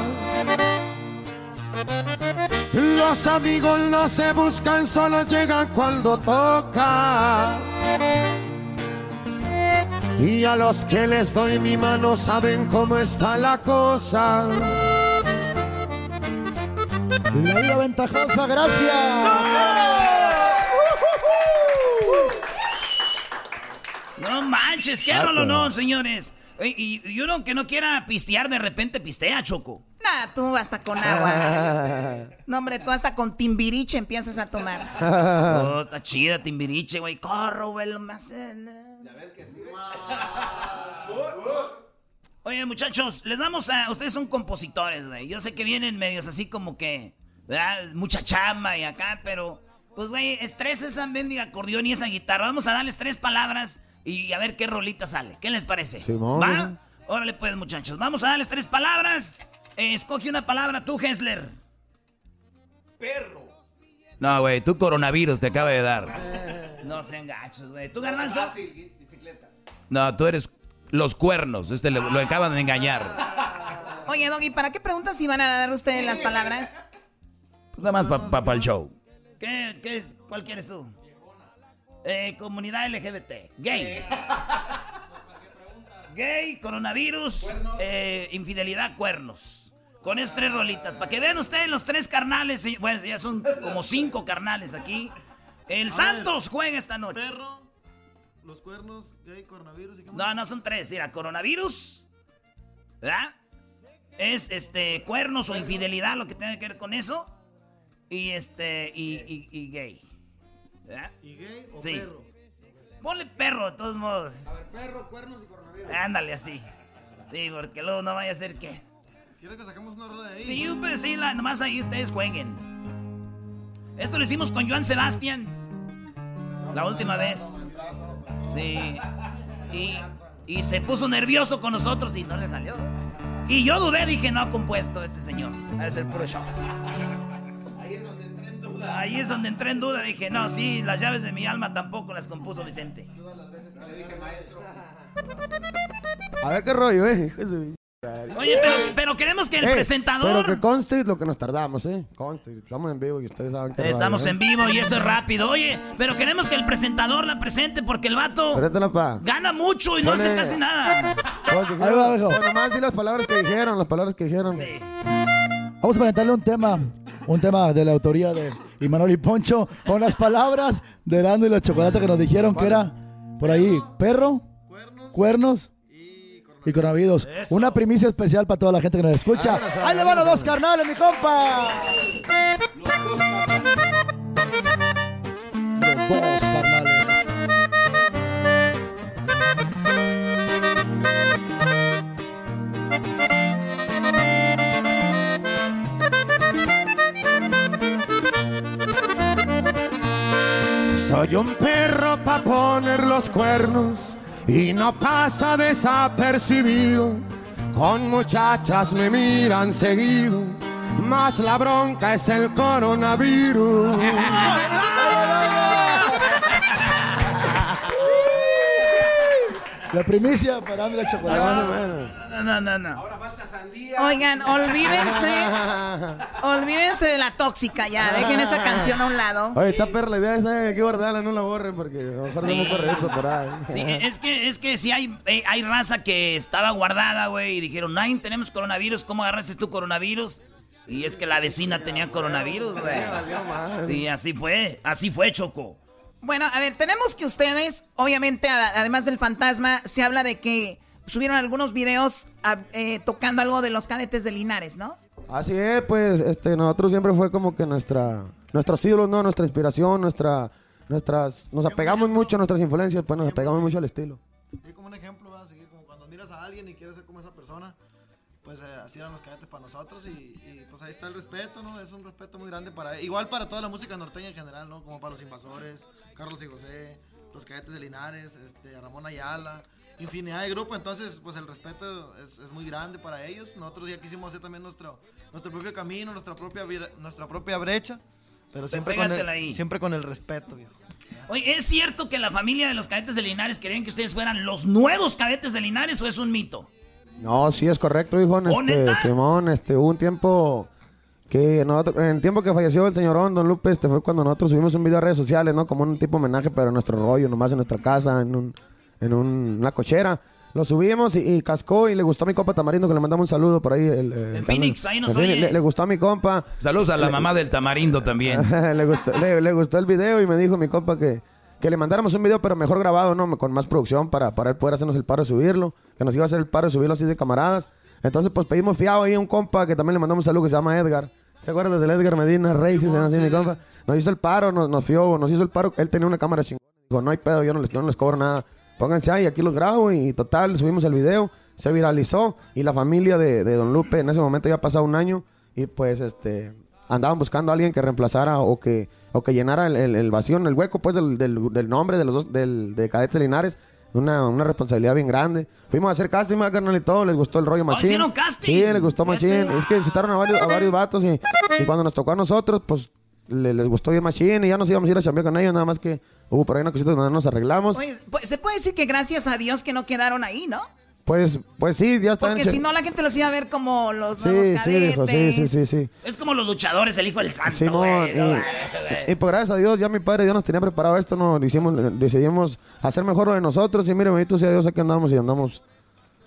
Los amigos no se buscan, solo llegan cuando toca. Y a los que les doy mi mano saben cómo está la cosa. La Vida Ventajosa, gracias. No manches, qué Ah, rolo pero- no, señores. Y, y uno que no quiera pistear, de repente pistea, Choco. Nah, tú hasta con agua. No, hombre, tú hasta con timbiriche empiezas a tomar. Oh, está chida, Timbiriche, güey. Corro, güey, lo más. Ya ves que sí. Oye, muchachos, les damos a. Ustedes son compositores, güey. Yo sé que vienen medios así como que. ¿verdad? Mucha chamba y acá, pero. Pues, güey, estresa esa mendiga acordeón y esa guitarra. Vamos a darles tres palabras y a ver qué rolita sale. ¿Qué les parece? Simón, ¿Va? Órale, pues, muchachos. Vamos a darles tres palabras. Eh, escoge una palabra tú, Hessler. Perro. No, güey, tú coronavirus te acaba de dar. No sean gachos, güey. ¿Tú, Garbanzo? No, tú eres los cuernos. Este lo, lo acaban de engañar. Oye, Doggy, ¿para qué preguntas si van a dar ustedes las palabras? Pues nada más para el show. ¿Qué, qué es? ¿Cuál quieres tú? Eh, comunidad LGBT. Gay. Gay, coronavirus, eh, infidelidad, cuernos. Con esas tres rolitas. Para que vean ustedes los tres carnales. Bueno, ya son como cinco carnales aquí. El A Santos juega esta noche. Perro, los cuernos, gay, coronavirus y qué más? No, no son tres. Mira, coronavirus. ¿Verdad? Es este cuernos o infidelidad lo que tiene que ver con eso. Y este. Y, y- y gay. ¿Verdad? ¿Y gay o Sí. perro? Ponle perro de todos modos. A ver, perro, cuernos y coronavirus. Ándale así. Sí, porque luego no vaya a ser que. ¿Quieres que saquemos una rola de ahí? Sí, pues sí, la- nomás ahí ustedes jueguen. Esto lo hicimos con Joan Sebastián. La última vez. Sí. Y, y se puso nervioso con nosotros y no le salió. Y yo dudé, dije, no ha compuesto este señor. Ha de ser puro show. Ahí es donde entré en duda. Ahí es donde entré en duda. Dije, no, sí, las llaves de mi alma tampoco las compuso Vicente. A ver qué rollo, eh. Oye, pero, pero queremos que el Eh, presentador... Pero que conste lo que nos tardamos, eh. Conste, estamos en vivo y ustedes saben que. Estamos en vivo y esto es rápido. Oye, pero queremos que el presentador la presente porque el vato pa. gana mucho y no hace casi nada. Va, pues, nomás di las palabras que dijeron, las palabras que dijeron. Vamos a presentarle un tema, un tema de la autoría de Imanol y Poncho, con las palabras de Erasmo y la chocolate que nos dijeron que era por ahí perro, cuernos y coronavirus. Una primicia especial para toda la gente que nos escucha. Ahí le van los dos carnales, mi compa. Los dos carnales. Soy un perro pa' poner los cuernos y no pasa desapercibido. Con muchachas me miran seguido, más la bronca es el coronavirus. La primicia para la chocolate. No, no, no, no. Oigan, olvídense. olvídense de la tóxica ya. Dejen esa canción a un lado. Oye, está perra la idea esa, hay que guardarla, no la borren porque a lo mejor Sí. no correcto por ahí. Sí, es que, es que si hay, eh, hay raza que estaba guardada, güey, y dijeron, Nine, tenemos coronavirus, ¿cómo agarraste tú coronavirus? Y es que la vecina tenía coronavirus, güey. Y así fue, así fue, Choco. Bueno, a ver, tenemos que ustedes, obviamente, además del fantasma, se habla de que subieron algunos videos a- eh, tocando algo de los cadetes de Linares, ¿no? Así es, pues, este, nosotros siempre fue como que nuestra, nuestros ídolos, ¿no? Nuestra inspiración, nuestra, nuestras, nos apegamos mucho a nuestras influencias, pues nos apegamos mucho al estilo. Y como un ejemplo, vas a seguir como cuando miras a alguien y quieres ser como esa persona, pues eh, así eran los cadetes para nosotros y, y, pues ahí está el respeto, ¿no? Es un respeto muy grande para, igual para toda la música norteña en general, ¿no? Como para los invasores, Carlos y José, los cadetes de Linares, este, Ramón Ayala, infinidad de grupos, entonces pues el respeto es, es muy grande para ellos. Nosotros ya quisimos hacer también nuestro, nuestro propio camino, nuestra propia, nuestra propia brecha, pero siempre con, el, ahí. siempre con el respeto, viejo. Oye, ¿es cierto que la familia de los cadetes de Linares querían que ustedes fueran los nuevos cadetes de Linares o es un mito? No, sí es correcto, hijo. ¿Oh, Este? Simón, este, hubo un tiempo que nosotros, en el tiempo que falleció el señor Don Lupe, este fue cuando nosotros subimos un video a redes sociales, ¿no? Como un tipo homenaje, pero en nuestro rollo, nomás en nuestra casa, en un, en un- una cochera. Lo subimos y, y cascó y le gustó a mi compa Tamarindo, que le mandamos un saludo por ahí. el- el- En Phoenix, ahí nos oye. Le, le gustó a mi compa. Saludos a la Le- mamá del tamarindo también. le, gustó, le, le gustó el video y me dijo mi compa que, que le mandáramos un video, pero mejor grabado, ¿no? Con más producción para, para él poder hacernos el paro de subirlo. Que nos iba a hacer el paro de subirlo así de camaradas. Entonces, pues pedimos fiado ahí a un compa que también le mandamos un saludo que se llama Edgar. ¿Te acuerdas del Edgar Medina compa. Nos hizo el paro, nos, nos fió, nos hizo el paro. Él tenía una cámara chingona. Dijo, no hay pedo, yo no les, no les cobro nada. Pónganse ahí, aquí los grabo y total, subimos el video. Se viralizó y la familia de, de Don Lupe en ese momento ya ha pasado un año y pues este andaban buscando a alguien que reemplazara o que o que llenara el, el- el vacío, el hueco pues del, del- del nombre de los dos, del, de Cadetes Linares. Una, una responsabilidad bien grande. Fuimos a hacer casting, más carnal y todo, les gustó el rollo machín. hicieron casting? Sí, les gustó machín. Es que citaron a varios, a varios vatos y, y cuando nos tocó a nosotros, pues le- les gustó bien machín y ya nos íbamos a ir a chambear con ellos, nada más que hubo por ahí una cosita donde nos arreglamos. Oye, pues, se puede decir que gracias a Dios que no quedaron ahí, ¿no? Pues, pues sí, ya está. Porque si no, la gente los iba a ver como los Sí, nuevos sí, cadetes. sí, sí, sí, sí. Es como los luchadores, el hijo del santo, Simón, güey. ¿no? y, y pues gracias a Dios, ya mi padre Dios nos tenía preparado esto, no hicimos, decidimos hacer mejor lo de nosotros y mire, bendito sea Dios, aquí andamos y andamos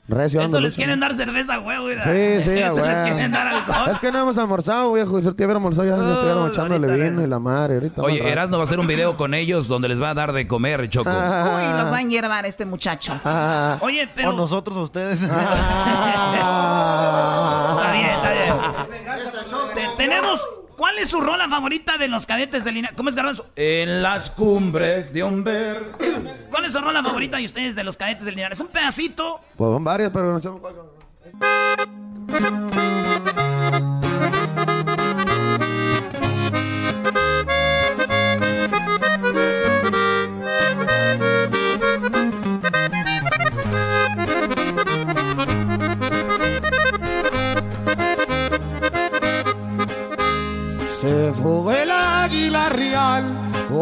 recio. Estos dando les lucha. quieren dar cerveza, güey, güey. Sí, sí, a Estos les quieren dar alcohol. Es que no hemos almorzado, viejo. Si te hubiéramos almorzado, ya, ya estuviéramos echándole vino y la madre. Ahorita Oye, rato. Erasmo va a hacer un video con ellos donde les va a dar de comer, Choco. Uy, los va a hiervar este muchacho. Oye, pero... O nosotros a ustedes. Está bien, está bien. Te- tenemos... ¿Cuál es su rola favorita de los cadetes de Linares? ¿Cómo es, Garbanzo? En las cumbres de un ver. ¿Cuál es su rola favorita de ustedes de los cadetes de Linares? Un pedacito. Pues son varias, pero no echamos cuál.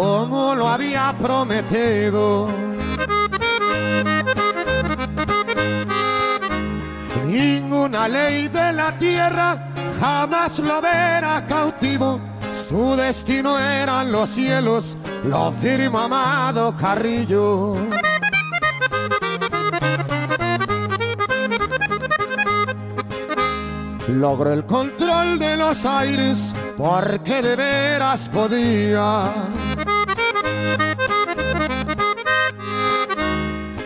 Como lo había prometido. Ninguna ley de la tierra jamás lo verá cautivo. Su destino eran los cielos, lo firma Amado Carrillo. Logró el control de los aires porque de veras podía.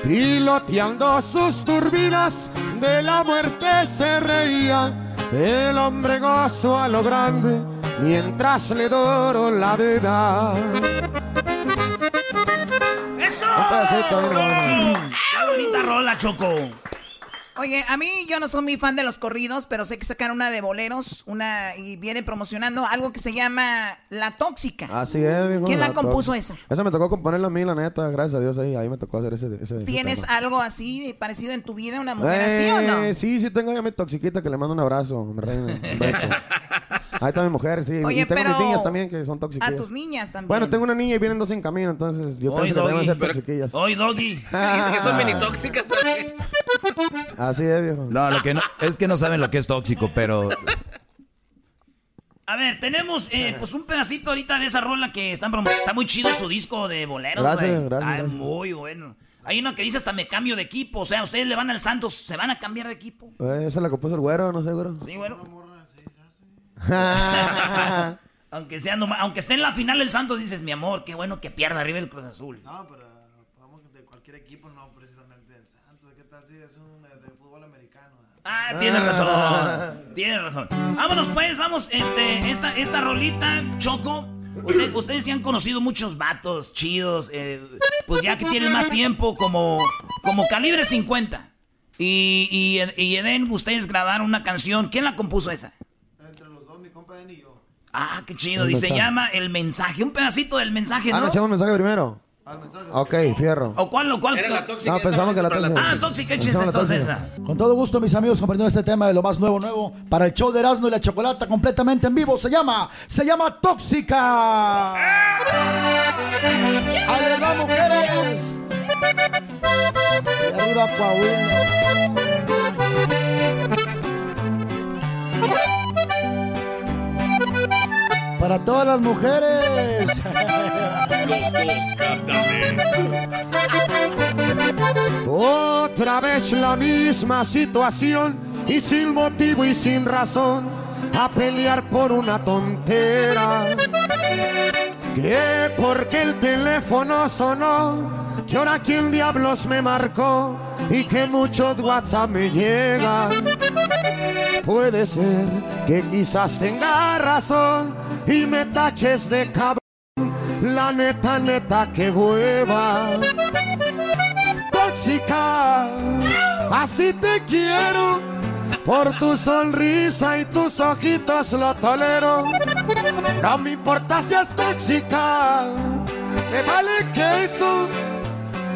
Piloteando sus turbinas, de la muerte se reía. El hombre gozó a lo grande mientras le doró la vida. ¡Eso! ¡Qué bonita rola, Choco! Oye, a mí yo no soy muy fan de los corridos, pero sé que sacaron una de boleros, una y viene promocionando algo que se llama La Tóxica. Así es. ¿Quién la compuso esa? Esa me tocó componerla a mí, la neta. Gracias a Dios ahí. Ahí me tocó hacer ese. ¿Tienes algo así parecido en tu vida, una mujer así o no? Eh, Sí, sí, tengo ya mi toxiquita que le mando un abrazo, mi reina, un beso. Ahí está mi mujer, sí. Oye, y tengo pero mis niñas también que son tóxicas. A tus niñas también. Bueno, tengo una niña y vienen dos en camino, entonces yo Oy, pienso que deben doggy. ser Pero- toxiquillas. Oy, doggy. Dice que son mini tóxicas también. Así es, viejo. No, lo que no, es que no saben lo que es tóxico, pero A ver, tenemos eh, pues un pedacito ahorita de esa rola que están Está muy chido su disco de boleros, Gracias, güey. gracias, Está gracias. muy bueno. Hay uno que dice hasta me cambio de equipo. O sea, ustedes le van al Santos, ¿se van a cambiar de equipo? Eh, esa la compuso el güero, no sé, güero. Sí, bueno. aunque sea noma- aunque esté en la final el Santos, dices, mi amor, qué bueno que pierda arriba el Cruz Azul. No, pero vamos de cualquier equipo, no precisamente del Santos. ¿Qué tal si es un eh, de fútbol americano? Ah, tienes razón. Tienes razón. Vámonos pues, vamos, este, esta, esta rolita, Choco. Usted- ustedes ya han conocido muchos vatos chidos, eh, pues ya que tienen más tiempo, como, como calibre 50. Y, y, y Eden, ustedes grabaron una canción. ¿Quién la compuso esa? Y yo. Ah, qué chido. El Y se mensaje. llama El Mensaje. Un pedacito del mensaje, Ah, ¿no? no, echamos mensaje primero. Ok, fierro. ¿O cuál? ¿O cuál? Era la tóxica. No, pensamos que la tóxica. Ah, tóxica, échense entonces esa. Con todo gusto, mis amigos, compartiendo este tema de lo más nuevo, nuevo para el show de Erasmo y la Chocolata completamente en vivo. Se llama, se llama Tóxica. ¡Ahí les va, mujeres! Y arriba, Coahuila. Para todas las mujeres. Los dos. Otra vez la misma situación y sin motivo y sin razón a pelear por una tontera. Que porque el teléfono sonó, que ahora quién diablos me marcó y que muchos WhatsApp me llegan. Puede ser que quizás tenga razón y me taches de cabrón. La neta, neta, que hueva tóxica. Así te quiero. Por tu sonrisa y tus ojitos lo tolero. No me importa si es tóxica. Me vale que eso.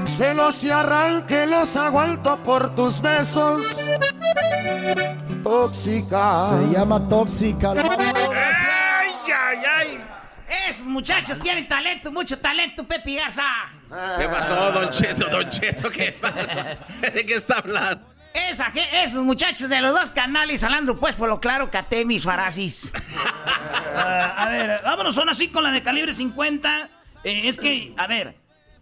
Celos y arranque los aguanto por tus besos. Tóxica. Se llama Tóxica. lo Esos muchachos tienen talento, mucho talento, Pepe Garza. ¿Qué pasó, Don Cheto? Don Cheto, ¿qué pasa? ¿De qué está hablando? Esa, esos muchachos de los dos canales hablando pues por lo claro caté mis farasis. Ah, a ver, vámonos son así con la de calibre 50. Eh, es que, a ver,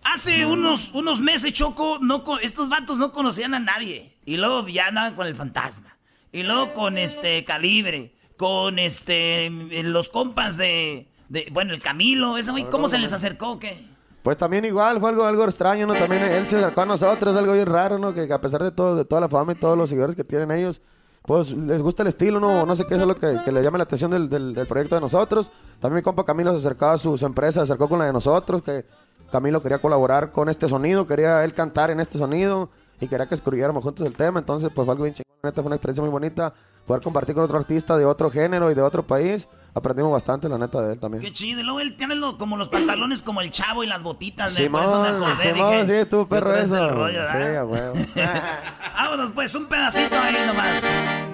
hace unos, unos meses, Choco, no, estos vatos no conocían a nadie. Y luego ya andaban con el fantasma. Y luego con este calibre, con este los compas de, de bueno, el Camilo, ese güey, ¿cómo se les acercó o qué? Pues también igual, fue algo, algo extraño, ¿no? También él se acercó a nosotros, algo bien raro, ¿no? Que a pesar de todo, de toda la fama y todos los seguidores que tienen ellos, pues les gusta el estilo, ¿no? No sé qué es lo que, que le llama la atención del, del- del proyecto de nosotros. También mi compa Camilo se acercaba a su, su empresa, se acercó con la de nosotros, que Camilo quería colaborar con este sonido, quería él cantar en este sonido y quería que escribiéramos juntos el tema. Entonces, pues fue algo bien chingón. Neta fue una experiencia muy bonita poder compartir con otro artista de otro género y de otro país. Aprendimos bastante, la neta, de él también. Qué chido. Y luego él tiene lo- como los pantalones como el chavo y las botitas. de por eso me acordé. Simón, dije, sí, tú, ¿tú perro, eso. rollo, sí, a huevo. Vámonos pues, un pedacito ahí nomás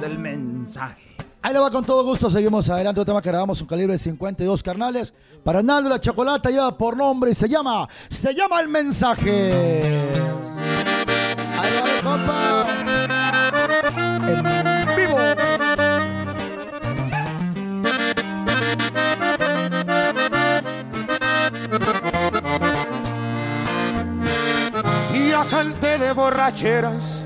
del mensaje. Ahí le va con todo gusto, seguimos adelante. Un tema que grabamos un calibre de 52 carnales. Para Naldo la Chocolata lleva por nombre y se llama, se llama El Mensaje. Ahí va mi compa. Borracheras,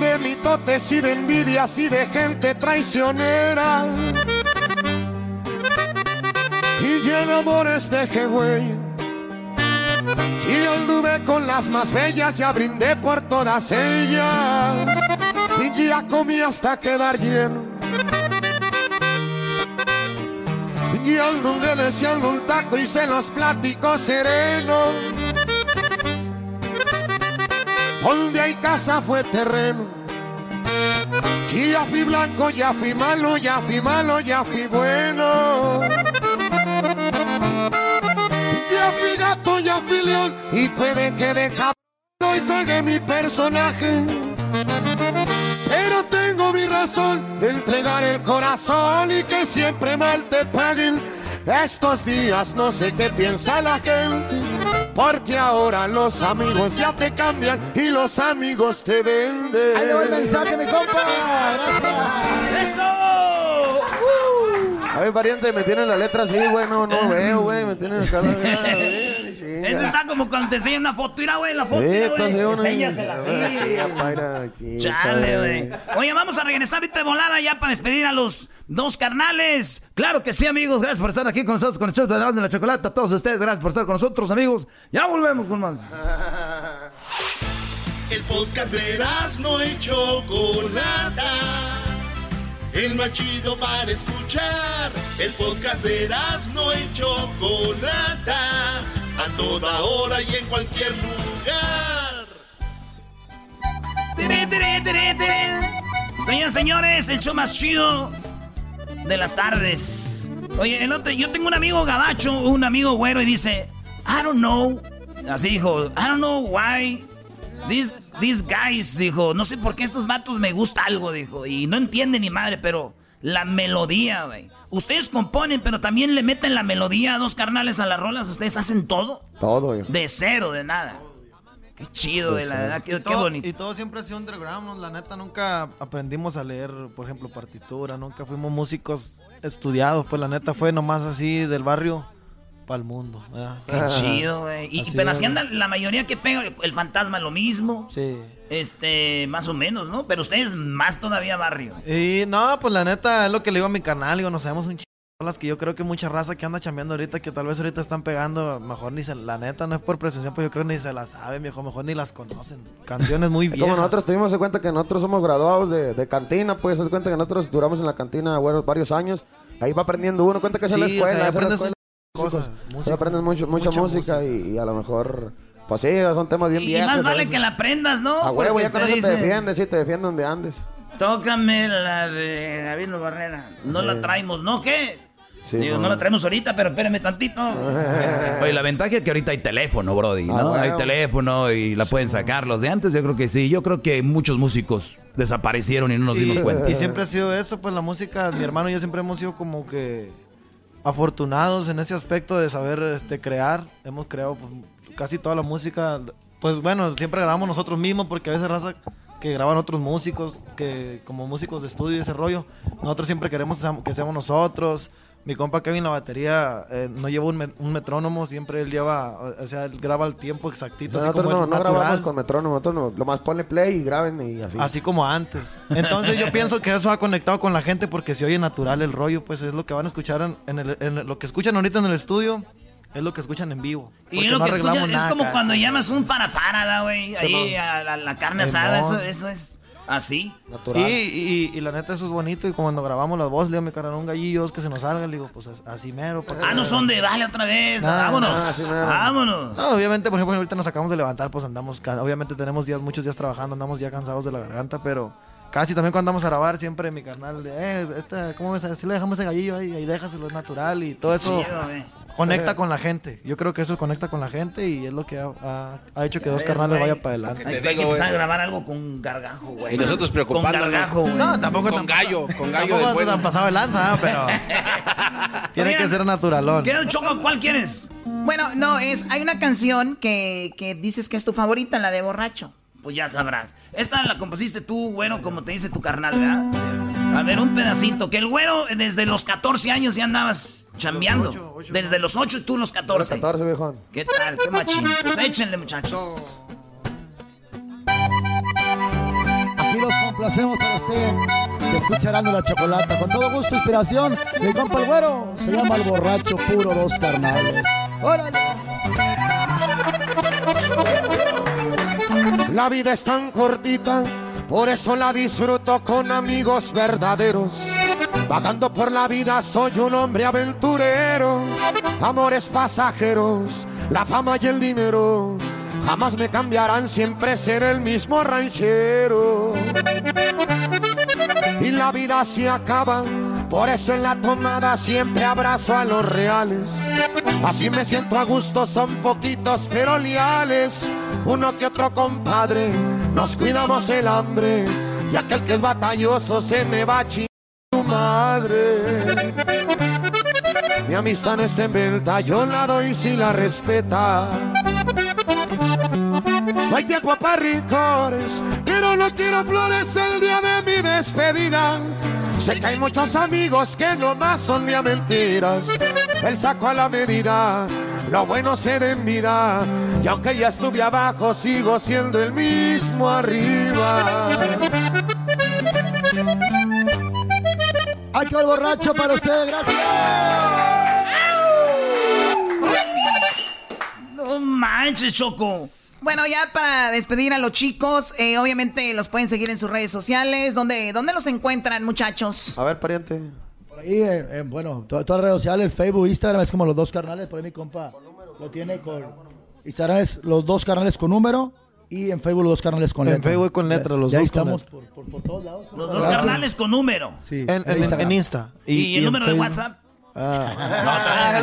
de mitotes y de envidias y de gente traicionera. Y en amores de güey. Y anduve con las más bellas, ya brindé por todas ellas. Y ya comí hasta quedar lleno. Y anduve deseando un taco y se los platico sereno. Donde hay casa fue terreno. Ya fui blanco, ya fui malo, ya fui malo, ya fui bueno. Ya fui gato, ya fui león. Y puede que de y juegue mi personaje. Pero tengo mi razón de entregar el corazón y que siempre mal te paguen. Estos días no sé qué piensa la gente, porque ahora los amigos ya te cambian y los amigos te venden. Ahí le va el mensaje, mi compa. Gracias. ¡Eso! Ver, pariente, me tienen la letra así, güey. No, no veo, güey. Me tienen la Ese está como cuando te enseñan una foto. Mira, güey, la foto, Sí, mira, güey. Enséñasela así. Chale, güey. Oye, vamos a regresar ahorita de volada ya para despedir a los dos carnales. Claro que sí, amigos. Gracias por estar aquí con nosotros, con el show de de la Chocolata. A todos ustedes, gracias por estar con nosotros, amigos. Ya volvemos con más. El podcast de no y Chocolata. El más chido para escuchar. El podcast de no y Chocolata. A toda hora y en cualquier lugar. Tere, señores, el show más chido de las tardes. Oye, el otro, yo tengo un amigo gabacho, un amigo güero, y dice, I don't know. Así dijo, I don't know why. These, these guys, dijo, no sé por qué estos vatos me gusta algo, dijo. Y no entiende ni madre, pero la melodía, güey. Ustedes componen, pero también le meten la melodía a dos carnales a las rolas. Ustedes hacen todo Todo, güey. de cero, de nada. Qué chido, Pues de la verdad, qué, Y qué todo- bonito. Y todo siempre ha sido underground, ¿no? la neta nunca aprendimos a leer, por ejemplo, partitura, nunca fuimos músicos estudiados, pues la neta fue nomás así del barrio para el mundo. ¿verdad? Qué chido, güey. Y, Así pero es, así anda la mayoría que pega. El fantasma lo mismo. Sí. Este, más o menos, ¿no? Pero ustedes más todavía barrio. Y no, pues la neta es lo que le digo a mi canal, digo, nos sabemos un chingo de rolas que yo creo que mucha raza que anda chambeando ahorita, que tal vez ahorita están pegando, mejor ni se, la neta no es por presunción, pues yo creo ni se las saben, viejo, mejor ni las conocen. Canciones muy viejas. Como nosotros tuvimos en cuenta que nosotros somos graduados de, de cantina, pues se cuenta que nosotros duramos en la cantina bueno, varios años. Ahí va aprendiendo uno, cuenta que es la Sí, o escuela. sea, esa es la aprendes escuela. cosas, aprendes mucho, mucha, mucha música, Y, y a lo mejor, pues sí, son temas bien Y, viejos. más vale que la aprendas, ¿no? A huevo, ya con te eso te dicen, defiendes, sí, te defiende donde andes. Tócame la de Gabino Barrera. No Sí. la traemos, ¿no? ¿Qué? Sí, Digo, no. no la traemos ahorita, pero espérame tantito. Oye, la ventaja es que ahorita hay teléfono, Brody, Ah, ¿no? bueno. Hay teléfono y la pueden sacar. Los de antes, yo creo que sí. Yo creo que muchos músicos desaparecieron y no nos dimos y, cuenta. y siempre ha sido eso, pues la música, mi hermano y yo siempre hemos sido como que afortunados en ese aspecto de saber este, crear. Hemos creado pues, casi toda la música pues bueno, siempre grabamos nosotros mismos porque a veces raza que graban otros músicos, que como músicos de estudio y ese rollo, nosotros siempre queremos que seamos nosotros. Mi compa Kevin la batería eh, no lleva un, met- un metrónomo, siempre él lleva, o sea, él graba el tiempo exactito, así Nosotros como no, el no natural. grabamos con metrónomo, nosotros no, lo más ponle play y graben y así. Así como antes. Entonces yo pienso que eso ha conectado con la gente porque se oye natural el rollo, pues es lo que van a escuchar en, en el- en lo que escuchan ahorita en el estudio, es lo que escuchan en vivo. Y lo no que escuchas es como cuando llamas un farafara, güey, ahí no. a la, la carne asada, eso, eso es así. Y, y, y la neta eso es bonito y cuando grabamos las voces, le digo a mi carnal, un gallillo que se nos salga, le digo, pues as- así mero. Ah, no son de dale otra vez, Nah, vámonos, nah, vámonos. No, obviamente, por ejemplo, ahorita nos acabamos de levantar, pues andamos, obviamente tenemos días, muchos días trabajando, andamos ya cansados de la garganta, pero casi también cuando andamos a grabar, siempre mi carnal, de, eh, esta, ¿cómo ves? Si le dejamos ese gallillo ahí, ahí déjaselo, es natural y todo eso Chido. Conecta con la gente. Yo creo que eso conecta con la gente y es lo que ha, ha- ha hecho que dos ¿Ves, carnales güey? vaya para adelante. Hay, hay que empezar a grabar algo con gargajo, güey. Y nosotros preocupándonos. Con gargajo, güey. No, tampoco Con tan gallo, con gallo tampoco bueno. tan pasado de lanza, ¿ah? pero tiene Oigan, que ser naturalón. ¿Qué Choco? ¿Cuál quieres? Bueno, no, es, hay una canción que, que dices que es tu favorita, la de borracho. Pues ya sabrás. Esta la compusiste tú, güero, como te dice tu carnal, ¿verdad? A ver, un pedacito. Que el güero desde los 14 años ya andabas chambeando. Desde los 8 y tú los 14. 14, viejón. ¿Qué tal? ¿Qué machín? Pues échenle, muchachos. Aquí los complacemos para usted que escucha Erasmo la Chocolata. Con todo gusto, inspiración. Mi compa el güero se llama el borracho puro dos carnales. ¡Órale! La vida es tan cortita, por eso la disfruto con amigos verdaderos. Vagando por la vida soy un hombre aventurero, amores pasajeros, la fama y el dinero. Jamás me cambiarán, siempre seré el mismo ranchero. Y la vida se acaba, por eso en la tomada siempre abrazo a los reales. Así me siento a gusto, son poquitos pero leales. Uno que otro compadre, nos cuidamos el hambre. Y aquel que es batalloso se me va a chingar tu madre. Mi amistad no está en venta, yo la doy si la respeta. No hay tiempo para rincores, pero no quiero flores el día de mi despedida. Sé que hay muchos amigos que nomás son de a mentiras. El saco a la medida, lo bueno se vida. Y aunque ya estuve abajo, sigo siendo el mismo arriba. Aquí el borracho para usted, gracias. No manches, Choco. Bueno, ya para despedir a los chicos, eh, obviamente los pueden seguir en sus redes sociales. ¿Dónde, dónde los encuentran, muchachos? A ver, pariente. Por ahí, eh, eh, bueno, to- todas las redes sociales, Facebook, Instagram, es como los dos carnales. Por ahí mi compa lo tiene con. Instagram es los dos carnales con número y en Facebook los dos carnales con En letra. Facebook con letra, los Ya dos con estamos letra. por, por, por todos lados. Los dos Gracias. carnales con número. Sí, En, en- Instagram. en Insta. ¿Y, el en número de Facebook. WhatsApp? Ah.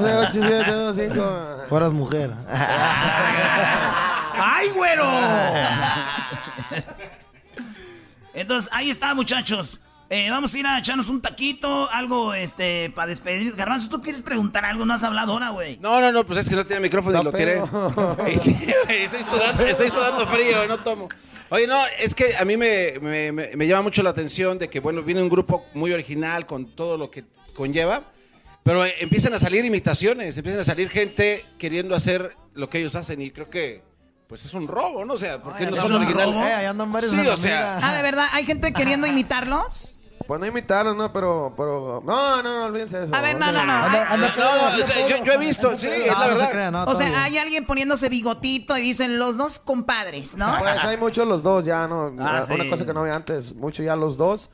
Ah, Fueras mujer. ¡Ay, güero! Entonces, ahí está, muchachos. Eh, vamos a ir a echarnos un taquito, algo este para despedir. Garbanzo, ¿tú quieres preguntar algo? No has hablado ahora, güey. No, no, no, pues es que no tiene micrófono y lo tiré. sí, güey, estoy sudando, estoy sudando frío, no tomo. Oye, no, es que a mí me, me- me- me llama mucho la atención de que, bueno, viene un grupo muy original con todo lo que conlleva, pero eh, empiezan a salir imitaciones, empiezan a salir gente queriendo hacer lo que ellos hacen y creo que, pues es un robo, ¿no? O sea, porque no ¿es son originales. robo? Eh, ahí andan varios Sí, o sea. Ah, ¿de verdad? ¿Hay gente queriendo imitarlos? Pues no imitarlo, no, pero, pero. No, no, no, olvídense de eso. A ver, no, no, no. Anda- anda- No, no, yo, yo he visto, sí, es la no se verdad. O sea, bien. hay alguien poniéndose bigotito y dicen los dos compadres, ¿no? Pues hay muchos los dos ya, ¿no? Ah, Una sí. cosa que no había antes, mucho ya los dos.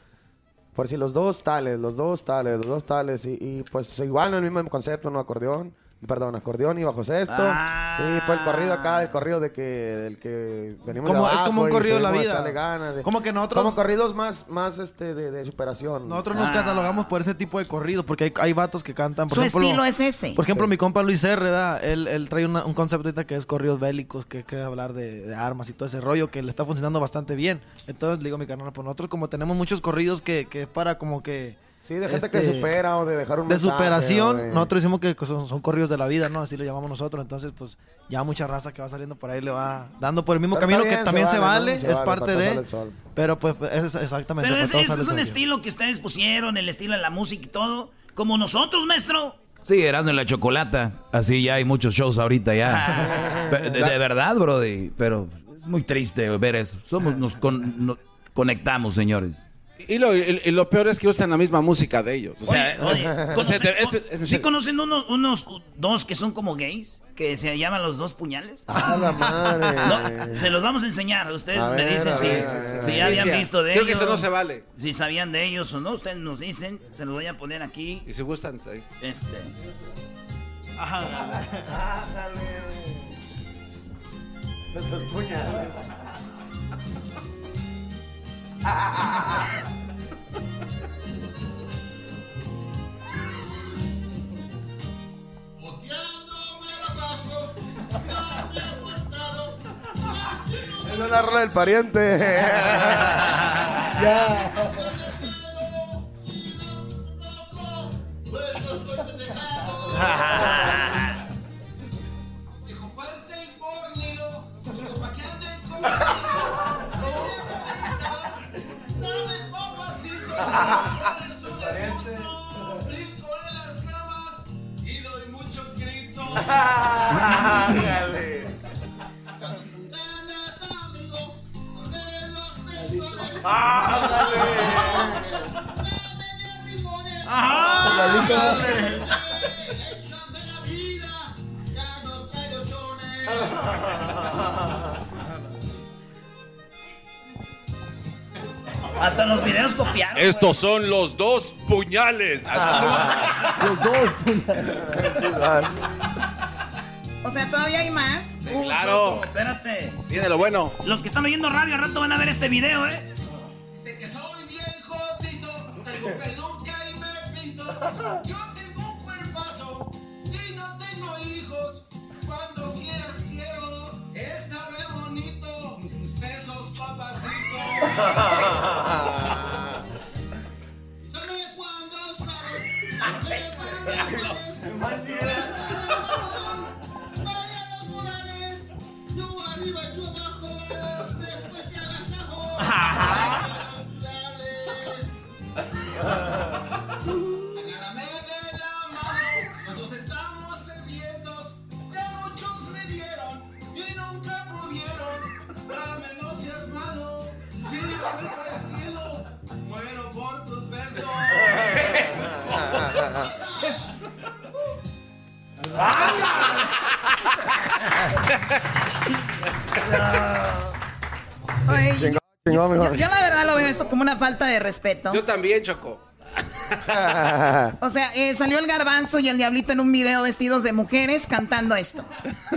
Por si los dos tales, los dos tales, los dos tales. Y, y, pues igual el mismo concepto, no acordeón. Perdón, acordeón y bajo sexto. Ah. Y pues el corrido acá, el corrido de que, del que venimos Como- de es como un corrido de la vida. ganas de- Como que nosotros- Como corridos más, más este, de, de superación. Nosotros nos catalogamos por ese tipo de corridos, porque hay, hay vatos que cantan. Por Su ejemplo, estilo es ese. Por ejemplo, Sí. mi compa Luis R, ¿verdad? Él, él trae una- un concepto ahorita que es corridos bélicos, que queda hablar de, de armas y todo ese rollo, que le está funcionando bastante bien. Entonces le digo a mi carnal, pues nosotros como tenemos muchos corridos que, que es para como que Sí, de gente que este, supera o de dejar un De mensaje, superación, de- nosotros decimos que son, son corridos de la vida, ¿no? Así lo llamamos nosotros. Entonces, pues ya mucha raza que va saliendo por ahí le va dando por el mismo Pero camino que también se se vale, vale, ¿no? Se es vale, parte de. Pero pues es exactamente. Pero ese, es un estilo que ustedes pusieron, el estilo de la música y todo. Como nosotros, maestro. Sí, Erasmo en la Chocolata. Así ya hay muchos shows ahorita ya. Pe- de, de verdad, Brody. Pero es muy triste ver eso. Somos, nos, con- nos conectamos, señores. Y lo, y- y lo peor es que usan la misma música de ellos. O sea, Oye, oye, ¿conocen- te- es- es- es- ¿Sí conocen unos, unos dos que son como gays? Que se llaman los dos puñales. ¡A la madre! No, se los vamos a enseñar. Ustedes A me ver, dicen si, ver, a ver, si a ya habían visto de Creo que ellos. eso no se vale. Si sabían de ellos o no, ustedes nos dicen. Se los voy a poner aquí. Y si gustan, ahí. Este. Esos puñales. Es una rola del pariente. ya. y doy muchos gritos. Hasta los videos copiaron. Estos son los dos puñales. Los dos puñales. O sea, todavía hay más. Uh, claro. Choco, espérate. Viene lo bueno. Los que están oyendo radio al rato van a ver este video, ¿eh? Dice que soy bien jodito, traigo peluca y me pinto. Yo tengo un cuerpazo y no tengo hijos. Cuando quieras quiero, está re bonito. Besos, papacito. Los morales, yo arriba y tú abajo. Después te agasajo. Agárrame de la mano, nosotros estamos sedientos. Ya muchos me dieron y nunca pudieron. Dame, no seas malo, llévame para el. Muero por tus Oye, yo, yo- yo la verdad lo veo esto como una falta de respeto. Yo también, Choco. O sea, eh, salió el garbanzo y el diablito en un video vestidos de mujeres cantando esto.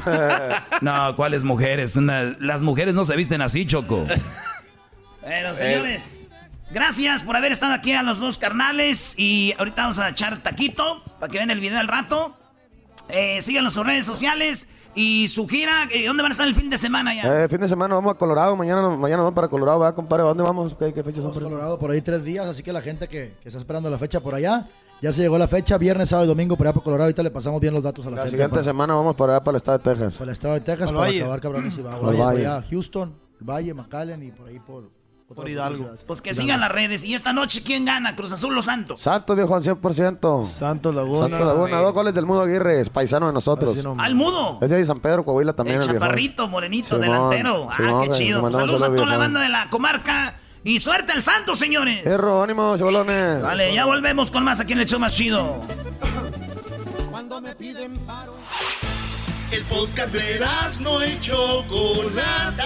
No, ¿cuáles mujeres? Una- las mujeres no se visten así, Choco. Bueno, señores, gracias por haber estado aquí a los dos carnales. Y ahorita vamos a echar taquito para que vean el video al rato. Eh, síganos en sus redes sociales y su gira. eh, ¿Dónde van a estar el fin de semana ya? Eh, fin de semana vamos a Colorado, mañana, mañana vamos para Colorado, ¿verdad, compadre? ¿A dónde vamos? ¿Qué, qué fechas son? Vamos a Colorado por ahí tres días, así que la gente que, que está esperando la fecha por allá, ya se llegó la fecha, viernes, sábado y domingo por allá por Colorado. Ahorita le pasamos bien los datos a la, La gente. siguiente para, semana vamos para allá, para el estado de Texas. para el estado de Texas, para acabar cabrones y va. Por Houston, Valle, McAllen y por ahí por... Por Hidalgo. Pues que sigan las redes. Y esta noche, ¿quién gana? Cruz Azul Los Santos. Santos, viejo, al 100%. Santos Laguna. Santos Laguna, Sí. dos goles del Mudo Aguirre, es paisano de nosotros. Al mudo. Es de San Pedro, Coahuila también. El el viejo. chaparrito, morenito, Simón, delantero. Ah, qué chido. Pues saludos a toda la banda de la comarca. Y suerte al Santos, señores. Perro, ánimo, chavalones. Vale, ya volvemos con más aquí en el show más chido. Cuando me piden paro. El podcast de no y Chocolata.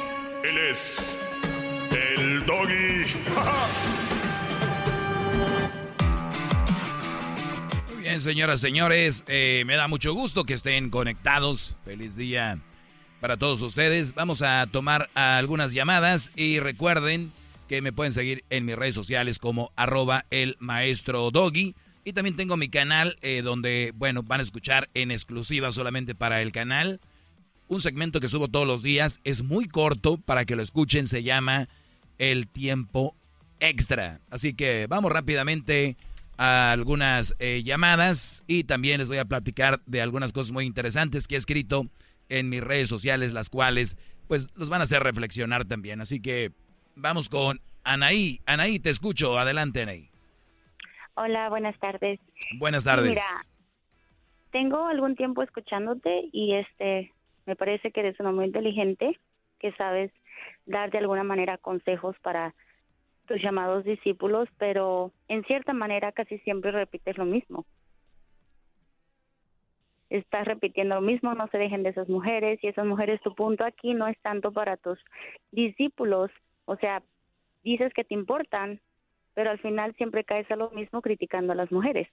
Él es el doggy. Bien, señoras, señores, eh, me da mucho gusto que estén conectados. Feliz día para todos ustedes. Vamos a tomar algunas llamadas y recuerden que me pueden seguir en mis redes sociales como arroba el maestro doggy. Y también tengo mi canal eh, donde, bueno, van a escuchar en exclusiva solamente para el canal. Un segmento que subo todos los días. Es muy corto para que lo escuchen. Se llama El Tiempo Extra. Así que vamos rápidamente a algunas eh, llamadas y también les voy a platicar de algunas cosas muy interesantes que he escrito en mis redes sociales, las cuales pues los van a hacer reflexionar también. Así que vamos con Anaí. Anaí, te escucho. Adelante, Anaí. Hola, buenas tardes. Buenas tardes. Mira, tengo algún tiempo escuchándote y este me parece que eres uno muy inteligente, que sabes dar de alguna manera consejos para tus llamados discípulos, pero en cierta manera casi siempre repites lo mismo. Estás repitiendo lo mismo, no se dejen de esas mujeres y esas mujeres, tu punto aquí no es tanto para tus discípulos, o sea, dices que te importan, pero al final siempre caes a lo mismo criticando a las mujeres.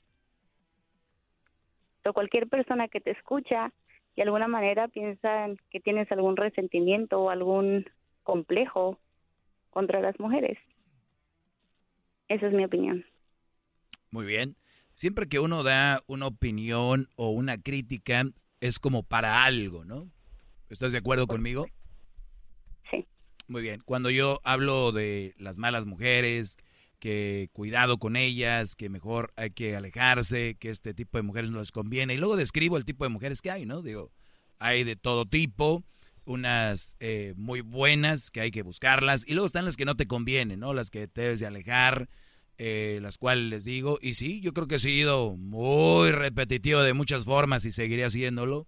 O cualquier persona que te escucha de alguna manera piensa que tienes algún resentimiento o algún complejo contra las mujeres. Esa es mi opinión. Muy bien. Siempre que uno da una opinión o una crítica, es como para algo, ¿no? ¿Estás de acuerdo conmigo? Sí. Muy bien. Cuando yo hablo de las malas mujeres, que cuidado con ellas, que mejor hay que alejarse, que este tipo de mujeres no les conviene, y luego describo el tipo de mujeres que hay, ¿no? Digo, hay de todo tipo, unas eh, muy buenas que hay que buscarlas y luego están las que no te convienen, ¿no? Las que te debes de alejar, eh, las cuales les digo, y sí, yo creo que he sido muy repetitivo de muchas formas y seguiré haciéndolo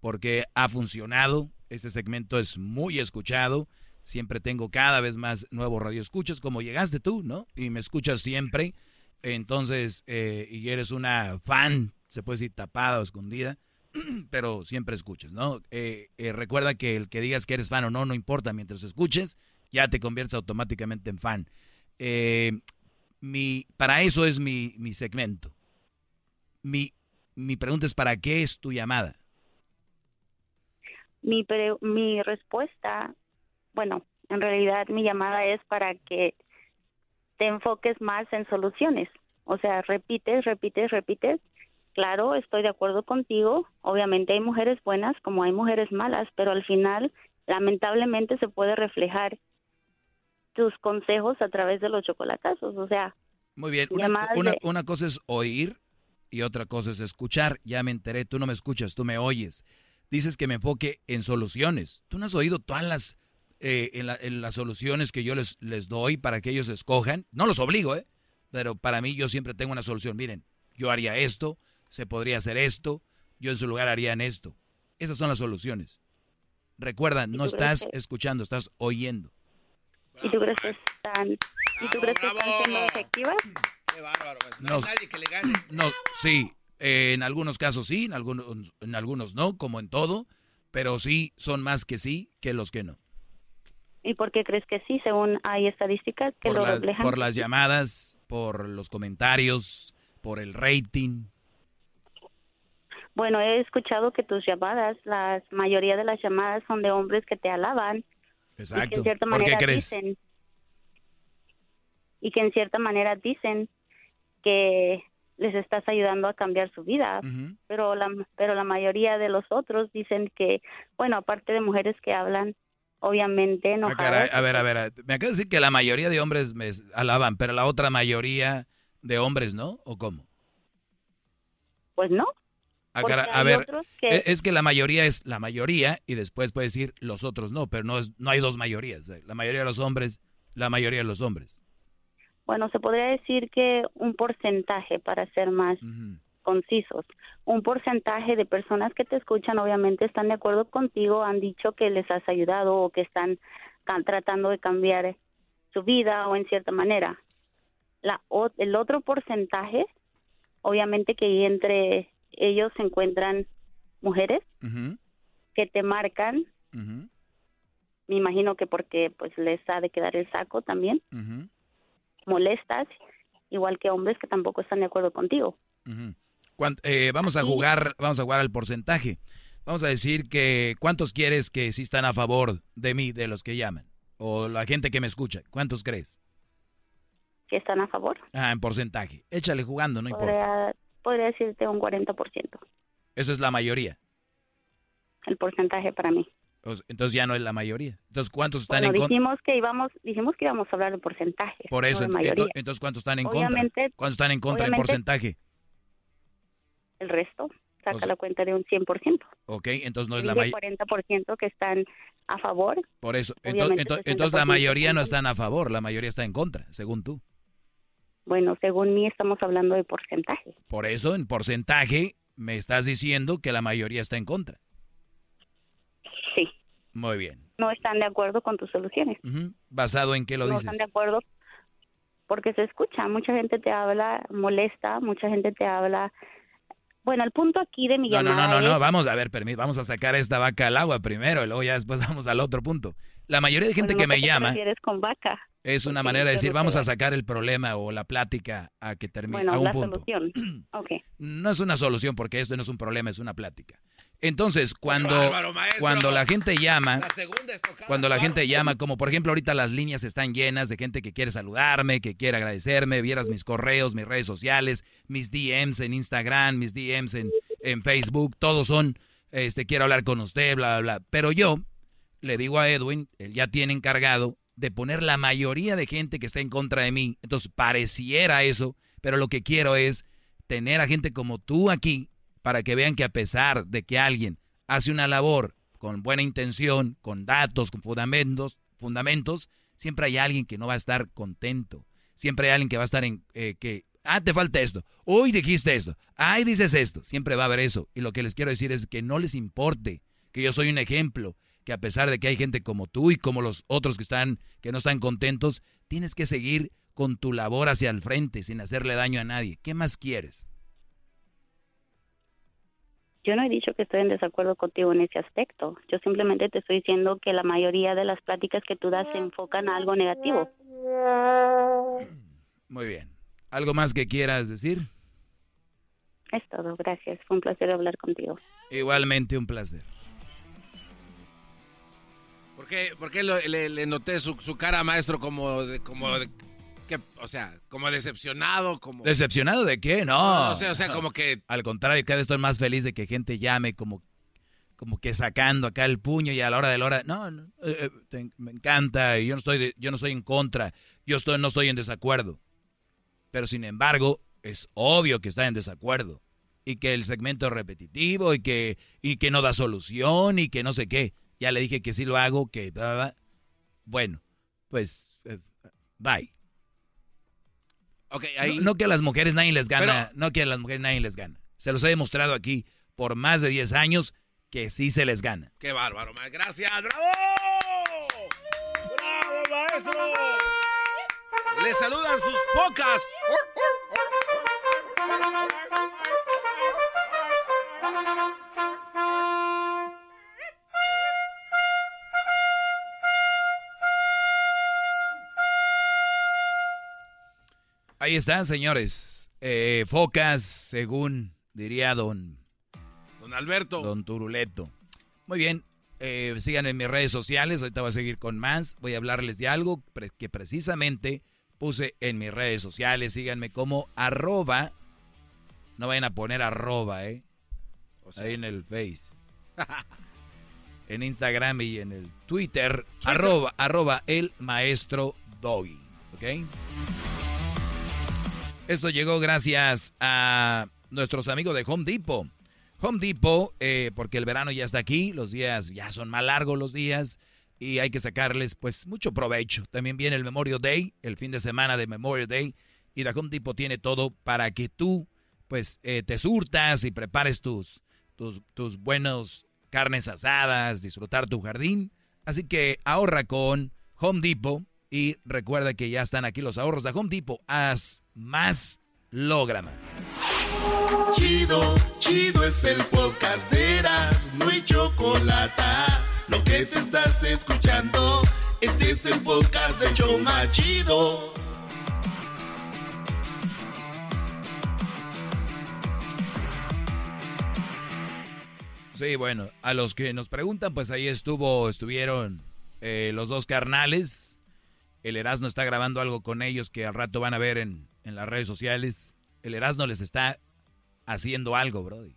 porque ha funcionado, este segmento es muy escuchado, siempre tengo cada vez más nuevos radioescuchas, como llegaste tú, ¿no? Y me escuchas siempre, entonces, eh, y eres una fan, se puede decir tapada o escondida, pero siempre escuches, ¿no? Eh, eh, recuerda que el que digas que eres fan o no, no importa, mientras escuches, ya te conviertes automáticamente en fan. Eh, mi, para eso es mi, mi segmento. Mi, mi pregunta es, ¿para qué es tu llamada? Mi, mi respuesta, bueno, en realidad mi llamada es para que te enfoques más en soluciones. O sea, repites, repites, repites Claro, estoy de acuerdo contigo. Obviamente hay mujeres buenas como hay mujeres malas, pero al final, lamentablemente, se puede reflejar tus consejos a través de los chocolatazos. O sea, muy bien. Una, una, una, cosa es oír y otra cosa es escuchar. Ya me enteré, tú no me escuchas, tú me oyes. Dices que me enfoque en soluciones. Tú no has oído todas las, eh, en, en, las soluciones que yo les, les doy para que ellos escojan. No los obligo, ¿eh? Pero para mí yo siempre tengo una solución. Miren, yo haría esto, se podría hacer esto, yo en su lugar haría en esto. Esas son las soluciones. Recuerda, no estás escuchando, estás oyendo. ¿Y tú crees que están, ¿y tú crees que están siendo efectivas? Qué bárbaro. Pues. No, hay nadie que le gane. No, sí, eh, en algunos casos sí, en algunos, en algunos no, como en todo, pero sí son más que sí que los que no. ¿Y por qué crees que sí, según hay estadísticas que por lo las, reflejan? Por las llamadas, por los comentarios, por el rating. Bueno, he escuchado que tus llamadas, la mayoría de las llamadas son de hombres que te alaban. Exacto. Y que en cierta ¿Por qué crees? dicen y que en cierta manera dicen que les estás ayudando a cambiar su vida, pero la pero la mayoría de los otros dicen que bueno, aparte de mujeres que hablan obviamente no Ah, caray, a ver, a ver, me acabas de decir que la mayoría de hombres me alaban, pero la otra mayoría de hombres no, ¿o cómo? Pues no. Ah, Porque cara- a ver, otros que- e- es que la mayoría es la mayoría y después puedes decir los otros no, pero no es, no hay dos mayorías. eh, La mayoría de los hombres, la mayoría de los hombres. Bueno, se podría decir que un porcentaje para ser más concisos. Un porcentaje de personas que te escuchan obviamente están de acuerdo contigo, han dicho que les has ayudado o que están tratando de cambiar su vida o en cierta manera. La, o- el otro porcentaje, obviamente que entre ellos se encuentran mujeres que te marcan, me imagino que porque pues les ha de quedar el saco también, molestas, igual que hombres que tampoco están de acuerdo contigo. Eh, vamos a jugar, vamos a jugar al porcentaje. Vamos a decir que cuántos quieres que sí están a favor de mí, de los que llaman, o la gente que me escucha. ¿Cuántos crees? ¿Que están a favor? Ah, en porcentaje. Échale jugando, no importa. Podría, decirte un 40%, Eso es la mayoría. el porcentaje para mí. Entonces ya no es la mayoría. Entonces, ¿cuántos están Bueno, en contra? dijimos que íbamos, dijimos que íbamos a hablar de porcentaje. Por eso, no de entonces, ¿cuántos están en Obviamente- contra? ¿Cuántos están en contra en porcentaje? El resto, saca O sea- la cuenta de un 100%. Ok, entonces no es la mayoría. 40% que están a favor. Por eso, ento- Obviamente, ento- 60% entonces la mayoría no están a favor, la mayoría está en contra, según tú. Bueno, según mí estamos hablando de porcentaje. Por eso, en porcentaje, me estás diciendo que la mayoría está en contra. Sí. Muy bien. No están de acuerdo con tus soluciones. Ujú. ¿Basado en qué lo no dices? están de acuerdo porque se escucha. Mucha gente te habla molesta, mucha gente te habla. Bueno, el punto aquí de mi No, no, no, no, no, es- vamos a ver, vamos a sacar esta vaca al agua primero y luego ya después vamos al otro punto. La mayoría de gente Bueno, que me llama con vaca. es una manera de ¿qué es decir, vamos a sacar el problema o la plática a que termine, Bueno, a un la punto. solución. No es una solución porque esto no es un problema, es una plática. Entonces, cuando, bárbaro, cuando la gente llama, La segunda estocada. cuando la gente llama, como por ejemplo ahorita las líneas están llenas de gente que quiere saludarme, que quiere agradecerme, vieras mis correos, mis redes sociales, mis DMs en Instagram, mis DMs en, en Facebook, todos son, este, quiero hablar con usted, bla, bla, bla. Pero yo le digo a Edwin, él ya tiene encargado de poner la mayoría de gente que está en contra de mí. Entonces pareciera eso, pero lo que quiero es tener a gente como tú aquí para que vean que a pesar de que alguien hace una labor con buena intención, con datos, con fundamentos, fundamentos, siempre hay alguien que no va a estar contento. Siempre hay alguien que va a estar en eh, que, ah, te falta esto. Hoy dijiste esto. Ay, dices esto. Siempre va a haber eso. Y lo que les quiero decir es que no les importe que yo soy un ejemplo, que a pesar de que hay gente como tú y como los otros que están que no están contentos, tienes que seguir con tu labor hacia el frente sin hacerle daño a nadie. ¿Qué más quieres? Yo no he dicho que estoy en desacuerdo contigo en ese aspecto. Yo simplemente te estoy diciendo que la mayoría de las pláticas que tú das se enfocan a algo negativo. Muy bien. ¿Algo más que quieras decir? Es todo, gracias. Fue un placer hablar contigo. Igualmente un placer. ¿Por qué, por qué lo- le, le noté su, su cara, maestro, como de, como de- que, o sea, como decepcionado, como... ¿Decepcionado de qué? No. No sé, o sea, como que... Al contrario, cada vez estoy más feliz de que gente llame como, como que sacando acá el puño y a la hora de la hora... No, no, eh, eh, te- me encanta y yo no, estoy de- yo no estoy en contra, yo estoy, no estoy en desacuerdo. Pero sin embargo, es obvio que está en desacuerdo. Y que el segmento es repetitivo y que, y que no da solución y que no sé qué. Ya le dije que sí lo hago, que... bla, bla, bla. Bueno, pues... eh, bye. Ok, ahí... No, no que a las mujeres nadie les gana, Pero- no que a las mujeres nadie les gana. Se los he demostrado aquí por más de 10 años que sí se les gana. Qué bárbaro, maestro. Gracias, bravo. Bravo, maestro. Le saludan sus pocas. Ahí están, señores. Eh, focas, según diría don, Don Alberto. don Turuleto. Muy bien. eh, sigan en mis redes sociales. Ahorita voy a seguir con más. Voy a hablarles de algo que precisamente puse en mis redes sociales. Síganme como arroba. No vayan a poner arroba, ¿eh? Ahí en el Face. en Instagram y en el Twitter. Arroba, arroba el maestro Doggy. ¿Ok? Esto llegó gracias a nuestros amigos de Home Depot. Home Depot, eh, porque el verano ya está aquí, los días ya son más largos los días y hay que sacarles pues mucho provecho. También viene el Memorial Day, el fin de semana de Memorial Day y la Home Depot tiene todo para que tú pues eh, te surtas y prepares tus, tus, tus buenos carnes asadas, disfrutar tu jardín. Así que ahorra con Home Depot y recuerda que ya están aquí los ahorros de Home Depot. Haz más, logra más. Chido, chido es el podcast de Eras, no hay chocolate. Lo que te estás escuchando, este es el podcast de Choma Chido. Sí, bueno, a los que nos preguntan, pues ahí estuvo, estuvieron eh, los dos carnales. El Erasmo está grabando algo con ellos que al rato van a ver en, en las redes sociales. El Erasmo les está haciendo algo, Brody.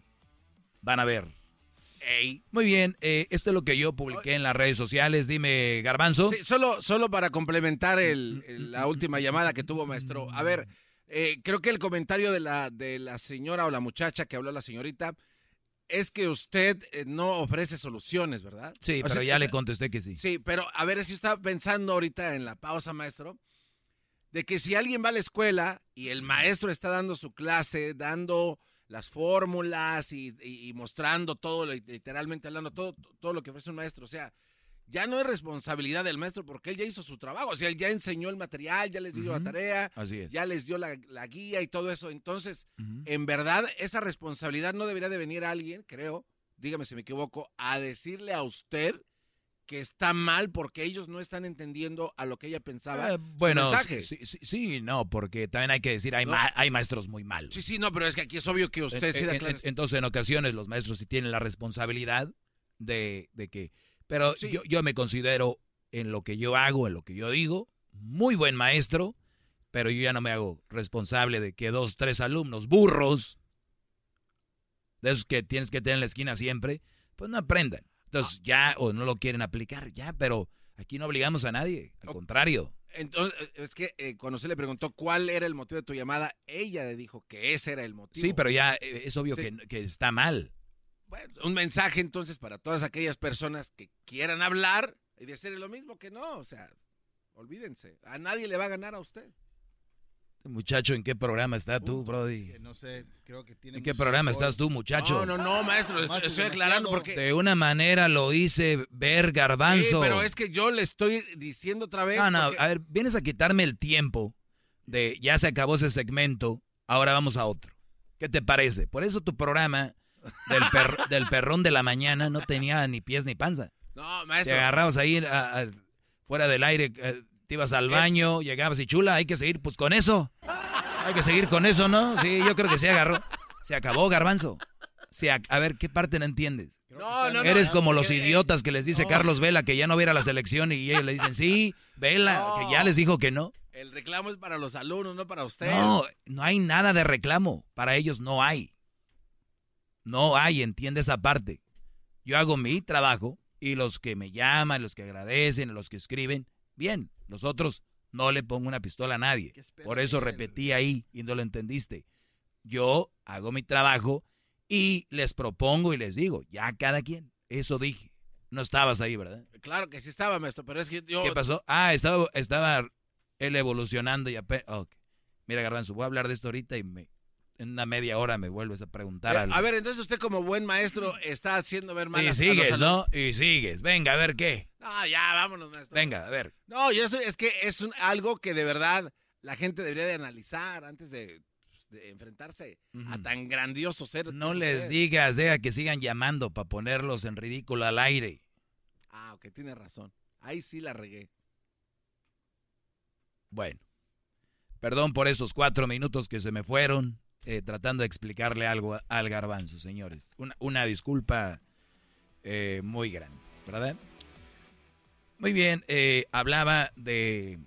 Van a ver. Muy bien, eh, esto es lo que yo publiqué en las redes sociales. Dime, Garbanzo. Sí, solo, solo para complementar el- el- la última llamada que tuvo, maestro. A ver, eh, creo que el comentario de la, de la señora o la muchacha que habló la señorita es que usted eh, no ofrece soluciones, ¿verdad? Sí, O pero sea, ya o le contesté que sí. Sí, pero a ver, yo estaba pensando ahorita en la pausa, maestro, de que si alguien va a la escuela y el maestro está dando su clase, dando las fórmulas y, y- y mostrando todo, literalmente hablando, todo, todo lo que ofrece un maestro, o sea, ya no es responsabilidad del maestro porque él ya hizo su trabajo, o sea, él ya enseñó el material, ya les dio la tarea, Así es. ya les dio la, la guía y todo eso. Entonces, en verdad, esa responsabilidad no debería de venir a alguien, creo, dígame si me equivoco, a decirle a usted que está mal porque ellos no están entendiendo a lo que ella pensaba. Eh, bueno, mensaje. sí, sí, sí, no, porque también hay que decir, hay, No. ma- hay maestros muy malos. Sí, sí, no, pero es que aquí es obvio que usted sí En- da en- entonces, en ocasiones, los maestros sí tienen la responsabilidad de, de que... Pero yo, yo me considero en lo que yo hago, en lo que yo digo, muy buen maestro, pero yo ya no me hago responsable de que dos, tres alumnos burros, de esos que tienes que tener en la esquina siempre, pues no aprendan. Entonces ya, o no lo quieren aplicar, ya, pero aquí no obligamos a nadie, al contrario. Entonces, eh, es que eh, cuando se le preguntó cuál era el motivo de tu llamada, ella le dijo que ese era el motivo. Sí, pero ya eh, es obvio Sí. que, que está mal. Bueno, un mensaje entonces para todas aquellas personas que quieran hablar y decirle lo mismo que no, o sea, olvídense, a nadie le va a ganar a usted. Muchacho, ¿en qué programa estás tú, Brody? No sé, creo que tiene ¿En qué programa estás tú, muchacho? No, no, no, maestro, estoy, es estoy aclarando porque... De una manera lo hice ver garbanzo. Sí, pero es que yo le estoy diciendo otra vez... No, no, porque- a ver, vienes a quitarme el tiempo de ya se acabó ese segmento, ahora vamos a otro. ¿Qué te parece? Por eso tu programa del, per- del perrón de la mañana no tenía ni pies ni panza. No, Te maestro. agarrabas ahí a- a- fuera del aire, eh, te ibas al baño, llegabas y chula, hay que seguir pues con eso. Hay que seguir con eso, ¿no? Sí, yo creo que se agarró. Se acabó, garbanzo. Se a ver, ¿qué parte no entiendes? No, no, no. Eres como los porque- idiotas que les dice. Carlos Vela que ya no viera la selección y ellos le dicen, sí, Vela, que ya les dijo que no. El reclamo es para los alumnos, no para usted. No, no hay nada de reclamo. Para ellos no hay. No hay, entiende esa parte. Yo hago mi trabajo y los que me llaman, los que agradecen, los que escriben, bien. Los otros no le pongo una pistola a nadie. Por eso repetí ahí y no lo entendiste. Yo hago mi trabajo y les propongo y les digo, ya cada quien. Eso dije. No estabas ahí, ¿verdad? Claro que sí estaba, maestro, pero es que yo... ¿Qué pasó? Ah, estaba, estaba él evolucionando y apenas... ok. Mira, Garbanzo, voy a hablar de esto ahorita y me, en una media hora me vuelves a preguntar Eh, algo. a ver, entonces usted como buen maestro está haciendo ver mal y a sigues. ¿no? Y sigues. Venga, a ver qué. No, ya, vámonos, maestro. Venga, a ver. No, yo eso es que es un- algo que de verdad la gente debería de analizar antes de, pues, de enfrentarse a tan grandioso ser. No les usted. digas, deja que sigan llamando para ponerlos en ridículo al aire. Ah, ok, tiene razón. Ahí sí la regué. Bueno, perdón por esos cuatro minutos que se me fueron eh, tratando de explicarle algo al garbanzo, señores. Una, una disculpa eh, muy grande, ¿verdad? Muy bien, eh, hablaba de...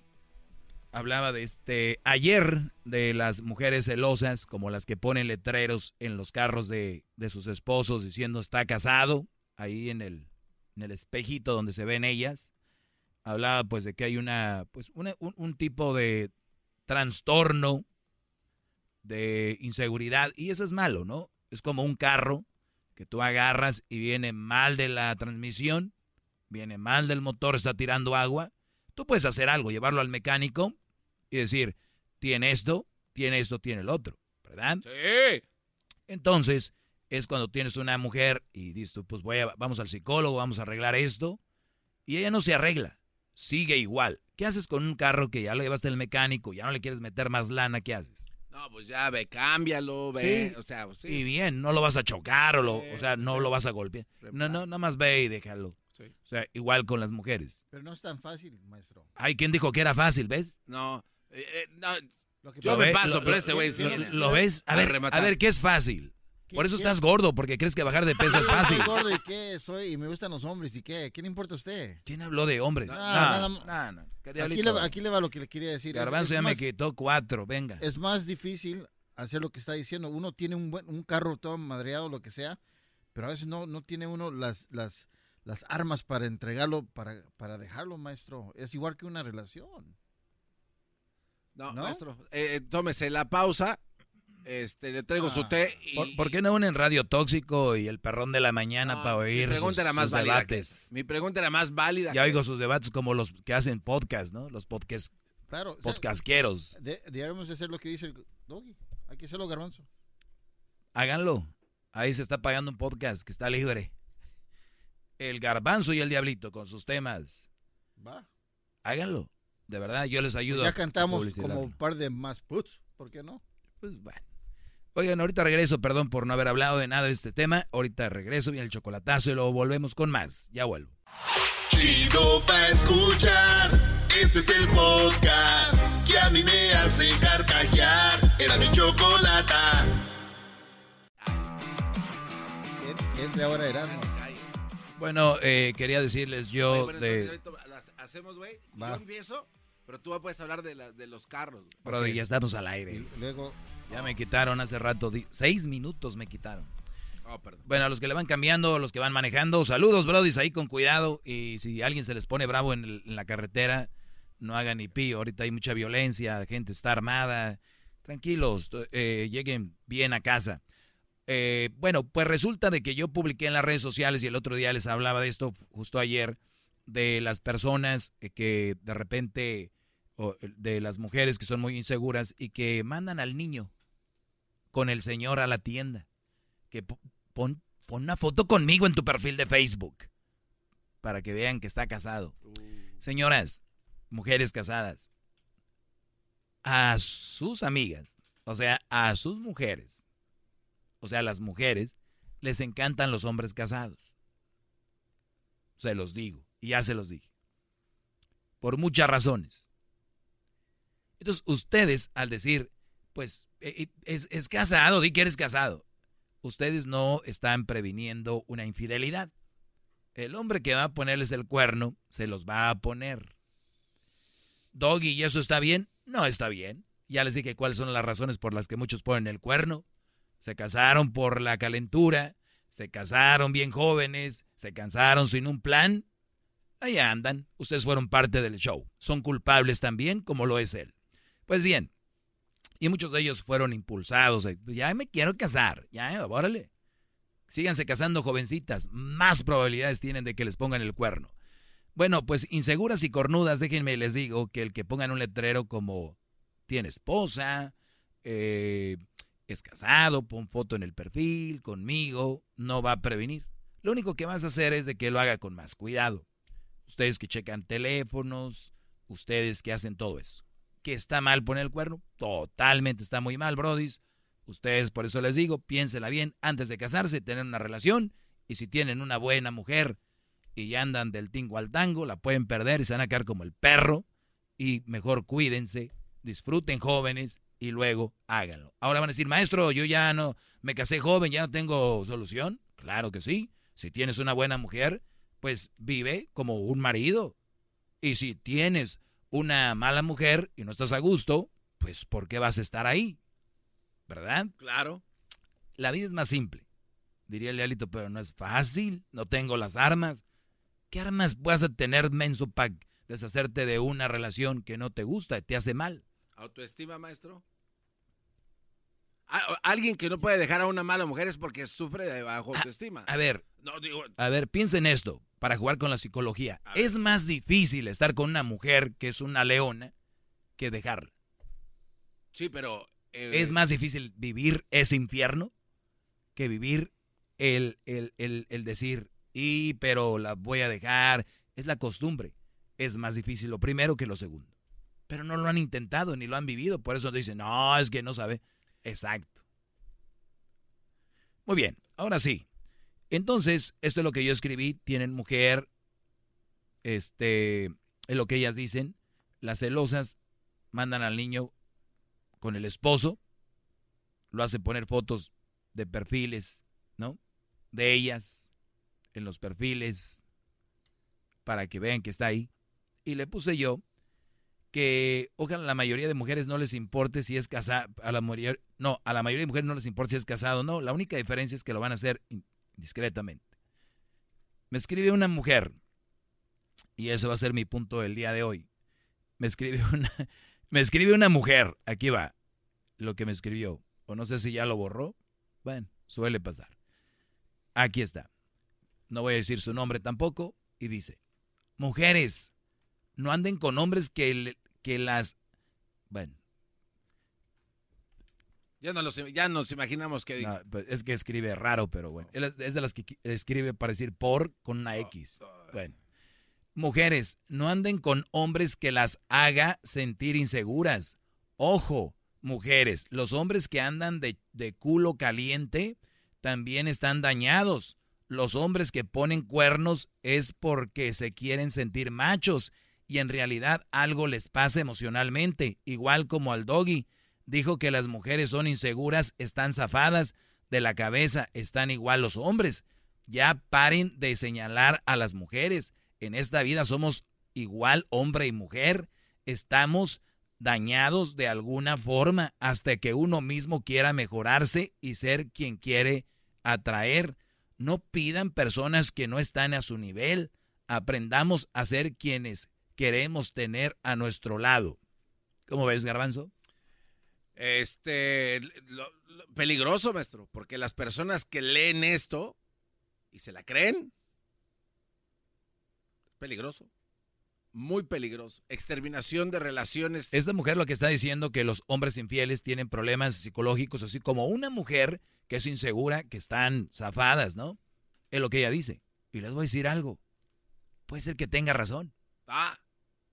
Hablaba de este... Ayer de las mujeres celosas, como las que ponen letreros en los carros de, de sus esposos diciendo está casado, ahí en el, en el espejito donde se ven ellas hablaba pues de que hay una pues un, un tipo de trastorno de inseguridad y eso es malo, ¿no? Es como un carro que tú agarras y viene mal de la transmisión, viene mal del motor, está tirando agua. Tú puedes hacer algo, llevarlo al mecánico y decir, tiene esto, tiene esto, tiene el otro, ¿verdad? Sí. Entonces, es cuando tienes una mujer y dices tú, pues voy a, vamos al psicólogo, vamos a arreglar esto. Y ella no se arregla, sigue igual. ¿Qué haces con un carro que ya lo llevaste al mecánico, ya no le quieres meter más lana? ¿Qué haces? No, pues ya ve, cámbialo, ve. Sí. O sea, pues sí. Y bien, no lo vas a chocar o, lo, o sea, no lo vas a golpear. No, no, nada más ve y déjalo. O sea, igual con las mujeres. Pero no es tan fácil, maestro. Ay, ¿quién dijo que era fácil, ves? No, eh, eh, no, Lo que yo ¿Lo me ve- paso, lo- pero lo- este güey... lo- ¿Lo ves? A ver, a ver, ¿qué es fácil? Por eso qué? estás gordo, porque crees que bajar de peso es Soy fácil. gordo y qué soy y me gustan los hombres y qué. ¿Qué le importa a usted? ¿Quién habló de hombres? No, No, nada no, más. no, ¿qué Aquí le, va- aquí le va lo que le quería decir. Garbanzo ya me quitó cuatro, venga. Es más difícil hacer lo que está diciendo. Uno tiene un, buen, un carro todo madreado, lo que sea, pero a veces no, no tiene uno las, las, las armas para entregarlo, para, para dejarlo, maestro. Es igual que una relación. No, ¿No? maestro, eh, eh, tómese la pausa. Este, le traigo su té y ¿Por, por qué no unen Radio Tóxico y el perrón de la mañana No, para mi oír pregunta sus, era más sus válida debates? mi pregunta era más válida. Ya que- oigo sus debates como los que hacen podcast, ¿no? Los podcast, Claro. o sea, podcasqueros. de- debemos hacer lo que dice el doggy. Hay que hacerlo, garbanzo. Háganlo. Ahí se está pagando un podcast que está libre. El garbanzo y el diablito con sus temas. Va. Háganlo. De verdad, yo les ayudo. ya a cantamos como un par de más puts. ¿Por qué no? Pues bueno. Oigan, ahorita regreso, perdón por no haber hablado de nada de este tema. Ahorita regreso, viene el chocolatazo y luego volvemos con más. Ya vuelvo. Chido pa' escuchar. Este es el podcast que a mí me hace carcajear. Era mi chocolata. ¿Qué es de ahora Erasmo? Bueno, eh, quería decirles yo Oye, pero de... entonces hacemos, güey. Yo empiezo, pero tú puedes hablar de, la- de los carros. güey. Brody, ya estamos al aire. Y luego, Ya me quitaron hace rato, seis minutos me quitaron. Oh, perdón. Bueno, a los que le van cambiando, a los que van manejando, saludos, brodis, ahí con cuidado. Y si alguien se les pone bravo en, el- en la carretera, no hagan ni pío. Ahorita hay mucha violencia, gente está armada. Tranquilos, eh, lleguen bien a casa. Eh, bueno, pues resulta de que yo publiqué en las redes sociales y el otro día les hablaba de esto justo ayer, de las personas eh, que de repente, o de las mujeres que son muy inseguras y que mandan al niño con el señor a la tienda. Que po- pon, pon una foto conmigo en tu perfil de Facebook para que vean que está casado. Señoras, mujeres casadas, a sus amigas, o sea, a sus mujeres, o sea, a las mujeres, les encantan los hombres casados. Se los digo, y ya se los dije. Por muchas razones. Entonces, ustedes, al decir, pues, eh, eh, es, casado, di que eres casado, ustedes no están previniendo una infidelidad. El hombre que va a ponerles el cuerno, se los va a poner. Doggy, ¿y eso está bien? No está bien. Ya les dije cuáles son las razones por las que muchos ponen el cuerno. Se casaron por la calentura, se casaron bien jóvenes, se casaron sin un plan. Ahí andan. Ustedes fueron parte del show. Son culpables también, como lo es él. Pues bien, y muchos de ellos fueron impulsados. eh, Ya me quiero casar. Ya, órale. Síganse casando jovencitas. Más probabilidades tienen de que les pongan el cuerno. Bueno, pues inseguras y cornudas, déjenme les digo que el que pongan un letrero como tiene esposa, eh, es casado, pon foto en el perfil, conmigo, no va a prevenir. Lo único que vas a hacer es de que lo haga con más cuidado. Ustedes que checan teléfonos, ustedes que hacen todo eso. ¿Que está mal poner el cuerno? Totalmente está muy mal, brodis. Ustedes, por eso les digo, piénsela bien antes de casarse, tener una relación. Y si tienen una buena mujer y ya andan del tingo al tango, la pueden perder y se van a quedar como el perro. Y mejor cuídense, disfruten jóvenes y luego háganlo. Ahora van a decir, maestro, yo ya no me casé joven, ya no tengo solución. Claro que sí. Si tienes una buena mujer, pues vive como un marido. Y si tienes una mala mujer y no estás a gusto, pues ¿por qué vas a estar ahí? ¿Verdad? Claro. La vida es más simple, diría el diablito, pero no es fácil. No tengo las armas. ¿Qué armas vas a tener, menso, para deshacerte de una relación que no te gusta, te hace mal? ¿Autoestima, maestro? Alguien que no puede dejar a una mala mujer es porque sufre de bajo autoestima. A ver, No, digo, a ver, piensen esto, para jugar con la psicología. Es más difícil estar con una mujer que es una leona que dejarla. sí, pero... eh, Es más difícil vivir ese infierno que vivir el, el, el, el decir, y pero la voy a dejar. Es la costumbre. Es más difícil lo primero que lo segundo. Pero no lo han intentado ni lo han vivido. Por eso dicen, no, es que no sabe. Exacto. Muy bien, ahora sí. Entonces, esto es lo que yo escribí. Tienen mujer, este, es lo que ellas dicen. Las celosas mandan al niño con el esposo, lo hace poner fotos de perfiles, ¿no? De ellas, en los perfiles, para que vean que está ahí. Y le puse yo que ojalá la mayoría de mujeres no les importe si es casada, a la mayoría, no, a la mayoría de mujeres no les importa si es casado no, la única diferencia es que lo van a hacer discretamente. Me escribe una mujer, y eso va a ser mi punto del día de hoy. Me escribe una, me escribe una mujer, aquí va lo que me escribió, o no sé si ya lo borró, bueno, suele pasar. Aquí está. No voy a decir su nombre tampoco, y dice, mujeres, no anden con hombres que, que las... Bueno. Ya, no los, ya nos imaginamos que dice. pues es que escribe raro, pero bueno. Es de las que escribe para decir por con una X. Bueno. Mujeres, no anden con hombres que las haga sentir inseguras. Ojo, mujeres, los hombres que andan de, de culo caliente también están dañados. Los hombres que ponen cuernos es porque se quieren sentir machos y en realidad algo les pasa emocionalmente, igual como al doggy. Dijo que las mujeres son inseguras, están zafadas de la cabeza, están igual los hombres. Ya paren de señalar a las mujeres. En esta vida somos igual hombre y mujer. Estamos dañados de alguna forma hasta que uno mismo quiera mejorarse y ser quien quiere atraer. No pidan personas que no están a su nivel. Aprendamos a ser quienes queremos tener a nuestro lado. ¿Cómo ves, Garbanzo? Este, peligroso, maestro, porque las personas que leen esto y se la creen, peligroso. Muy peligroso. Exterminación de relaciones. Esta mujer lo que está diciendo que los hombres infieles tienen problemas psicológicos, así como una mujer que es insegura, que están zafadas, ¿no? Es lo que ella dice. Y les voy a decir algo. Puede ser que tenga razón. Ah.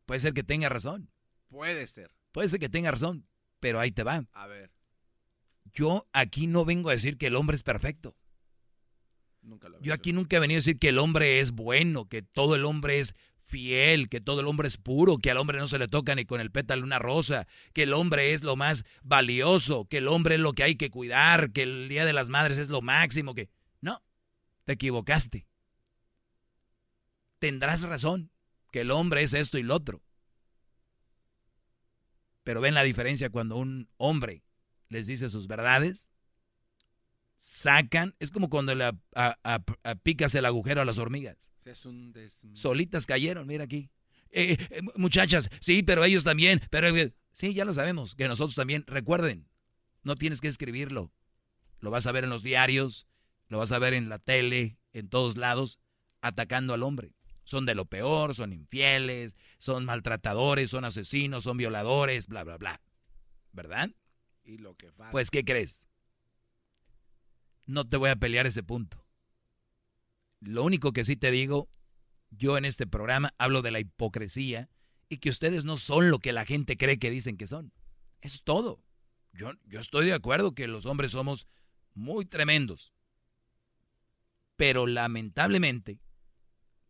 Puede ser que tenga razón. Puede ser. Puede ser que tenga razón, pero ahí te va. A ver. Yo aquí no vengo a decir que el hombre es perfecto. Nunca lo Yo aquí nunca he venido a decir que el hombre es bueno, que todo el hombre es fiel, que todo el hombre es puro, que al hombre no se le toca ni con el pétalo una rosa, que el hombre es lo más valioso, que el hombre es lo que hay que cuidar, que el Día de las Madres es lo máximo, que... No, te equivocaste. Tendrás razón, que el hombre es esto y lo otro. Pero ven la diferencia cuando un hombre les dice sus verdades, sacan, es como cuando le picas el agujero a las hormigas. Es un Solitas cayeron, mira aquí. Eh, eh, muchachas, sí, pero ellos también, pero sí, ya lo sabemos, que nosotros también, recuerden, no tienes que escribirlo, lo vas a ver en los diarios, lo vas a ver en la tele, en todos lados, atacando al hombre. Son de lo peor, son infieles, son maltratadores, son asesinos, son violadores, bla, bla, bla. ¿Verdad? Y lo que Pues, ¿qué crees? No te voy a pelear ese punto. Lo único que sí te digo, yo en este programa hablo de la hipocresía y que ustedes no son lo que la gente cree que dicen que son. Eso es todo. Yo, yo estoy de acuerdo que los hombres somos muy tremendos. Pero lamentablemente,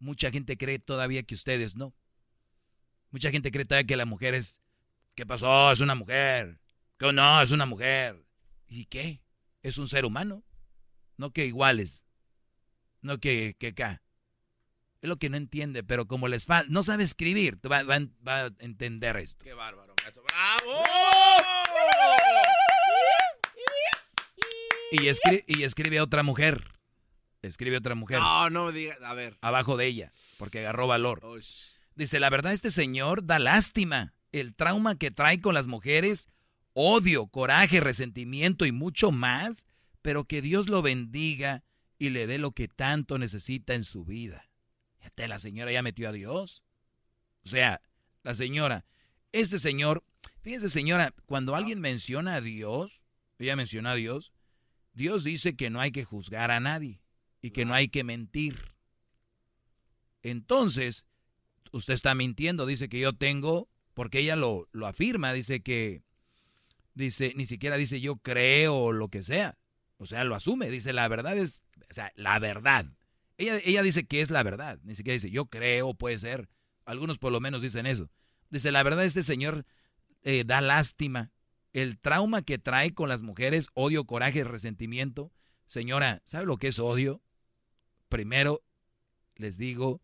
mucha gente cree todavía que ustedes no. Mucha gente cree todavía que la mujer es... ¿Qué pasó? Es una mujer. Que no, es una mujer. ¿Y qué? Es un ser humano. No que iguales. No que, que acá. Es lo que no entiende, pero como les falta, no sabe escribir, va, va, va, a entender esto. Qué bárbaro, ¡Bravo! Y, escribe, y escribe otra mujer. Escribe otra mujer. No, no me diga, a ver. Abajo de ella, porque agarró valor. Dice, la verdad, este señor da lástima. El trauma que trae con las mujeres, odio, coraje, resentimiento y mucho más, pero que Dios lo bendiga y le dé lo que tanto necesita en su vida. Fíjate, la señora ya metió a Dios. O sea, la señora, este señor, fíjese señora, cuando alguien menciona a Dios, ella menciona a Dios, Dios dice que no hay que juzgar a nadie y que no hay que mentir. Entonces, usted está mintiendo, dice que yo tengo, porque ella lo, lo afirma, dice que, dice, ni siquiera dice yo creo o lo que sea. O sea, lo asume, dice la verdad es, o sea, la verdad. Ella, ella dice que es la verdad, ni siquiera dice yo creo, puede ser. Algunos por lo menos dicen eso. Dice, la verdad este señor eh, da lástima. El trauma que trae con las mujeres, odio, coraje, resentimiento, Señora, ¿sabe lo que es odio? Primero, les digo,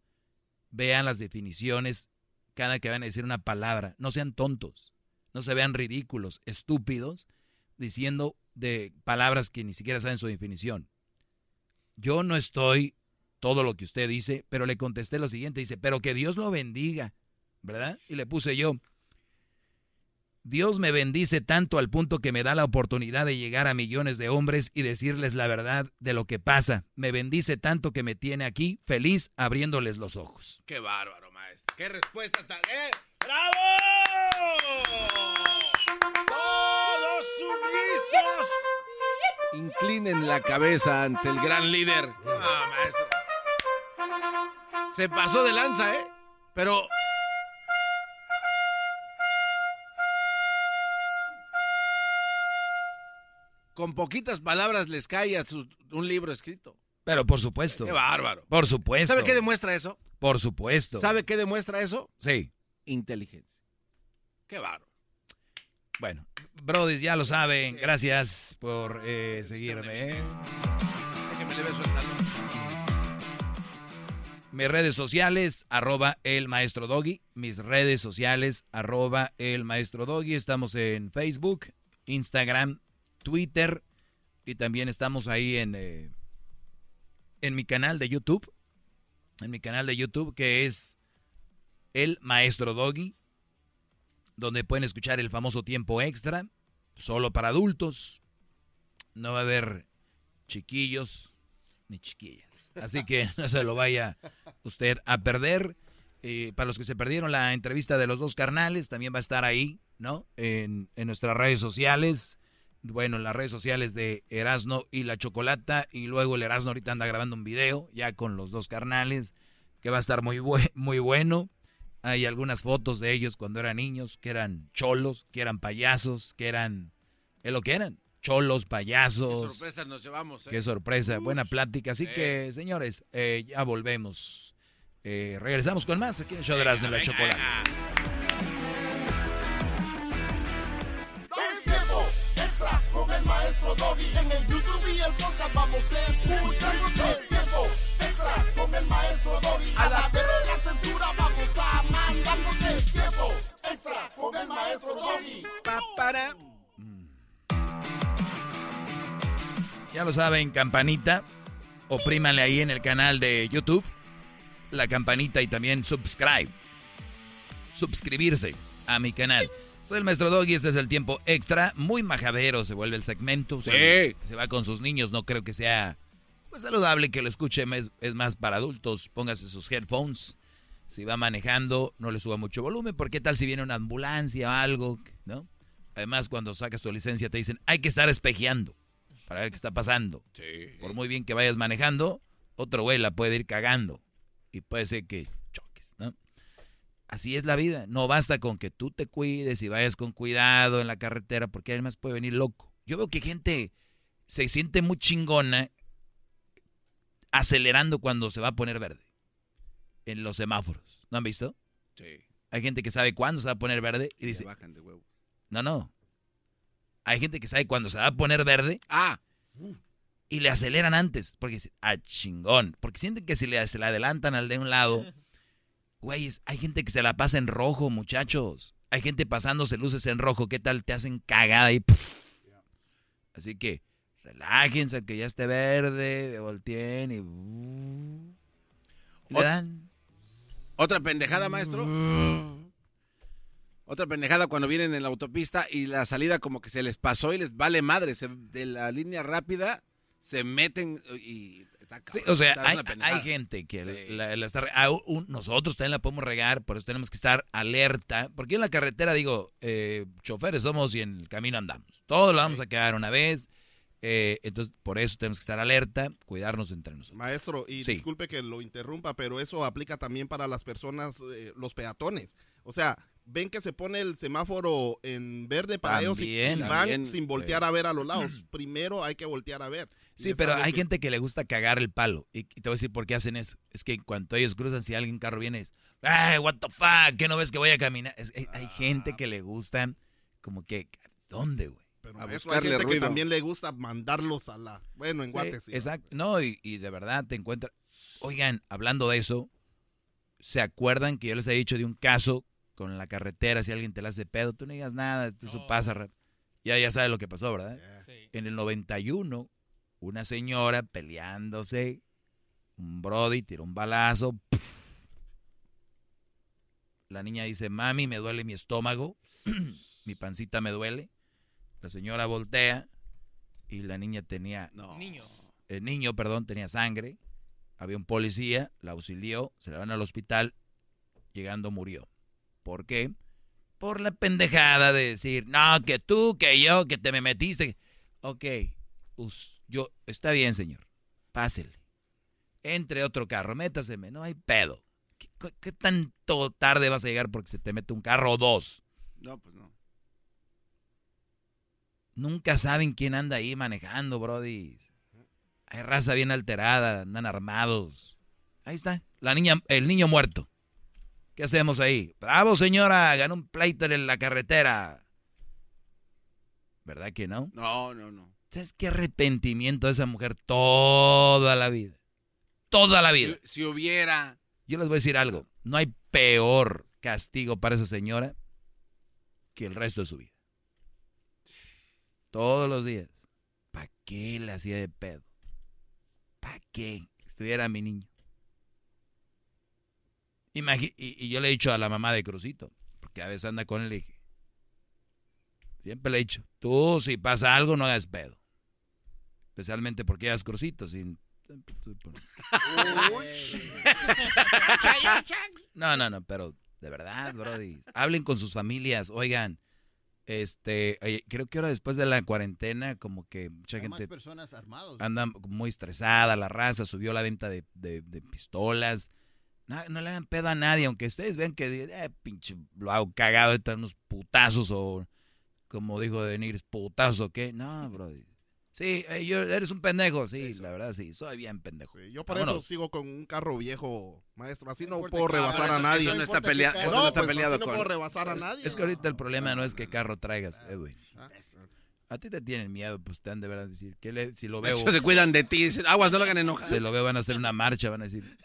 vean las definiciones cada que van a decir una palabra. No sean tontos, no se vean ridículos, estúpidos, diciendo de palabras que ni siquiera saben su definición. Yo no estoy todo lo que usted dice, pero le contesté lo siguiente, dice, pero que Dios lo bendiga, ¿verdad? Y le puse yo, Dios me bendice tanto al punto que me da la oportunidad de llegar a millones de hombres y decirles la verdad de lo que pasa. Me bendice tanto que me tiene aquí feliz abriéndoles los ojos. Qué bárbaro, maestro. Qué respuesta tan... ¡Eh! ¡Bravo! ¡Todos sumisos! Inclinen la cabeza ante el gran líder. Ah, maestro. Se pasó de lanza, ¿eh? Pero con poquitas palabras les cae a su- un libro escrito. Pero por supuesto. Qué bárbaro. Por supuesto. ¿Sabe qué demuestra eso? Por supuesto. ¿Sabe qué demuestra eso? Sí. Inteligencia. Qué bárbaro. Bueno, Brody, ya lo saben. Gracias por eh, seguirme. ¿eh? Déjeme le beso el talón. Mis redes sociales, arroba el maestro Doggy. Mis redes sociales, arroba el maestro Doggy. Estamos en Facebook, Instagram, Twitter y también estamos ahí en, eh, en mi canal de YouTube. En mi canal de YouTube que es el maestro Doggy. Donde pueden escuchar el famoso tiempo extra. Solo para adultos. No va a haber chiquillos ni chiquillas. Así que no se lo vaya usted a perder. Eh, para los que se perdieron la entrevista de los dos carnales, también va a estar ahí, ¿no? En, en nuestras redes sociales. Bueno, en las redes sociales de Erasno y la Chocolata. Y luego el Erasno ahorita anda grabando un video ya con los dos carnales, que va a estar muy, muy bueno. Hay algunas fotos de ellos cuando eran niños, que eran cholos, que eran payasos, que eran... Es lo que eran. Cholos, Qué payasos. sorpresa nos llevamos, ¿eh? Qué sorpresa, buena plática. Así Sí. que, señores, eh, ya volvemos. Eh, regresamos con más aquí en el show de Erasmo y la Chocolate. En el YouTube y el podcast vamos a escuchar. Es tiempo extra con el maestro Doggy. A la verga la censura vamos a mandar. Es tiempo extra con el maestro Doggy. para. Ya lo saben, campanita. Oprímanle ahí en el canal de YouTube. La campanita y también subscribe. Suscribirse a mi canal. Soy el maestro Doggy, este es el tiempo extra. Muy majadero se vuelve el segmento. Se, se va con sus niños, no creo que sea pues, saludable que lo escuche. Es, es más para adultos. Póngase sus headphones. Si va manejando, no le suba mucho volumen. porque tal si viene una ambulancia o algo? ¿No? Además, cuando sacas tu licencia te dicen, hay que estar espejeando para ver qué está pasando. Por muy bien que vayas manejando, otro güey la puede ir cagando. Y puede ser que. Así es la vida. No basta con que tú te cuides y vayas con cuidado en la carretera, porque además puede venir loco. Yo veo que gente se siente muy chingona acelerando cuando se va a poner verde en los semáforos. ¿No han visto? Sí. Hay gente que sabe cuándo se va a poner verde y dice, bajan de huevo. no, no. Hay gente que sabe cuándo se va a poner verde. Ah. Y le aceleran antes. Porque dice, ah, chingón. Porque sienten que si le, se le adelantan al de un lado. Güeyes, hay gente que se la pasa en rojo, muchachos. Hay gente pasándose luces en rojo. ¿Qué tal? Te hacen cagada y... Así que relájense, que ya esté verde, volteen y... uh, le dan. Otra pendejada, maestro. Otra pendejada cuando vienen en la autopista y la salida como que se les pasó y les vale madre. se- de la línea rápida se meten y... está Sí, o sea, hay, gente que la, la está... un- nosotros también la podemos regar, por eso tenemos que estar alerta. Porque en la carretera, digo, eh, choferes somos y en el camino andamos. Todos lo vamos a quedar una vez. eh, entonces, por eso tenemos que estar alerta, cuidarnos entre nosotros. Maestro, y Sí. disculpe que lo interrumpa, pero eso aplica también para las personas, eh, los peatones. O sea, ven que se pone el semáforo en verde para ellos y- van también, sin voltear sí. a ver a los lados. Primero hay que voltear a ver. Sí, pero hay que- gente que le gusta cagar el palo. Y, y te voy a decir por qué hacen eso. Es que cuando ellos cruzan, si alguien en carro viene, es, ¡ay, what the fuck! ¿Qué no ves que voy a caminar? Es- hay, hay gente que le gusta como que, ¿dónde, güey? Pero A maestro, hay gente que también le gusta mandarlos a la... Bueno, en Guate sí. Exacto. No, y, y de verdad te encuentras. Oigan, hablando de eso, ¿se acuerdan que yo les he dicho de un caso con la carretera? Si alguien te la hace pedo, tú no digas nada, esto eso pasa. ra- Ya, ya sabes lo que pasó, ¿verdad? En el 91, una señora peleándose, un brody tiró un balazo. La niña dice, mami, me duele mi estómago, mi pancita me duele. La señora voltea y la niña tenía... Niño. El niño, perdón, tenía sangre. Había un policía, la auxilió, se la van al hospital, llegando murió. ¿Por qué? Por la pendejada de decir, no, que tú, que yo, que te me metiste. Ok, us- yo, está bien, señor, pásele. Entre otro carro, métaseme, no hay pedo. ¿Qué, tanto tarde vas a llegar porque se te mete un carro o dos? No, pues no. Nunca saben quién anda ahí manejando, brody. Hay raza bien alterada, andan armados. Ahí está, la niña, el niño muerto. ¿Qué hacemos ahí? Bravo, señora, ganó un pleito en la carretera. ¿Verdad que no? No, no, no. ¿Sabes qué arrepentimiento de esa mujer toda la vida? Toda la vida. Si, si hubiera. Yo les voy a decir algo. No hay peor castigo para esa señora que el resto de su vida. Todos los días. ¿Para qué le hacía de pedo? ¿Para qué? Estuviera mi niño. Y, y yo le he dicho a la mamá de Crucito, porque a veces anda con él, le dije, siempre le he dicho, tú si pasa algo no hagas pedo. Especialmente porque hagas Crucito, sin... No, no, no, pero de verdad, Brody. Hablen con sus familias, oigan. Este, oye, creo que ahora después de la cuarentena, como que mucha Hay gente personas armados. anda muy estresada, la raza subió la venta de, de- de pistolas. No, no le hagan pedo a nadie, aunque ustedes vean que, eh, pinche, lo hago cagado, están unos putazos o, como dijo Denir, putazos o qué. No, Brody. Sí, eh, yo, eres un pendejo, sí, la verdad sí, soy bien pendejo. Yo por eso sigo con un carro viejo, maestro. Así no, puedo rebasar a nadie. eso no está pelea- eso no está pues, peleado así no con- puedo rebasar a Es- nadie. Es que ahorita el problema no es que carro traigas, Edwin. A ti te tienen miedo, pues te han de verdad decir, que le- si lo veo... hecho, se cuidan de ti, dicen, aguas, no lo hagan enojar. Si lo veo, van a hacer una marcha, van a decir...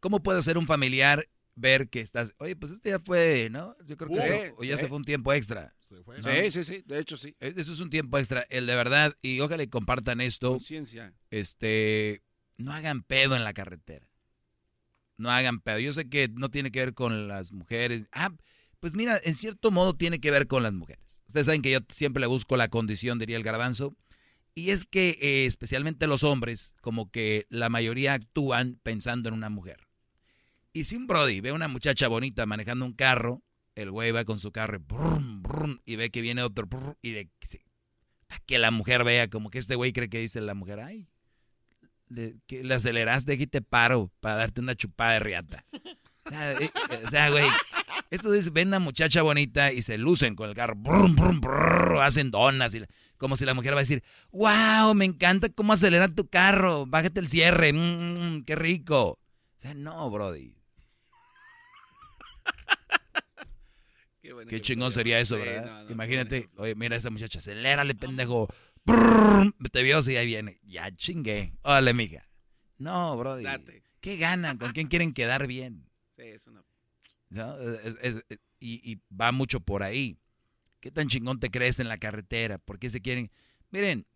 ¿Cómo puede ser un familiar ver que estás... Oye, pues este ya fue, ¿no? Yo creo que Sí, eso- o ya se fue un tiempo extra. fue. ¿no? Sí, sí, sí, de hecho sí. E- Eso es un tiempo extra, el de verdad, y ojalá y compartan esto. Conciencia. Este, no hagan pedo en la carretera. No hagan pedo. Yo sé que no tiene que ver con las mujeres. Ah, pues mira, en cierto modo tiene que ver con las mujeres. Ustedes saben que yo siempre le busco la condición, diría el garbanzo. Y es que eh, especialmente los hombres, como que la mayoría actúan pensando en una mujer. Y si un Brody ve una muchacha bonita manejando un carro, el güey va con su carro y, brum, brum, y ve que viene otro y se- para que la mujer vea como que este güey cree que dice la mujer, ay, le, que le aceleraste y te paro para darte una chupada de riata. O sea, eh, güey, esto dice, ven una muchacha bonita y se lucen con el carro, hacen donas, y como si la mujer va a decir, wow, me encanta cómo acelera tu carro, bájate el cierre, mm, qué rico. O sea, no, brody. Qué chingón sería eso, ¿verdad? no, no, Imagínate, oye, mira esa muchacha, acelérale, pendejo. Brrr, te vio si ahí viene. Ya chingué. Órale, mija. No, brody. Date. ¿Qué ganan? ¿Con quién quieren quedar bien? Sí, es una... ¿No? Es- es- es- y, y va mucho por ahí. ¿Qué tan chingón te crees en la carretera? ¿Por qué se quieren? Miren,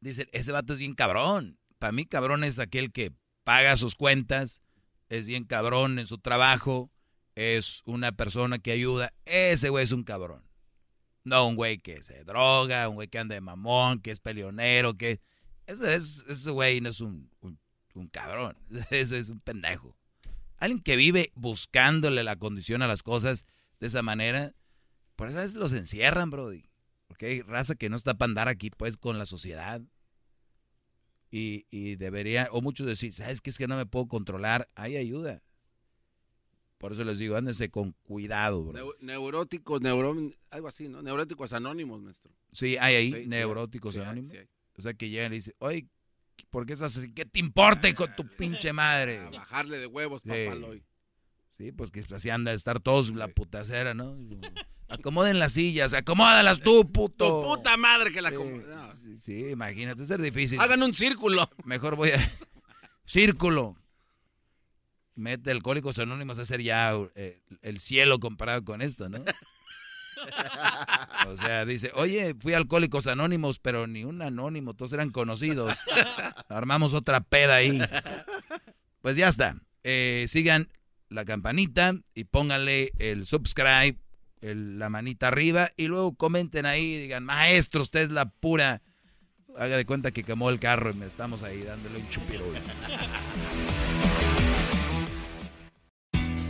dicen, ese vato es bien cabrón. Para mí, cabrón es aquel que paga sus cuentas, es bien cabrón en su trabajo, es una persona que ayuda. Ese güey es un cabrón. No un güey que se droga, un güey que anda de mamón, que es peleonero, que... Ese, es- ese güey no es un, un, cabrón, ese es un pendejo. Alguien que vive buscándole la condición a las cosas de esa manera, por eso los encierran, Brody. Porque hay raza que no está para andar aquí, pues, con la sociedad. Y, y debería, o muchos decir, ¿sabes qué es que no me puedo controlar? Hay ayuda. Por eso les digo, ándense con cuidado, bro. Neu- neuróticos, neuro, algo así, ¿no? Neuróticos anónimos, maestro. Sí, hay ahí, Sí, neuróticos sí anónimos. sí. O sea, que llegan y dicen, oye, ¿por qué estás así? ¿Qué te importa con tu pinche madre? A bajarle de huevos, Sí. papaloy. Sí, pues que así anda de estar todos la putacera, ¿no? Acomoden las sillas, acomódalas tú, puto. Tu puta madre que la... No. sí, imagínate, ser difícil. Hagan un círculo. Mejor voy a... Círculo. Mete Alcohólicos Anónimos a hacer ya eh, el cielo comparado con esto, ¿no? O sea, dice, oye, fui Alcohólicos Anónimos, pero ni un anónimo, todos eran conocidos. Armamos otra peda ahí. Pues ya está. Eh, sigan la campanita y pónganle el subscribe, la manita arriba y luego comenten ahí, digan, maestro, usted es la pura. Haga de cuenta que quemó el carro y me estamos ahí dándole un chupirul.